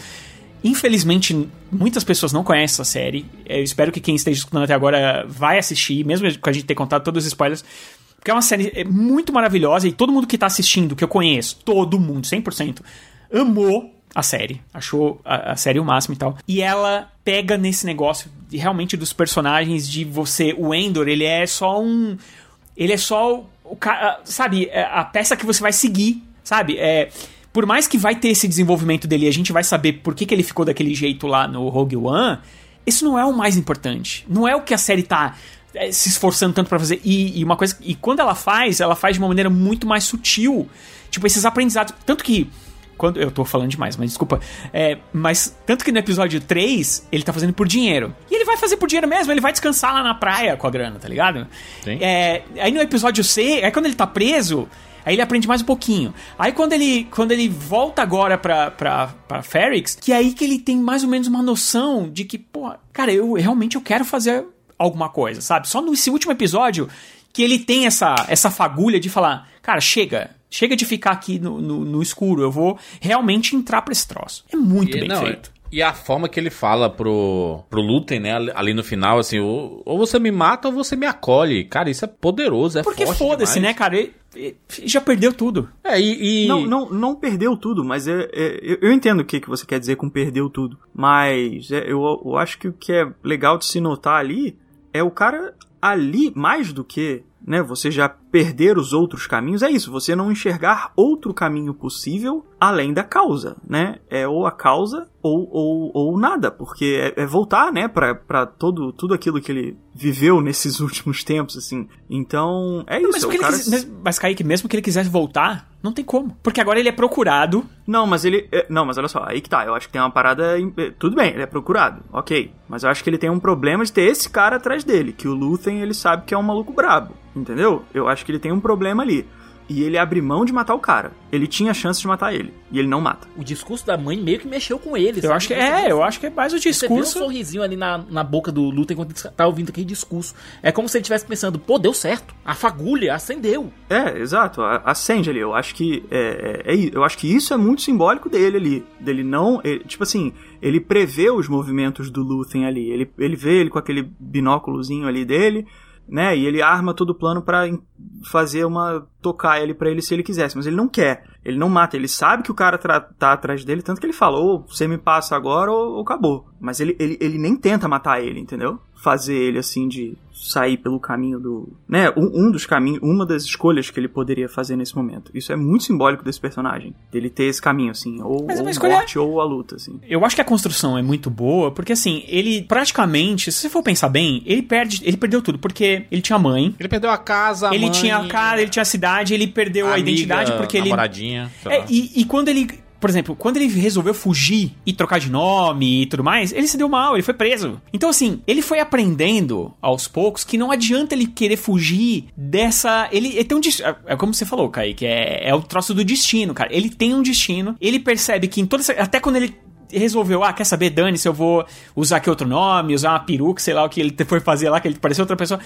Infelizmente, muitas pessoas não conhecem essa série. Eu espero que quem esteja escutando até agora vai assistir, mesmo com a gente ter contado todos os spoilers. Porque é uma série é, muito maravilhosa e todo mundo que tá assistindo, que eu conheço, todo mundo, 100%, amou a série. Achou a, a série o máximo e tal. E ela pega nesse negócio de, realmente dos personagens de você. O Endor, ele é só um. Ele é só o, o. Sabe? é A peça que você vai seguir, sabe? É. Por mais que vai ter esse desenvolvimento dele e a gente vai saber por que, que ele ficou daquele jeito lá no Rogue One, isso não é o mais importante. Não é o que a série tá é, se esforçando tanto pra fazer. E, e uma coisa. E quando ela faz, ela faz de uma maneira muito mais sutil. Tipo, esses aprendizados. Tanto que. Quando, eu tô falando demais, mas desculpa. É, mas tanto que no episódio 3, ele tá fazendo por dinheiro. E ele vai fazer por dinheiro mesmo, ele vai descansar lá na praia com a grana, tá ligado? Sim. É, aí no episódio C, aí quando ele tá preso, aí ele aprende mais um pouquinho. Aí quando ele, quando ele volta agora pra, pra, pra Ferrix, que é aí que ele tem mais ou menos uma noção de que, pô, cara, eu realmente eu quero fazer alguma coisa, sabe? Só nesse último episódio que ele tem essa, essa fagulha de falar, cara, chega. Chega de ficar aqui no, no, no escuro, eu vou realmente entrar pra esse troço. É muito E, bem não, feito. E a forma que ele fala pro, pro Lutem, né, ali- no final, assim, ou, ou você me mata ou você me acolhe. Cara, isso é poderoso, é Porque forte foda-se, né, cara? Ele- ele já perdeu tudo. É, e... e- Não, não, não perdeu tudo, mas é, é- eu, eu entendo o que, que você quer dizer com perdeu tudo. Mas é, eu, eu acho que o que é legal de se notar ali é o cara ali, mais do que, né, você já perder os outros caminhos é isso, você não enxergar outro caminho possível além da causa, né? É ou a causa ou, ou, ou nada, porque é, é voltar, né, pra, pra todo, tudo aquilo que ele viveu nesses últimos tempos, assim. Então, é Não, isso. mas, o cara quis- mas, Kaique, mesmo que ele quisesse voltar, não tem como. Porque agora ele é procurado. Não, mas ele. é, Não, mas olha só, aí que tá. Eu acho que tem uma parada. é, Tudo bem, ele é procurado, ok. Mas eu acho que ele tem um problema de ter esse cara atrás dele. Que o Luthen, ele sabe que é um maluco brabo. Entendeu? Eu acho que ele tem um problema ali. E ele abre mão de matar o cara. Ele tinha a chance de matar ele. E ele não mata. O discurso da mãe meio que mexeu com ele. Eu sabe? acho que é, eu acho que é mais o Você vê um discurso. sorrisinho ali na, na boca do Luther enquanto ele tá ouvindo aquele discurso. É como se ele estivesse pensando, pô, deu certo. A fagulha acendeu. É, exato. Acende ali. Eu acho que é, é- é- eu acho que isso é muito simbólico dele ali. Dele não, ele- tipo assim, ele prevê os movimentos do Luthen ali. Ele, ele vê ele com aquele binóculozinho ali dele, né? E ele arma todo o plano em- fazer uma tocar ele pra ele se ele quisesse, mas ele não quer. Ele não mata, ele sabe que o cara tá atrás dele, tanto que ele fala, ou você me passa agora ou, ou acabou. Mas ele, ele, ele nem tenta matar ele, entendeu? Fazer ele assim de sair pelo caminho do. Né? Um, um dos caminhos, uma das escolhas que ele poderia fazer nesse momento. Isso é muito simbólico desse personagem. Dele ter esse caminho, assim. Ou, Mas é ou escolha- morte ou a luta, assim. Eu acho que a construção é muito boa, porque assim, ele praticamente, se você for pensar bem, ele perde, ele perdeu tudo, porque ele tinha mãe, Ele perdeu a casa, a ele mãe, tinha a cara, ele tinha a cidade, ele perdeu a, amiga, identidade porque ele namoradinha, É, e, e quando ele. Por exemplo, quando ele resolveu fugir e trocar de nome e tudo mais, ele se deu mal, ele foi preso. Então, assim, ele foi aprendendo aos poucos que não adianta ele querer fugir dessa. Ele, ele tem um destino. É como você falou, Kaique, é, é o troço do destino, cara. Ele tem um destino, ele percebe que em toda essa. Até quando ele resolveu, ah, quer saber, Dani, se eu vou usar aqui outro nome, usar uma peruca, sei lá o que ele foi fazer lá, que ele pareceu outra pessoa.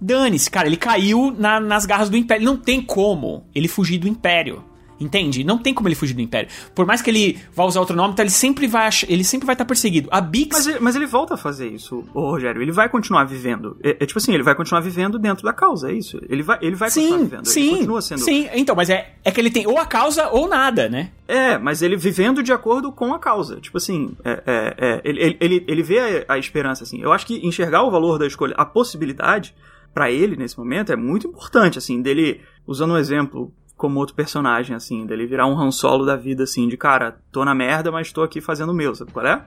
Dane-se, cara, ele caiu na- nas garras do Império. Não tem como ele fugir do Império. Entende? Não tem como ele fugir do Império. Por mais que ele vá usar outro nome, então ele sempre vai ele sempre vai estar perseguido. A Bix Mas ele, mas ele volta a fazer isso, ô Rogério. Ele vai continuar vivendo. É, é tipo assim, ele vai continuar vivendo dentro da causa, é isso. Ele vai, ele vai continuar Sim, vivendo. ele sim, continua sendo. sim. Então, mas é, é que ele tem ou a causa ou nada, né? É, mas ele vivendo de acordo com a causa. Tipo assim, é, é, é, ele, ele- ele, ele vê a, a esperança, assim. Eu acho que enxergar o valor da escolha, a possibilidade, pra ele, nesse momento, é muito importante, assim, dele, usando um exemplo como outro personagem, assim, dele virar um Han Solo da vida, assim, de cara, tô na merda, mas tô aqui fazendo o meu, sabe qual é?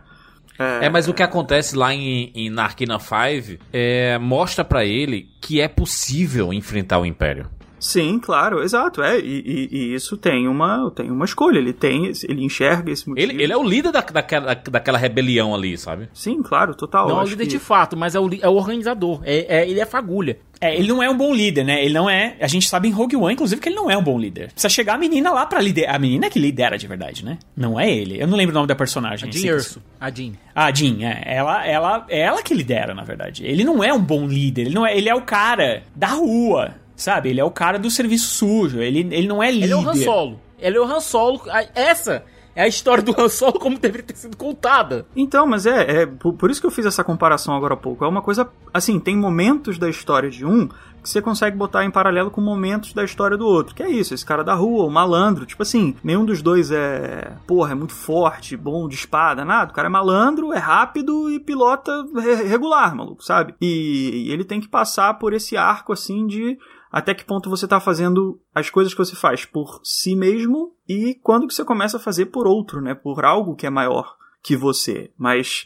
É, mas o que acontece lá em, em na Arkina 5 é, mostra pra ele que é possível enfrentar o Império. Sim, claro, exato, é, e, e- e isso tem uma, tem uma escolha, ele tem, ele enxerga esse motivo. Ele, ele é o líder da, daquela, daquela rebelião ali, sabe? Sim, claro, total. não é o líder que- de fato, mas é o, é o organizador. É, é- ele é fagulha. É, ele não é um bom líder, né? Ele não é. A gente sabe em Rogue One, inclusive, que ele não é um bom líder. Precisa chegar a menina lá pra liderar. A menina é que lidera de verdade, né? Não é ele. Eu não lembro o nome da personagem. A Jean Erso. A Jean. A Jean, é. Ela, ela, é ela que lidera, na verdade. Ele não é um bom líder. Ele, não é, ele é o cara da rua, sabe? Ele é o cara do serviço sujo. Ele, ele não é líder. Ele é o Han Solo. Ele é o Han Solo. Essa é a história do Han Solo como deveria ter sido contada. Então, mas é, é por, por isso que eu fiz essa comparação agora há pouco. É uma coisa, assim, tem momentos da história de um que você consegue botar em paralelo com momentos da história do outro. Que é isso, esse cara da rua, o malandro. Tipo assim, nenhum dos dois é, porra, é muito forte, bom de espada, nada. O cara é malandro, é rápido e pilota re- regular, maluco, sabe? E, e ele tem que passar por esse arco, assim, de até que ponto você tá fazendo as coisas que você faz por si mesmo e quando que você começa a fazer por outro, né? Por algo que é maior que você. Mas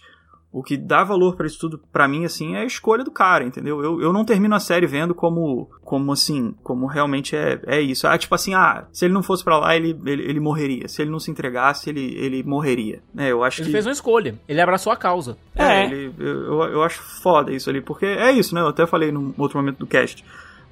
o que dá valor pra isso tudo, pra mim, assim, é a escolha do cara, entendeu? Eu, eu não termino a série vendo como, como assim, como realmente é, é isso. Ah, tipo assim, ah, se ele não fosse pra lá, ele, ele, ele morreria. Se ele não se entregasse, ele, ele morreria. É, eu acho Ele que... fez uma escolha. Ele abraçou a causa. É, ele- eu, eu, eu acho foda isso ali, porque é isso, né? Eu até falei num outro momento do cast.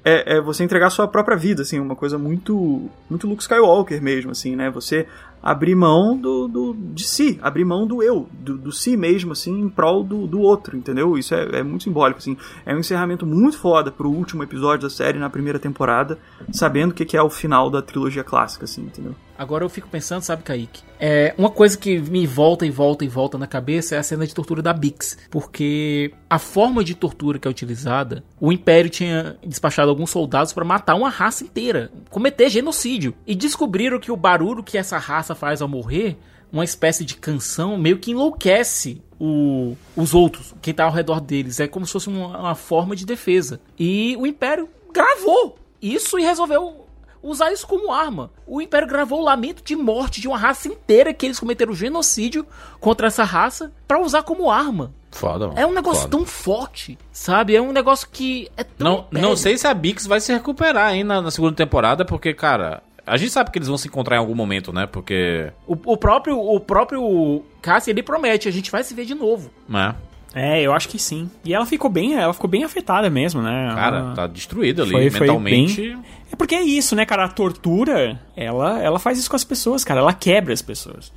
É, é você entregar a sua própria vida, assim, uma coisa muito muito Luke Skywalker mesmo, assim, né? Você abrir mão do, do de si, abrir mão do eu, do, do si mesmo, assim, em prol do, do outro, entendeu? Isso é, é muito simbólico, assim. É um encerramento muito foda pro último episódio da série na primeira temporada, sabendo o que, que é o final da trilogia clássica, assim, entendeu? Agora eu fico pensando, sabe, Kaique? É, uma coisa que me volta e volta e volta na cabeça é a cena de tortura da Bix. Porque a forma de tortura que é utilizada, o Império tinha despachado alguns soldados para matar uma raça inteira, cometer genocídio. E descobriram que o barulho que essa raça faz ao morrer, uma espécie de canção, meio que enlouquece o- os outros, quem tá ao redor deles. É como se fosse uma, uma forma de defesa. E o Império gravou isso e resolveu usar isso como arma. O Império gravou o lamento de morte de uma raça inteira que eles cometeram genocídio contra essa raça pra usar como arma. Foda, mano. É um negócio Foda. tão forte, sabe? É um negócio que é tão Não, não sei se a Bix vai se recuperar aí na, na segunda temporada, porque, cara, a gente sabe que eles vão se encontrar em algum momento, né? Porque. O, o próprio o próprio Cassie, ele promete, a gente vai se ver de novo. Né? É, eu acho que sim. E ela ficou bem, ela ficou bem afetada mesmo, né? Cara, Ela- tá destruído ali Foi- foi mentalmente. bem- É porque é isso, né, cara? A tortura, ela, ela faz isso com as pessoas, cara. Ela quebra as pessoas.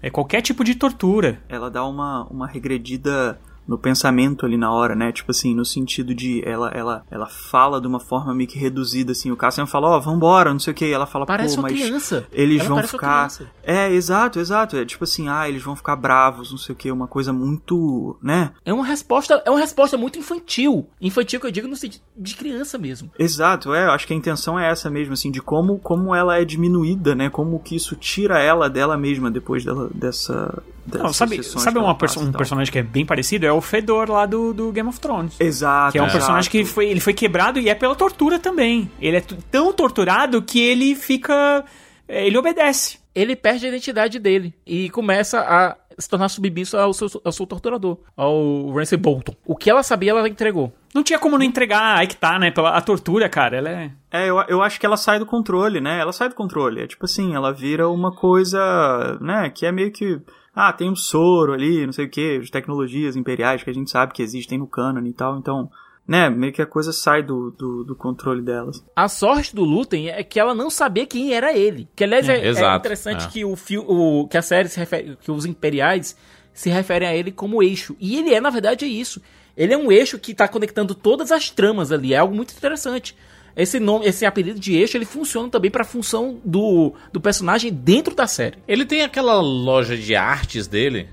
É qualquer tipo de tortura. ela dá uma, uma regredida no pensamento ali na hora, né? Tipo assim, no sentido de ela ela ela fala de uma forma meio que reduzida assim. O Cassian fala: "Ó, vambora, não sei o quê". E ela fala: Parece "Pô, uma mas criança. eles Ela vão ficar. É, exato, exato. É tipo assim, ah, eles vão ficar bravos, não sei o quê, uma coisa muito, né? É uma resposta, é uma resposta muito infantil. Infantil que eu digo no sentido de criança mesmo. Exato, é, eu acho que a intenção é essa mesmo, assim, de como, como ela é diminuída, né? Como que isso tira ela dela mesma depois dela, dessa. Não, sabe sabe uma perso- um tal. personagem que é bem parecido? É o Fedor lá do, do Game of Thrones. Exato. Que é um exato. personagem que foi, ele foi quebrado e é pela tortura também. Ele é tão torturado que ele fica. é, Ele obedece. Ele perde a identidade dele e começa a se tornar submisso ao seu, ao seu torturador, ao Ramsay Bolton. O que ela sabia, ela entregou. Não tinha como não entregar, aí que tá, né? Pela, a tortura, cara, ela é. É, eu, eu acho que ela sai do controle, né? Ela sai do controle. É tipo assim, ela vira uma coisa, né? Que é meio que. Ah, tem um soro ali, não sei o que, as tecnologias imperiais que a gente sabe que existem no cânone e tal. Então, né? Meio que a coisa sai do, do, do controle delas. A sorte do Lutem é que ela não sabia quem era ele. Que aliás é, É, é interessante é. que o, fio, o que a série se refere, que os imperiais se referem a ele como eixo. E ele é, na verdade, é isso. Ele é um eixo que está conectando todas as tramas ali. É algo muito interessante. Esse nome, esse apelido de eixo, ele funciona também para a função do, do personagem dentro da série. Ele tem aquela loja de artes dele,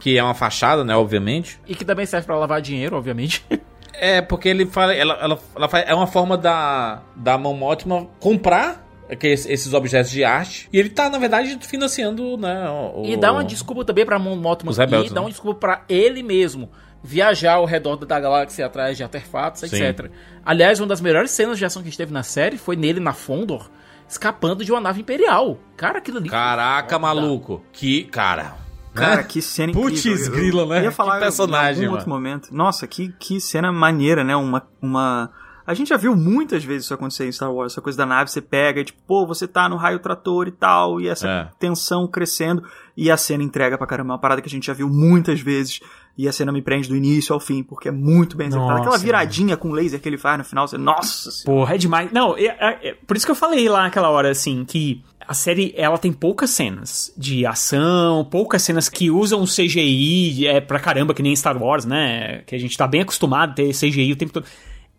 que é uma fachada, né? Obviamente. E que também serve para lavar dinheiro, obviamente. É, porque ele fala. Ela, ela, ela faz, é uma forma da, da mão ótima comprar esses objetos de arte. E ele tá, na verdade, financiando, né? O, E dá uma desculpa também pra Mon Mothma Os rebeldes, e dá né? uma desculpa pra ele mesmo viajar ao redor da galáxia atrás de artefatos, Sim. etc. Aliás, uma das melhores cenas de ação que a gente teve na série foi nele na Fondor, escapando de uma nave imperial. Cara, aquilo ali. Caraca, maluco. Que. Cara. Cara, né? que cena Putz, incrível. Eu- grila, eu né? Ia falar Que personagem, em algum outro momento. Nossa, que, que cena maneira, né? Uma, uma... A gente já viu muitas vezes isso acontecer em Star Wars. Essa coisa da nave, você pega e tipo, pô, você tá no raio trator e tal, e essa É. tensão crescendo, e a cena entrega pra caramba. É uma parada que a gente já viu muitas vezes, e a cena me prende do início ao fim, porque é muito bem executada. Aquela viradinha com laser que ele faz no final, você... Nossa senhora. Porra, é demais. Não, é- é- é- por isso que eu falei lá naquela hora, assim, que a série, ela tem poucas cenas de ação, poucas cenas que usam CGI é, pra caramba, que nem Star Wars, né? Que a gente tá bem acostumado a ter CGI o tempo todo.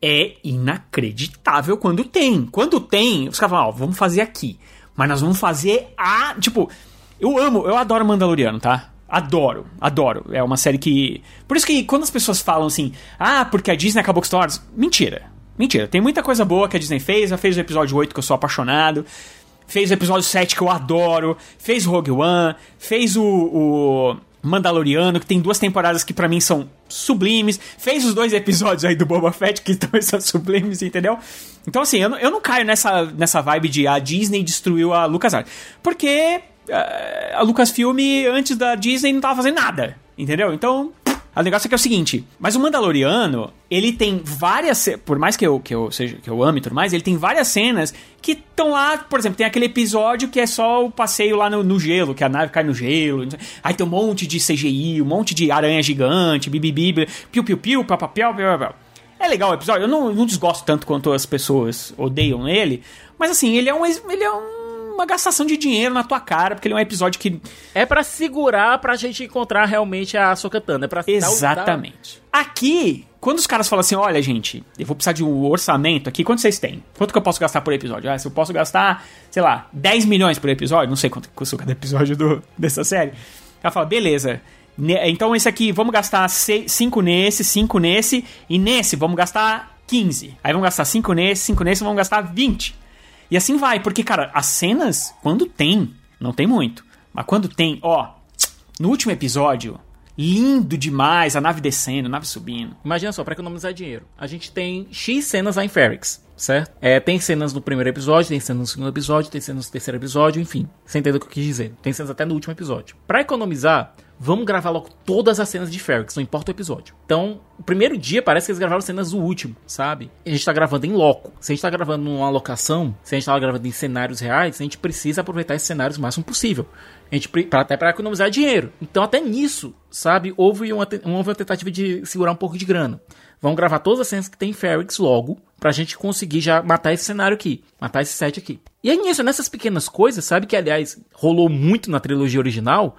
É inacreditável quando tem. Quando tem, os caras falam, ó, vamos fazer aqui. Mas nós vamos fazer a... Tipo, eu amo, eu adoro Mandaloriano, tá? Adoro, adoro. É uma série que. Por isso que quando as pessoas falam assim, ah, porque a Disney acabou com Star Wars. Mentira. Mentira. Tem muita coisa boa que a Disney fez. Já fez o episódio 8 que eu sou apaixonado. Fez o episódio 7 que eu adoro. Fez Rogue One. Fez o, o Mandaloriano, que tem duas temporadas que pra mim são sublimes. Fez os dois episódios aí do Boba Fett que também são sublimes, entendeu? Então, assim, eu eu não caio nessa, nessa vibe de a Disney destruiu a LucasArts. Porque a Lucasfilm, antes da Disney, não tava fazendo nada, entendeu? Então, o negócio é que é o seguinte, mas o Mandaloriano, ele tem várias, por mais que eu, que eu seja que eu ame e tudo mais, ele tem várias cenas que estão lá, por exemplo, tem aquele episódio que é só o passeio lá no, no gelo, que a nave cai no gelo, aí tem um monte de CGI, um monte de aranha gigante, bibibi, piu piu piu, papapiau, piu, piu, piu. É legal o episódio, eu não, não desgosto tanto quanto as pessoas odeiam ele, mas assim, ele é um ele é um- uma gastação de dinheiro na tua cara, porque ele é um episódio que É pra segurar pra gente encontrar realmente a Sokatana. É pra dar Exatamente. Aqui, quando os caras falam assim, olha, gente, eu vou precisar de um orçamento aqui, quanto vocês têm? Quanto que eu posso gastar por episódio? Ah, se eu posso gastar, sei lá, 10 milhões por episódio, não sei quanto custa cada episódio do, dessa série. Ela fala, beleza. Então esse aqui, vamos gastar 5 nesse, 5 nesse, e nesse vamos gastar 15. Aí vamos gastar 5 nesse, 5 nesse, vamos gastar 20. E assim vai, porque, cara, as cenas, quando tem, não tem muito, mas quando tem, ó, no último episódio, lindo demais, a nave descendo, a nave subindo. Imagina só, pra economizar dinheiro. A gente tem X cenas lá em Ferrix. certo? É, tem cenas no primeiro episódio, tem cenas no segundo episódio, tem cenas no terceiro episódio, enfim. Você entendeu o que eu quis dizer? Tem cenas até no último episódio. Pra economizar, vamos gravar logo todas as cenas de Ferrix, não importa o episódio. Então, o primeiro dia parece que eles gravaram cenas do último, sabe? A gente tá gravando em loco. Se a gente tá gravando numa locação, se a gente tá gravando em cenários reais, a gente precisa aproveitar esses cenários o máximo possível. A gente, pra, até para economizar dinheiro. Então, até nisso, sabe, houve uma, houve uma tentativa de segurar um pouco de grana. Vamos gravar todas as cenas que tem Ferrix logo, pra gente conseguir já matar esse cenário aqui, matar esse set aqui. E é nisso, nessas pequenas coisas, sabe, que aliás rolou muito na trilogia original,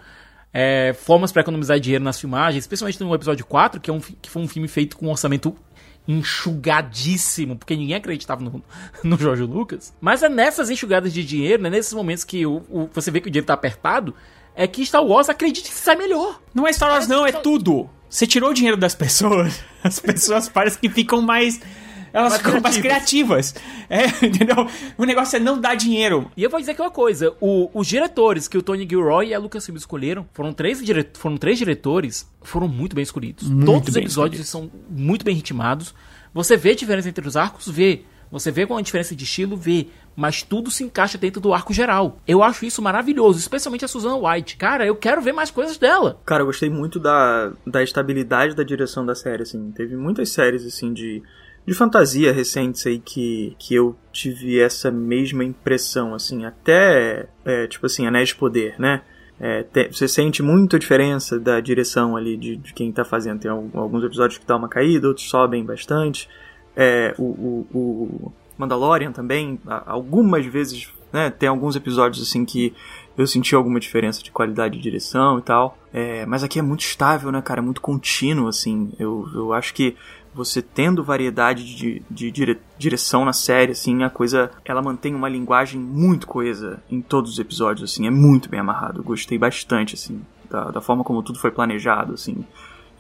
é, formas para economizar dinheiro nas filmagens, especialmente no episódio 4, que, é um, que foi um filme feito com um orçamento enxugadíssimo, porque ninguém acreditava no, no Jorge Lucas. Mas é nessas enxugadas de dinheiro, né, nesses momentos que o, o, você vê que o dinheiro tá apertado, é que Star Wars acredita que sai melhor. Não é Star Wars, não, é tudo. Você tirou o dinheiro das pessoas, as pessoas parecem que ficam mais. Elas Mais ficam mais criativas. É, entendeu? O negócio é não dar dinheiro. E eu vou dizer aqui uma coisa: o- os diretores que o Tony Gilroy e a Lucasfilm escolheram foram três, dire- foram três diretores, foram muito bem escolhidos. Muito Todos os episódios são muito bem ritmados. Você vê a diferença entre os arcos? Vê. Você vê com a diferença de estilo? Vê. Mas tudo se encaixa dentro do arco geral. Eu acho isso maravilhoso, especialmente a Susan White. Cara, eu quero ver mais coisas dela. Cara, eu gostei muito da, da estabilidade da direção da série, assim. Teve muitas séries, assim, de, de fantasia recentes aí que, que eu tive essa mesma impressão, assim. Até, é, tipo assim, Anéis de Poder, né? É, te- você sente muito a diferença da direção ali de, de quem tá fazendo. Tem al- alguns episódios que dá uma caída, outros sobem bastante. É, o, o, o Mandalorian também, algumas vezes, né? Tem alguns episódios, assim, que eu senti alguma diferença de qualidade de direção e tal. É, mas aqui é muito estável, né, cara? É muito contínuo, assim. Eu, eu acho que você tendo variedade de, de dire- direção na série, assim, a coisa, ela mantém uma linguagem muito coesa em todos os episódios, assim. É muito bem amarrado. Eu gostei bastante, assim, da, da forma como tudo foi planejado, assim.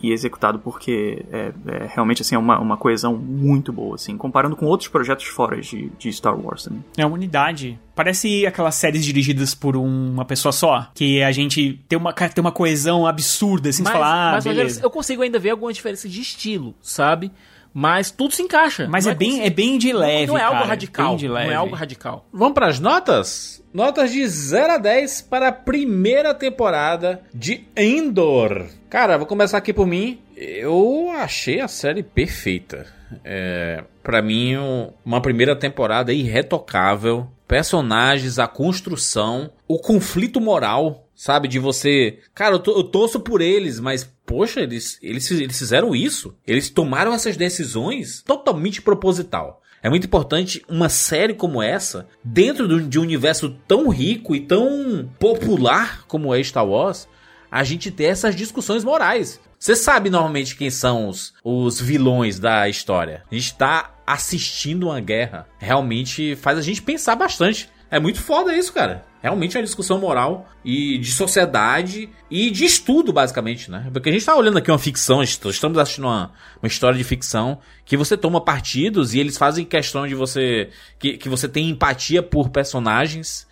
E executado porque é, é realmente assim é uma, uma coesão muito boa assim comparando com outros projetos fora de, de Star Wars também. É uma unidade. Parece aquelas séries dirigidas por uma pessoa só. Que a gente tem uma, tem uma coesão absurda, assim, de falar, ah, mas, beleza. eu consigo ainda ver alguma diferença de estilo, sabe? Mas tudo se encaixa. Mas Não é bem- é bem de leve, Não é algo cara, radical. bem de Não leve. é algo radical. Vamos para as notas? Notas de 0 a 10 para a primeira temporada de Endor. Cara, vou começar aqui por mim. Eu achei a série perfeita. É, para mim, um- uma primeira temporada irretocável. Personagens, a construção, o conflito moral, sabe? De você. Cara, eu, to- eu torço por eles, mas, poxa, eles, eles, eles fizeram isso. Eles tomaram essas decisões totalmente proposital. É muito importante uma série como essa, dentro de um universo tão rico e tão popular como é Star Wars, a gente ter essas discussões morais. Você sabe normalmente quem são os, os vilões da história. A gente tá assistindo uma guerra. Realmente faz a gente pensar bastante. É muito foda isso, cara. Realmente é uma discussão moral e de sociedade e de estudo, basicamente, né? Porque a gente tá olhando aqui uma ficção, estamos assistindo uma, uma história de ficção que você toma partidos e eles fazem questão de você. que, que você tem empatia por personagens.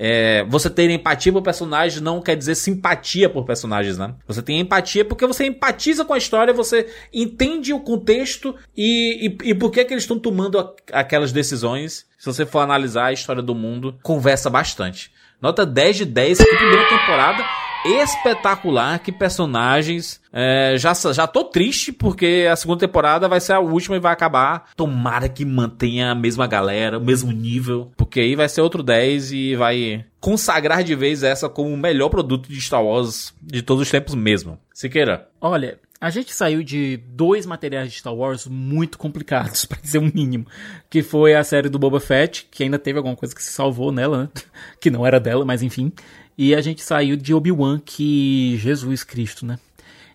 É, você ter empatia por personagens não quer dizer simpatia por personagens, né? Você tem empatia porque você empatiza com a história, você entende o contexto e, e, e por que, que eles estão tomando a- aquelas decisões. Se você for analisar a história do mundo, conversa bastante. Nota 10 de 10, que primeira temporada espetacular, que personagens. É, já, já tô triste porque a segunda temporada vai ser a última e vai acabar. Tomara que mantenha a mesma galera, o mesmo nível, porque aí vai ser outro 10 e vai consagrar de vez essa como o melhor produto de Star Wars de todos os tempos mesmo. Siqueira. Olha, a gente saiu de dois materiais de Star Wars muito complicados, pra dizer o mínimo. Que foi a série do Boba Fett, que ainda teve alguma coisa que se salvou nela, né? Que não era dela, mas enfim. E a gente saiu de Obi-Wan, que Jesus Cristo, né?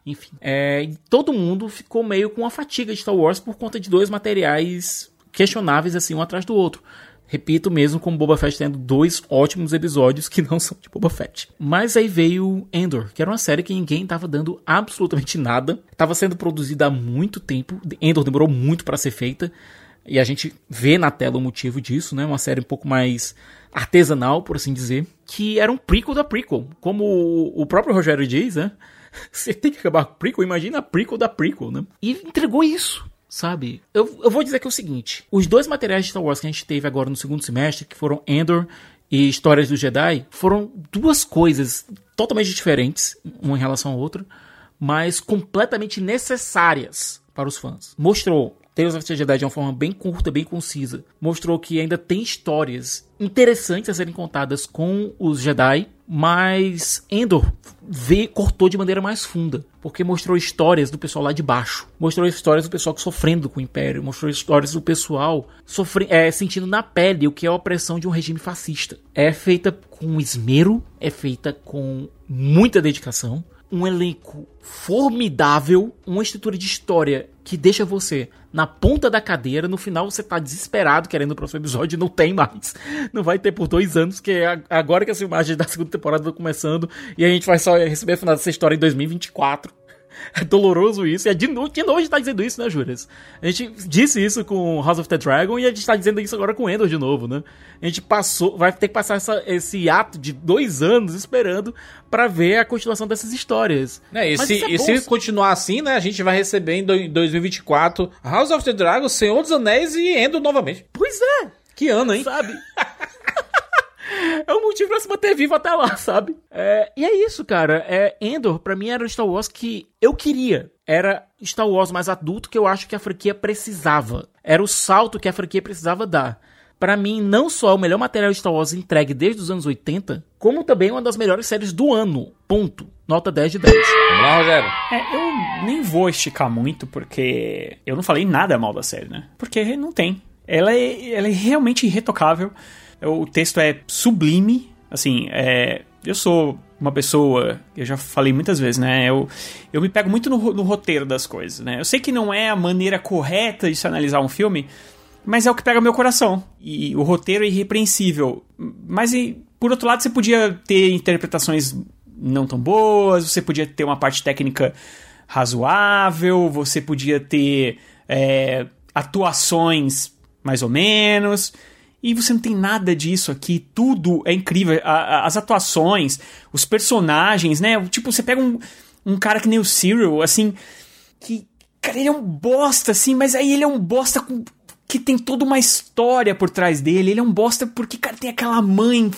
Enfim. É, todo mundo ficou meio com a fatiga de Star Wars por conta de dois materiais questionáveis, assim, um atrás do outro. Repito mesmo, com Boba Fett tendo dois ótimos episódios que não são de Boba Fett. Mas aí veio Endor, que era uma série que ninguém tava dando absolutamente nada. Tava sendo produzida há muito tempo. Endor demorou muito para ser feita. E a gente vê na tela o motivo disso, né? Uma série um pouco mais artesanal, por assim dizer. Que era um prequel da prequel. Como o- próprio Rogério diz, né? Você tem que acabar com o prequel, imagina a prequel da prequel, né? E entregou isso sabe? Eu, eu vou dizer que é o seguinte: os dois materiais de Star Wars que a gente teve agora no segundo semestre, que foram Endor e Histórias do Jedi, foram duas coisas totalmente diferentes, uma em relação à outra, mas completamente necessárias para os fãs. Mostrou Tales of the Jedi de uma forma bem curta, bem concisa. Mostrou que ainda tem histórias interessantes a serem contadas com os Jedi, mas Endor vê, cortou de maneira mais funda, porque mostrou histórias do pessoal lá de baixo, mostrou histórias do pessoal sofrendo com o Império, mostrou histórias do pessoal sofre, é, sentindo na pele o que é a opressão de um regime fascista. É feita com esmero, é feita com muita dedicação, um elenco formidável, uma estrutura de história que deixa você na ponta da cadeira. No final você tá desesperado querendo o próximo episódio e não tem mais. Não vai ter por dois anos, que é agora que as filmagens da segunda temporada estão começando e a gente vai só receber a final dessa história em 2024. É doloroso isso. E é de, novo, de novo a gente tá dizendo isso, né, Juras? A gente disse isso com House of the Dragon e a gente tá dizendo isso agora com Endor de novo, né? A gente passou, vai ter que passar essa, esse ato de dois anos esperando para ver a continuação dessas histórias. É, e, se, é e se, continuar assim, né, a gente vai receber em 2024 House of the Dragon, Senhor dos Anéis e Endor novamente. Pois é! Que ano, hein? Sabe? é um motivo pra se manter vivo até lá, sabe? É, e é isso, cara. É, Endor, pra mim, era o Star Wars que eu queria. Era Star Wars mais adulto que eu acho que a franquia precisava. Era o salto que a franquia precisava dar. Para mim, não só é o melhor material de Star Wars entregue desde os anos 80, como também uma das melhores séries do ano. Ponto. Nota 10 de 10. Vamos lá, Rogério. É, eu nem vou esticar muito, porque eu não falei nada mal da série, né? Porque não tem. Ela é, ela é realmente irretocável. O texto é sublime. Assim, é, eu sou uma pessoa, eu já falei muitas vezes, né? Eu, eu me pego muito no, no, roteiro das coisas, né? Eu sei que não é a maneira correta de se analisar um filme, mas é o que pega meu coração. E o roteiro é irrepreensível. Mas, por outro lado, você podia ter interpretações não tão boas, você podia ter uma parte técnica razoável, você podia ter é, atuações mais ou menos. E você não tem nada disso aqui. Tudo é incrível. A, a, as atuações, os personagens, né? Tipo, você pega um, um cara que nem o Cyril, assim, que. Cara, ele é um bosta, assim, mas aí ele é um bosta com, que tem toda uma história por trás dele. Ele é um bosta porque, cara, tem aquela mãe,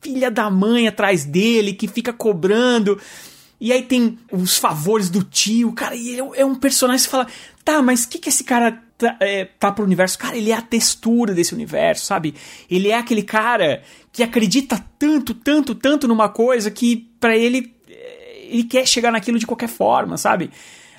filha da mãe atrás dele, que fica cobrando. E aí tem os favores do tio, cara, e ele é um personagem que fala, tá, mas o que, que esse cara tá, é, tá pro universo. Cara, ele é a textura desse universo, sabe? Ele é aquele cara que acredita tanto, tanto, tanto numa coisa que para ele é, ele quer chegar naquilo de qualquer forma, sabe?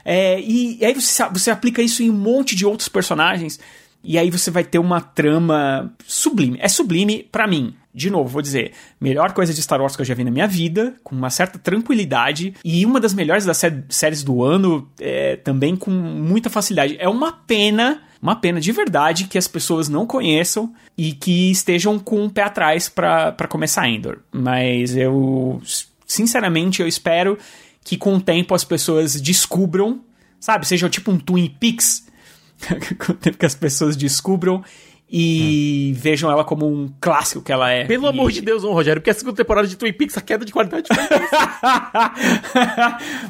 É, e, e, aí você, você aplica isso em um monte de outros personagens. E aí você vai ter uma trama sublime. É sublime para mim de novo, vou dizer, melhor coisa de Star Wars que eu já vi na minha vida, com uma certa tranquilidade, e uma das melhores das sé séries do ano, é, também com muita facilidade. É uma pena, uma pena de verdade que as pessoas não conheçam e que estejam com um pé atrás para começar Endor. Mas eu, sinceramente, eu espero que com o tempo as pessoas descubram, sabe, seja tipo um Twin Peaks, com o tempo que as pessoas descubram e hum. vejam ela como um clássico que ela é. Pelo e... amor de Deus, não, Rogério, porque a segunda temporada de Twin Peaks, a queda de qualidade foi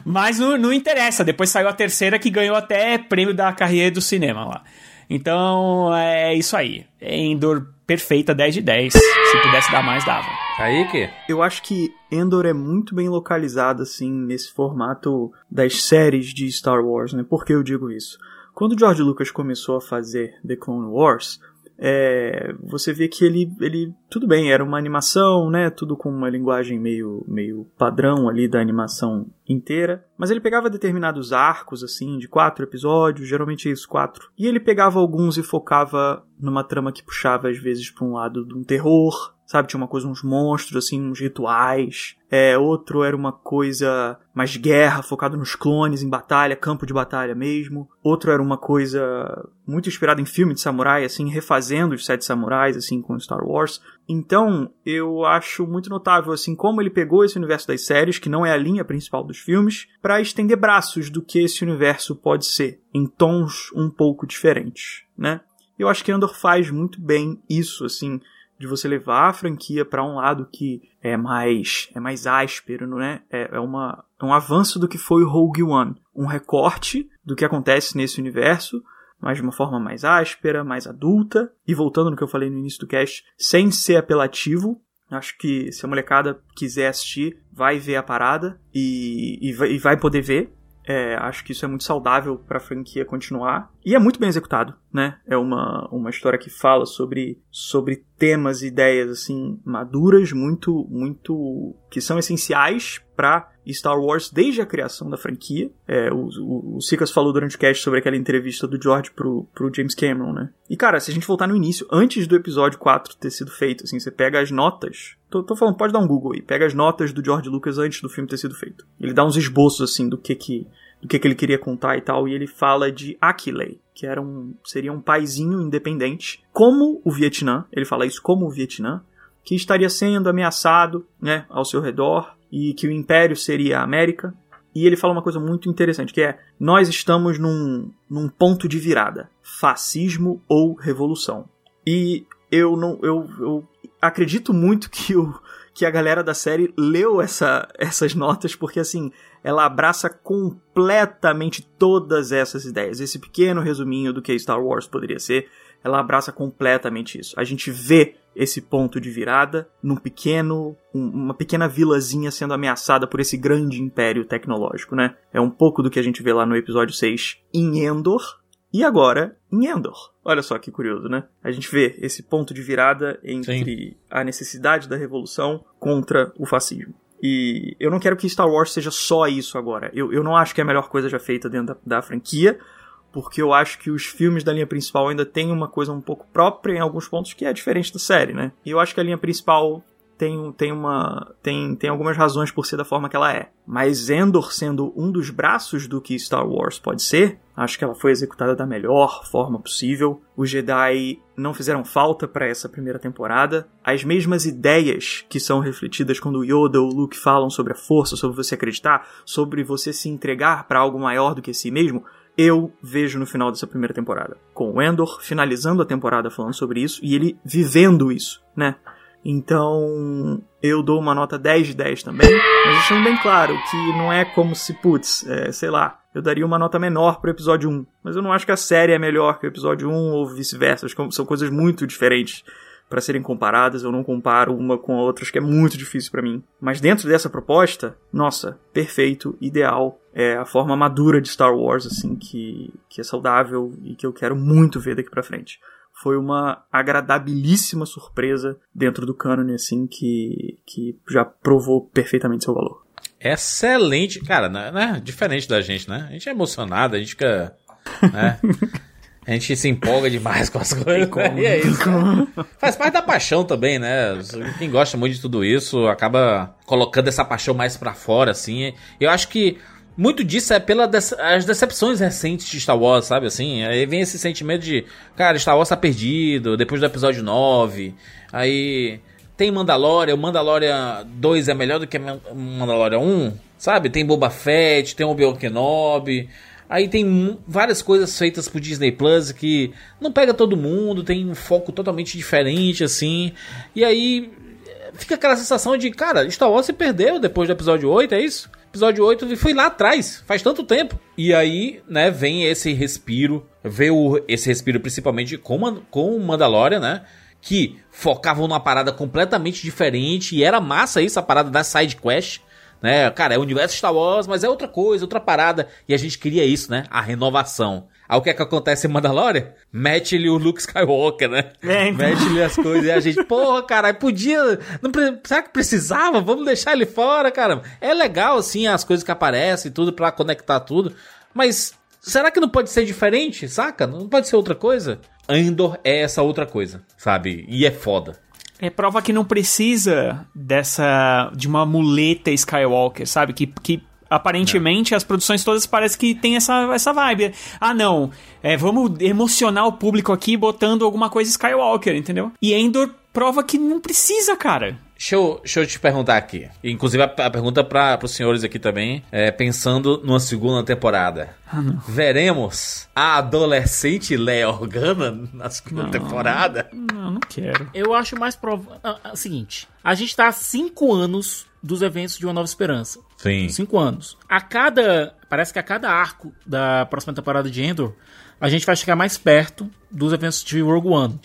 Mas não, não, interessa, depois saiu a terceira que ganhou até prêmio da carreira do cinema lá. Então, é isso aí. Endor perfeita 10 de 10. Se pudesse dar mais, dava. Aí que? Eu acho que Endor é muito bem localizado, assim, nesse formato das séries de Star Wars, né? Por que eu digo isso? Quando George Lucas começou a fazer The Clone Wars, é, você vê que ele, ele, tudo bem, era uma animação, né, tudo com uma linguagem meio, meio padrão ali da animação inteira, mas ele pegava determinados arcos, assim, de quatro episódios, geralmente isso, quatro, e ele pegava alguns e focava numa trama que puxava às vezes para um lado de um terror, sabe? Tinha uma coisa, uns monstros, assim, uns rituais. É, outro era uma coisa mais guerra, focado nos clones, em batalha, campo de batalha mesmo. Outro era uma coisa muito inspirada em filme de samurai, assim, refazendo os sete samurais, assim, com Star Wars. Então, eu acho muito notável, assim, como ele pegou esse universo das séries, que não é a linha principal dos filmes, para estender braços do que esse universo pode ser, em tons um pouco diferentes, né? Eu acho que Andor faz muito bem isso, assim, de você levar a franquia para um lado que é mais é mais áspero, né? É, é, uma, é um avanço do que foi o Rogue One, um recorte do que acontece nesse universo, mas de uma forma mais áspera, mais adulta. E voltando no que eu falei no início do cast, sem ser apelativo. Acho que se a molecada quiser assistir, vai ver a parada e, e, vai, e vai poder ver. É, acho que isso é muito saudável para a franquia continuar. E é muito bem executado, né? É uma, uma história que fala sobre, sobre temas e ideias assim maduras, muito muito que são essenciais para Star Wars desde a criação da franquia. É, o, o, Sicas falou durante o cast sobre aquela entrevista do George pro, pro James Cameron, né? E cara, se a gente voltar no início, antes do episódio 4 ter sido feito, assim, você pega as notas. Tô, tô falando, pode dar um Google aí. Pega as notas do George Lucas antes do filme ter sido feito. Ele dá uns esboços, assim, do que que do que, que ele queria contar e tal, e ele fala de Akilei, que era um, seria um paizinho independente, como o Vietnã, ele fala isso como o Vietnã, que estaria sendo ameaçado né, ao seu redor, e que o império seria a América. E ele fala uma coisa muito interessante, que é: nós estamos num, num ponto de virada, fascismo ou revolução. E eu não, eu, eu acredito muito que o que a galera da série leu essa, essas notas, porque assim, ela abraça completamente todas essas ideias. Esse pequeno resuminho do que Star Wars poderia ser, ela abraça completamente isso. A gente vê esse ponto de virada num pequeno, um, uma pequena vilazinha sendo ameaçada por esse grande império tecnológico, né? É um pouco do que a gente vê lá no episódio 6 em Endor e agora em Endor. Olha só que curioso, né? A gente vê esse ponto de virada entre Sim. a necessidade da revolução contra o fascismo. E eu não quero que Star Wars seja só isso agora. Eu, eu não acho que é a melhor coisa já feita dentro da, da franquia, porque eu acho que os filmes da linha principal ainda têm uma coisa um pouco própria em alguns pontos que é diferente da série, né? E eu acho que a linha principal tem, tem, uma, tem, tem algumas razões por ser da forma que ela é. Mas Endor sendo um dos braços do que Star Wars pode ser, acho que ela foi executada da melhor forma possível. Os Jedi não fizeram falta para essa primeira temporada. As mesmas ideias que são refletidas quando Yoda ou Luke falam sobre a força, sobre você acreditar, sobre você se entregar para algo maior do que si mesmo, eu vejo no final dessa primeira temporada. Com o Endor finalizando a temporada falando sobre isso e ele vivendo isso, né? Então, eu dou uma nota 10 de 10 também, mas deixando bem claro que não é como se, putz, é, sei lá, eu daria uma nota menor pro episódio 1. Mas eu não acho que a série é melhor que o episódio 1 ou vice-versa. São coisas muito diferentes para serem comparadas. Eu não comparo uma com a outra, acho que é muito difícil para mim. Mas dentro dessa proposta, nossa, perfeito, ideal. É a forma madura de Star Wars, assim, que, que é saudável e que eu quero muito ver daqui pra frente. Foi uma agradabilíssima surpresa dentro do cânone, assim, que, que já provou perfeitamente seu valor. Excelente, cara, né, né? Diferente da gente, né? A gente é emocionado, a gente fica. Né? A gente se empolga demais com as coisas. Como, e é isso. Né? Faz parte da paixão também, né? Quem gosta muito de tudo isso acaba colocando essa paixão mais para fora, assim. Eu acho que muito disso é pelas as decepções recentes de Star Wars, sabe? Assim, aí vem esse sentimento de, cara, Star Wars tá perdido depois do episódio 9. Aí tem Mandalorian, o Mandalorian 2 é melhor do que Mandalorian 1, sabe? Tem Boba Fett, tem Obi-Wan Kenobi. Aí tem várias coisas feitas por Disney Plus que não pega todo mundo, tem um foco totalmente diferente, assim. E aí fica aquela sensação de, cara, Star Wars se perdeu depois do episódio 8, é isso? Episódio 8 foi lá atrás, faz tanto tempo. E aí, né, vem esse respiro, veio esse respiro principalmente com, com o Mandalorian, né? Que focavam numa parada completamente diferente e era massa isso, a parada da side quest né? Cara, é o universo Star Wars, mas é outra coisa, outra parada. E a gente queria isso, né? A renovação. Aí o que é que acontece em Mandalorian? Mete-lhe o Luke Skywalker, né? É, então... Mete-lhe as coisas e a gente, porra, cara, podia. Não, será que precisava? Vamos deixar ele fora, cara. É legal, assim, as coisas que aparecem e tudo para conectar tudo. Mas será que não pode ser diferente, saca? Não pode ser outra coisa? Andor é essa outra coisa, sabe? E é foda. É prova que não precisa dessa. de uma muleta Skywalker, sabe? Que, que aparentemente as produções todas parecem que tem essa, essa vibe. Ah, não. É, vamos emocionar o público aqui botando alguma coisa Skywalker, entendeu? E Endor prova que não precisa, cara. Deixa eu, deixa eu te perguntar aqui. Inclusive a, a pergunta para os senhores aqui também. É, pensando numa segunda temporada. Ah, Veremos a adolescente Leia Organa na segunda não, temporada? Não, não quero. Eu acho mais provável. Ah, ah, seguinte: a gente tá há cinco anos dos eventos de Uma Nova Esperança. Sim. Cinco anos. A cada. Parece que a cada arco da próxima temporada de Endor a gente vai chegar mais perto dos eventos de Rogue One.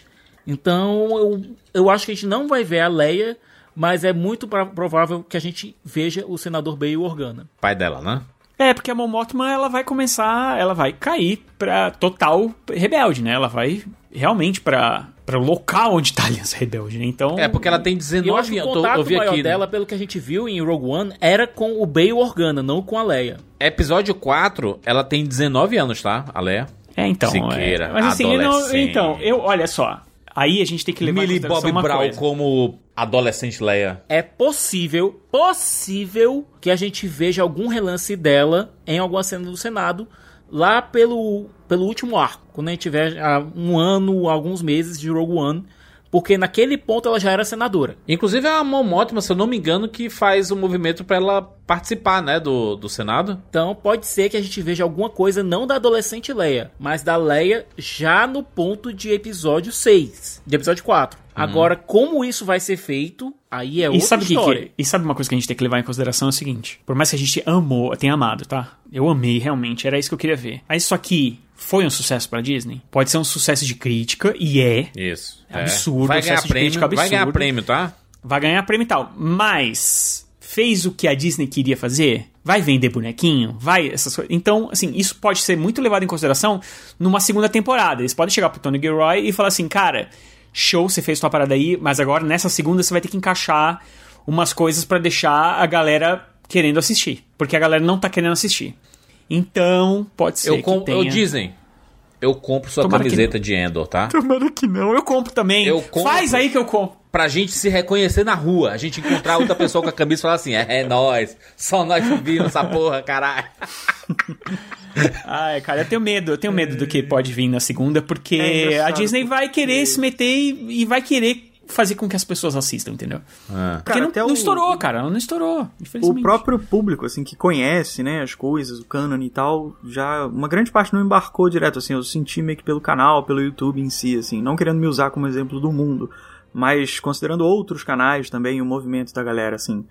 Então, eu, eu acho que a gente não vai ver a Leia, mas é muito provável que a gente veja o senador Bail Organa. Pai dela, né? É, porque a Mon Mothma, ela vai começar, ela vai cair pra total rebelde, né? Ela vai realmente pra, pra local onde tá a Aliança Rebelde, né? Então... É, porque ela tem E 19 eu acho que o anos. Eu tô- contato Eu vi maior aqui. né? dela, pelo que a gente viu em Rogue One, era com o Bail Organa, não com a Leia. Episódio 4, ela tem 19 anos, tá? A Leia. É, então. Siqueira, é. Mas assim, não- então, eu, olha só. Aí a gente tem que levar Millie em Bob uma Brown coisa. como adolescente Leia. É possível, possível que a gente veja algum relance dela em alguma cena do Senado lá pelo, pelo último arco, quando a gente tiver um ano, alguns meses de Rogue One, porque naquele ponto ela já era senadora. Inclusive é a Mothma, se eu não me engano, que faz o movimento pra ela participar, né, do, do Senado. Então pode ser que a gente veja alguma coisa não da adolescente Leia, mas da Leia já no ponto de episódio 6, de episódio 4. Agora, como isso vai ser feito, aí é E outra sabe, o que história. que, e sabe uma coisa que a gente tem que levar em consideração é o seguinte: por mais que a gente amou, tenha amado, tá? Eu amei realmente, era isso que eu queria ver. Mas isso aqui foi um sucesso pra Disney? Pode ser um sucesso de crítica, e é. Isso. É absurdo, Vai ganhar prêmio, crítica vai ganhar absurdo. prêmio, tá? Vai ganhar prêmio e tal. Mas fez o que a Disney queria fazer? Vai vender bonequinho? Vai essas coisas. Então, assim, isso pode ser muito levado em consideração numa segunda temporada. Eles podem chegar pro Tony Gilroy e falar assim, cara, show, você fez tua parada aí, mas agora nessa segunda você vai ter que encaixar umas coisas pra deixar a galera querendo assistir. Porque a galera não tá querendo assistir. Então, pode ser Eu, que tenha... eu Disney, eu compro sua Tomara camiseta de Endor, tá? Tomara que não, eu compro também. Eu compro. Faz aí que eu compro. Pra gente se reconhecer na rua, a gente encontrar outra pessoa com a camisa e falar assim, é, é nós, só nós que vimos essa porra, caralho. Ai, cara, eu tenho medo, eu tenho medo do que pode vir na segunda, porque É a Disney vai querer se meter e, e vai querer fazer com que as pessoas assistam, entendeu? Porque Cara, não, até não o- estourou, cara, ela não estourou, O próprio público, assim, que conhece, né, as coisas, o canon e tal, já, uma grande parte não embarcou direto, assim, eu senti meio que pelo canal, pelo YouTube em si, assim, não querendo me usar como exemplo do mundo, mas considerando outros canais também, o movimento da galera, assim,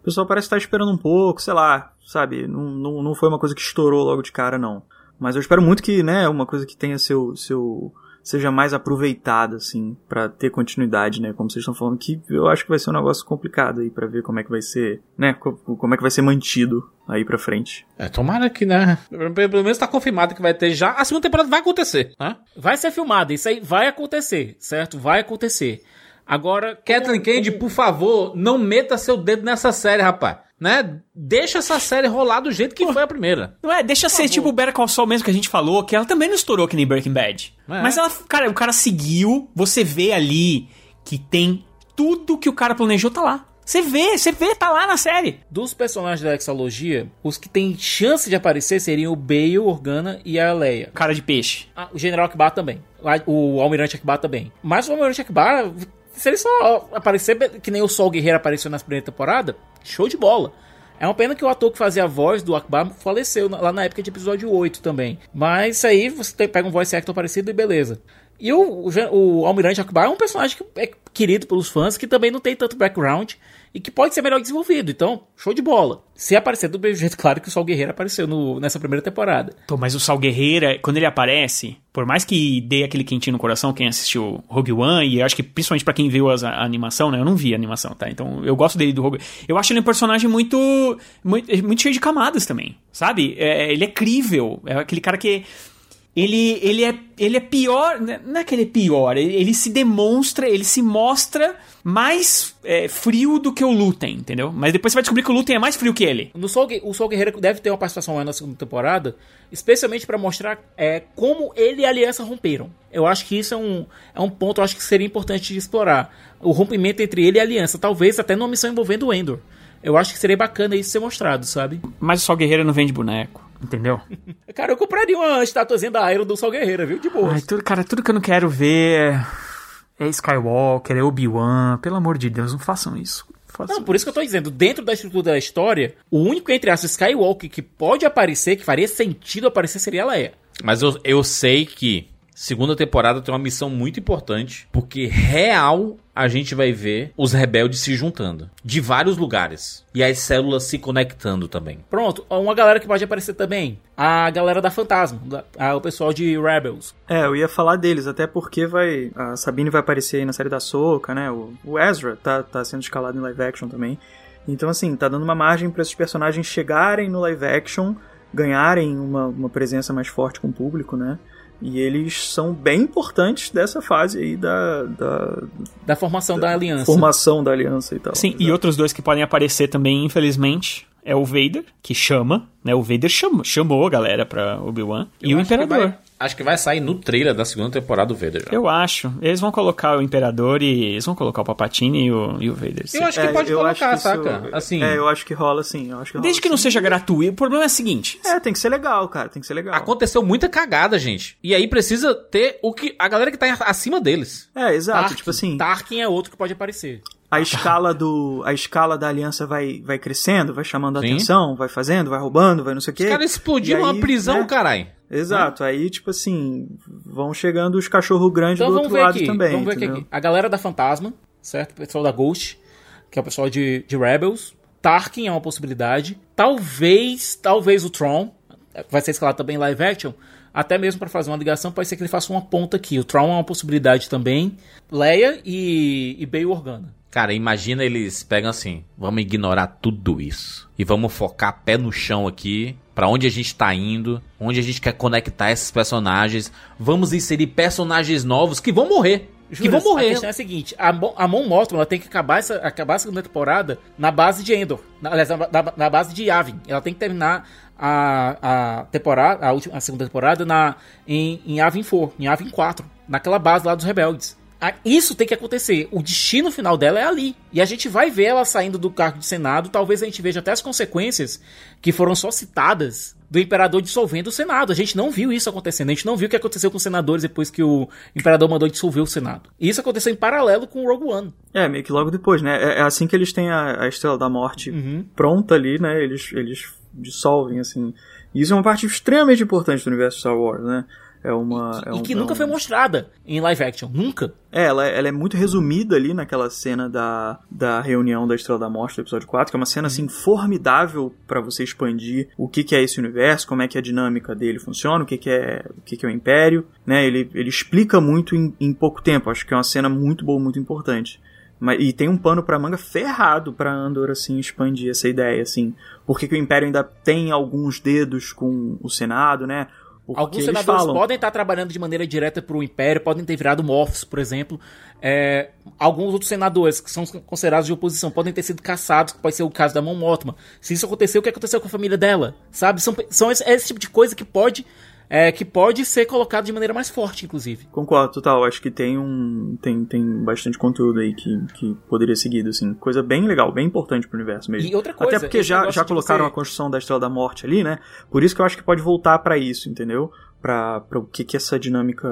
o pessoal parece estar esperando um pouco, sei lá, sabe, não, não, não foi uma coisa que estourou logo de cara, não. Mas eu espero muito que, né, uma coisa que tenha seu, seu, seja mais aproveitada, assim, pra ter continuidade, né? Como vocês estão falando, que eu acho que vai ser um negócio complicado aí pra ver como é que vai ser, né? co- Como é que vai ser mantido aí pra frente. É, tomara que, né? Pelo menos tá confirmado que vai ter já. A segunda temporada vai acontecer, né? Vai ser filmado, isso aí vai acontecer, certo? Vai acontecer. Agora, Kathleen Kennedy, por favor, não meta seu dedo nessa série, rapaz. Né? Deixa essa série rolar do jeito que foi a primeira. Não é, deixa ser tipo o Better Call Saul mesmo que a gente falou, que ela também não estourou que nem Breaking Bad. É. Mas ela, cara, o cara seguiu, você vê ali que tem tudo que o cara planejou tá lá. Você vê, você vê, tá lá na série. dos personagens da Exalogia, os que têm chance de aparecer seriam o Bale, Organa e a Leia. Cara de peixe. Ah, o General Akbar também. O Almirante Akbar também. Mas o Almirante Akbar, se ele só aparecer que nem o Sol Guerreiro apareceu na primeira temporada, show de bola. É uma pena que o ator que fazia a voz do Akbar faleceu lá na época de episódio 8 também. Mas aí você pega um voice actor parecido e beleza. E o, o, o Almirante Akbar é um personagem que é querido pelos fãs, que também não tem tanto background e que pode ser melhor desenvolvido. Então, show de bola. Se aparecer do mesmo jeito, claro que o Sol Guerreiro apareceu no- nessa primeira temporada. Pô, mas o Sal Guerreira, quando ele aparece, por mais que dê aquele quentinho no coração, quem assistiu Rogue One, e acho que principalmente pra quem viu as- a, animação, né? Eu não vi a animação, tá? Então eu gosto dele do Rogue Eu acho ele um personagem muito, muito, muito cheio de camadas também, sabe? É, ele é crível, é aquele cara que. Ele, ele, é, ele é pior, né? não é que ele é pior, ele, ele se demonstra, ele se mostra mais é, frio do que o Lutem, entendeu? Mas depois você vai descobrir que o Lutem é mais frio que ele. No Sol, o Sol Guerreiro deve ter uma participação maior na segunda temporada, especialmente pra mostrar é, como ele e a Aliança romperam. Eu acho que isso é um, é um ponto eu acho que seria importante de explorar. O rompimento entre ele e a Aliança, talvez até numa missão envolvendo o Endor. Eu acho que seria bacana isso ser mostrado, sabe? Mas o Sol Guerreiro não vende boneco, entendeu? Cara, eu compraria uma estatuazinha da Iron do Sol Guerreiro, viu? De boa. Ai, tudo, cara, tudo que eu não quero ver é, é Skywalker, é Obi-Wan. Pelo amor de Deus, não façam isso. Façam Não, por isso que eu tô dizendo, dentro da estrutura da história, o único, entre aspas, Skywalker que pode aparecer, que faria sentido aparecer, seria a Leia. Mas eu, eu sei que Segunda temporada tem uma missão muito importante, porque real a gente vai ver os rebeldes se juntando de vários lugares e as células se conectando também. Pronto, uma galera que pode aparecer também. A galera da Fantasma, a- o pessoal de Rebels. É, eu ia falar deles, até porque vai. A Sabine vai aparecer aí na série da Soca, né? O, o Ezra tá, tá sendo escalado em live action também. Então, assim, tá dando uma margem para esses personagens chegarem no live action, ganharem uma, uma presença mais forte com o público, né? E eles são bem importantes dessa fase aí da, da Da formação da aliança. formação da aliança e tal. Sim, e outros dois que podem aparecer também, infelizmente, é o Vader, que chama, né? O Vader chama, chamou a galera pra Obi-Wan. E o Imperador. vai- acho que vai sair no trailer da segunda temporada do Vader. já. Eu acho. Eles vão colocar o Imperador e eles vão colocar o Papatini e o, e o Vader. sim. Eu acho que É, pode colocar, que isso- saca? Assim, É, eu acho que rola sim. Eu acho que rola, Desde que não sim. seja gratuito. O problema é o seguinte. É, tem que ser legal, cara. Tem que ser legal. aconteceu muita cagada, gente. E aí precisa ter o que a galera que tá acima deles. É, exato. Tarkin. Tipo assim, Tarkin é outro que pode aparecer. A escala do a escala da aliança vai, vai crescendo, vai chamando a Sim. atenção, vai fazendo, vai roubando, vai não sei o quê. Os caras explodiram uma prisão, né? caralho. Exato. Aí, tipo assim, vão chegando os cachorro grandes Então do outro lado aqui. também. vamos ver entendeu? aqui. A galera da Fantasma, certo? O pessoal da Ghost, que é o pessoal de, de Rebels. Tarkin é uma possibilidade. Talvez, talvez o Tron. Vai ser escalado também em live action. Até mesmo pra fazer uma ligação, pode ser que ele faça uma ponta aqui. O Tron é uma possibilidade também. Leia e, e Bail Organa. Cara, imagina eles pegam assim, vamos ignorar tudo isso e vamos focar pé no chão aqui, pra onde a gente tá indo, onde a gente quer conectar esses personagens, vamos inserir personagens novos que vão morrer. que Juras, vão A morrer. questão é a seguinte: a, Mon- a Mon ela tem que acabar, essa, acabar a segunda temporada na base de Endor. Na, aliás, na, na- na base de Yavin. Ela tem que terminar a, a temporada, a, última, a segunda temporada na, em, em Yavin 4, em Yavin 4, naquela base lá dos rebeldes. Isso tem que acontecer. O destino final dela é ali. E a gente vai ver ela saindo do cargo de Senado. Talvez a gente veja até as consequências que foram só citadas do imperador dissolvendo o Senado. A gente não viu isso acontecendo. A gente não viu o que aconteceu com os senadores depois que o imperador mandou dissolver o Senado. E isso aconteceu em paralelo com o Rogue One. É, meio que logo depois, né? É, é assim que eles têm a, a Estrela da Morte Uhum. pronta ali, né? Eles, eles dissolvem, assim. E isso é uma parte extremamente importante do universo Star Wars, né? É uma. é e um- que é nunca um- foi mostrada em live action. Nunca. É, ela, ela é muito resumida ali naquela cena da, da reunião da Estrela da Morte do episódio 4, que é uma cena assim formidável pra você expandir o que, que é esse universo, como é que a dinâmica dele funciona, o que, que é o que, que é o Império, né? Ele, ele explica muito em, em pouco tempo. Acho que é uma cena muito boa, muito importante. Mas, e tem um pano pra manga ferrado pra Andor, assim, expandir essa ideia, assim. Porque que o Império ainda tem alguns dedos com o Senado, né? Alguns senadores podem estar trabalhando de maneira direta pro Império, podem ter virado morphs, por exemplo. É, alguns outros senadores que são considerados de oposição podem ter sido caçados, que pode ser o caso da Mon Mothma. Se isso aconteceu, o que aconteceu com a família dela? Sabe? São, são esse, esse tipo de coisa que pode, é, que pode ser colocado de maneira mais forte, inclusive. Concordo, total. Acho que tem um. Tem, tem bastante conteúdo aí que, que poderia ser seguido, assim. Coisa bem legal, bem importante pro universo mesmo. E outra coisa, Até porque já, já colocaram você- a construção da Estrela da Morte ali, né? Por isso que eu acho que pode voltar pra isso, entendeu? Pra, pra o que que essa dinâmica.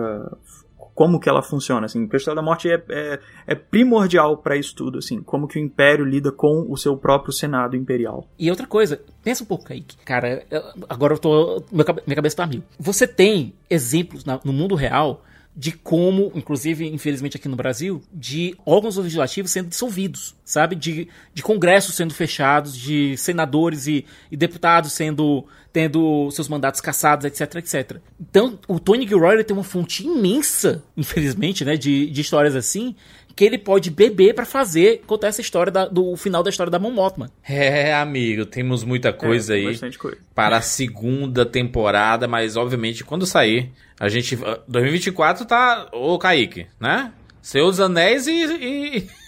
Como que ela funciona, assim. A Estrela da Morte é, é, é primordial pra isso tudo, assim. Como que o Império lida com o seu próprio Senado Imperial. E outra coisa, pensa um pouco. Cara, agora eu tô. minha cabeça tá mil. Você tem exemplos no mundo real de como, inclusive, infelizmente aqui no Brasil, de órgãos legislativos sendo dissolvidos, sabe? De, de congressos sendo fechados, de senadores e, e deputados sendo tendo seus mandatos cassados, etc, etc. Então, o Tony Gilroy tem uma fonte imensa, infelizmente, né, de, de histórias assim, que ele pode beber pra fazer contar essa história da- do final da história da Mon Mothma. É, amigo, temos muita coisa É, aí Bastante coisa. para a segunda temporada, mas obviamente quando sair, a gente 2024 tá ô Kaique, né? Seus Anéis e, e...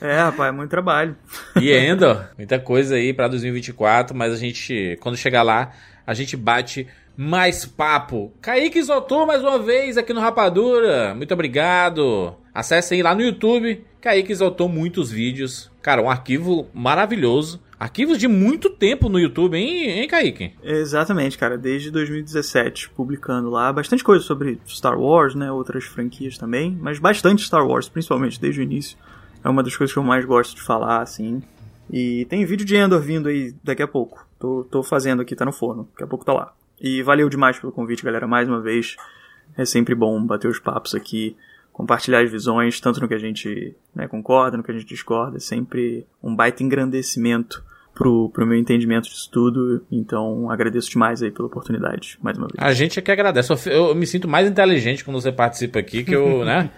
É, rapaz, é muito trabalho. E ainda, muita coisa aí pra 2024, mas a gente, quando chegar lá, a gente bate mais papo. Kaique Isotor mais uma vez aqui no Rapadura. Muito obrigado. Acessem lá no YouTube. Kaique Isotor muitos vídeos. Cara, um arquivo maravilhoso. Arquivos de muito tempo no YouTube, hein, hein Kaique? Exatamente, cara, desde 2017, publicando lá bastante coisa sobre Star Wars, né, outras franquias também, mas bastante Star Wars, principalmente desde o início. É uma das coisas que eu mais gosto de falar, assim. E tem vídeo de Endor vindo aí daqui a pouco. Tô, tô fazendo aqui, tá no forno, daqui a pouco tá lá. E valeu demais pelo convite, galera, mais uma vez. É sempre bom bater os papos aqui, compartilhar as visões, tanto no que a gente né, concorda, no que a gente discorda. É sempre um baita engrandecimento pro, pro meu entendimento disso tudo. Então, agradeço demais aí pela oportunidade, mais uma vez. A gente é que agradece. Eu, eu me sinto mais inteligente quando você participa aqui, que eu, né?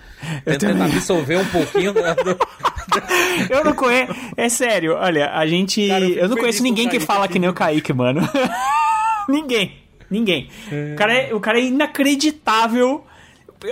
Eu tento também. absorver um pouquinho da- do- Eu não conheço. É sério, olha, a gente. Cara, eu eu não conheço ninguém que fala que nem o Kaique, mano. ninguém. Ninguém. O, cara é, o cara é inacreditável.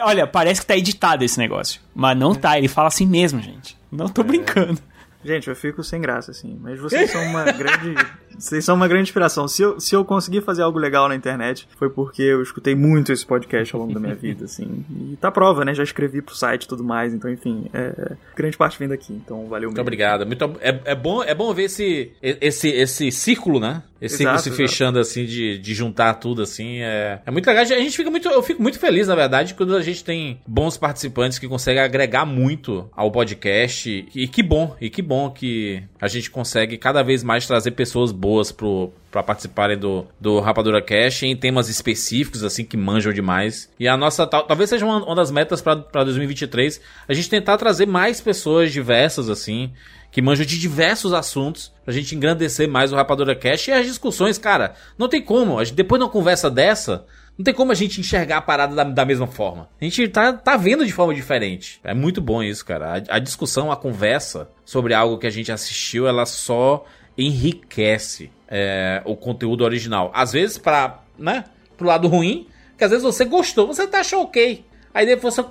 Olha, parece que tá editado esse negócio. Mas não tá, ele fala assim mesmo, gente. Não É. tô brincando. Gente, eu fico sem graça, assim. Mas vocês são uma grande. Vocês são uma grande inspiração. Se eu, se eu conseguir fazer algo legal na internet, foi porque eu escutei muito esse podcast ao longo da minha vida, assim. E tá prova, né? Já escrevi pro site e tudo mais. Então, enfim, é, grande parte vem daqui. Então, valeu Muito mesmo. obrigado. Muito, é, é, bom, é bom ver esse, esse, esse círculo, né? Esse Exato, círculo se exato. fechando, assim, de, de juntar tudo, assim. É, é muito legal. A gente fica muito. Eu fico muito feliz, na verdade, quando a gente tem bons participantes que conseguem agregar muito ao podcast. E que bom, e que bom que a gente consegue cada vez mais trazer pessoas boas pro. Pra participarem do, do Rapadura Cash em temas específicos, assim, que manjam demais. E a nossa, tal- talvez seja uma, uma das metas pra 2023, a gente tentar trazer mais pessoas diversas, assim, que manjam de diversos assuntos, pra gente engrandecer mais o Rapadura Cash e as discussões, cara, não tem como, a gente- depois de uma conversa dessa, não tem como a gente enxergar a parada da, da mesma forma. A gente tá, tá vendo de forma diferente. É muito bom isso, cara. A, a discussão, a conversa sobre algo que a gente assistiu, ela só enriquece é, o conteúdo original. Às vezes, pra, né, pro lado ruim, que às vezes você gostou, você tá achando ok. Aí depois você,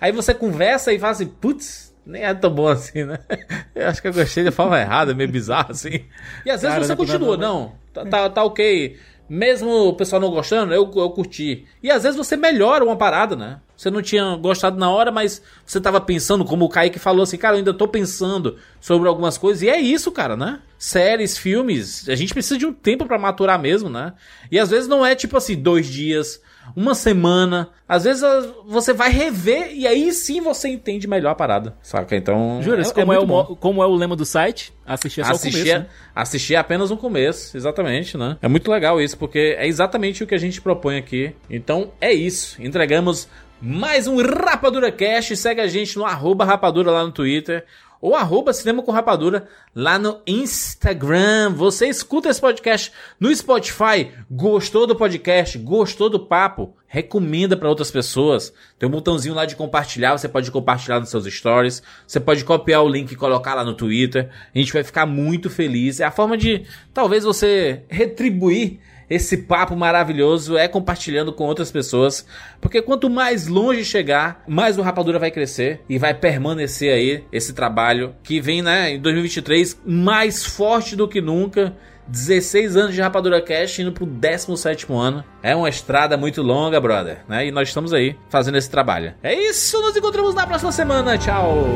aí você conversa e fala assim, putz, nem é tão bom assim, né? Eu acho que eu gostei da forma errada, meio bizarro assim. E às vezes Cara, você não é continua, nada, não, tá, tá, tá ok. Mesmo o pessoal não gostando, eu, eu curti. E às vezes você melhora uma parada, né? Você não tinha gostado na hora, mas você tava pensando, como o Kaique falou assim, cara, eu ainda tô pensando sobre algumas coisas. E é isso, cara, né? Séries, filmes, a gente precisa de um tempo pra maturar mesmo, né? E às vezes não é tipo assim, dois dias, uma semana. Às vezes ah, você vai rever e aí sim você entende melhor a parada, saca? Então. Juras, como, é muito o, como é o lema do site, assistir é só o Assistir, começo, né? assistir apenas o começo, exatamente, né? É muito legal isso, porque é exatamente o que a gente propõe aqui. Então é isso. Entregamos mais um Rapadura Cash. Segue a gente no arroba Rapadura lá no Twitter. Ou arroba Cinema com Rapadura lá no Instagram. Você escuta esse podcast no Spotify. Gostou do podcast? Gostou do papo? Recomenda para outras pessoas. Tem um botãozinho lá de compartilhar. Você pode compartilhar nos seus stories. Você pode copiar o link e colocar lá no Twitter. A gente vai ficar muito feliz. É a forma de talvez você retribuir esse papo maravilhoso é compartilhando com outras pessoas, porque quanto mais longe chegar, mais o Rapadura vai crescer e vai permanecer aí esse trabalho que vem, né, em 2023 mais forte do que nunca. 16 anos de Rapadura Cash indo pro 17 ano. É uma estrada muito longa, brother, né? E nós estamos aí fazendo esse trabalho. É isso, nos encontramos na próxima semana. Tchau.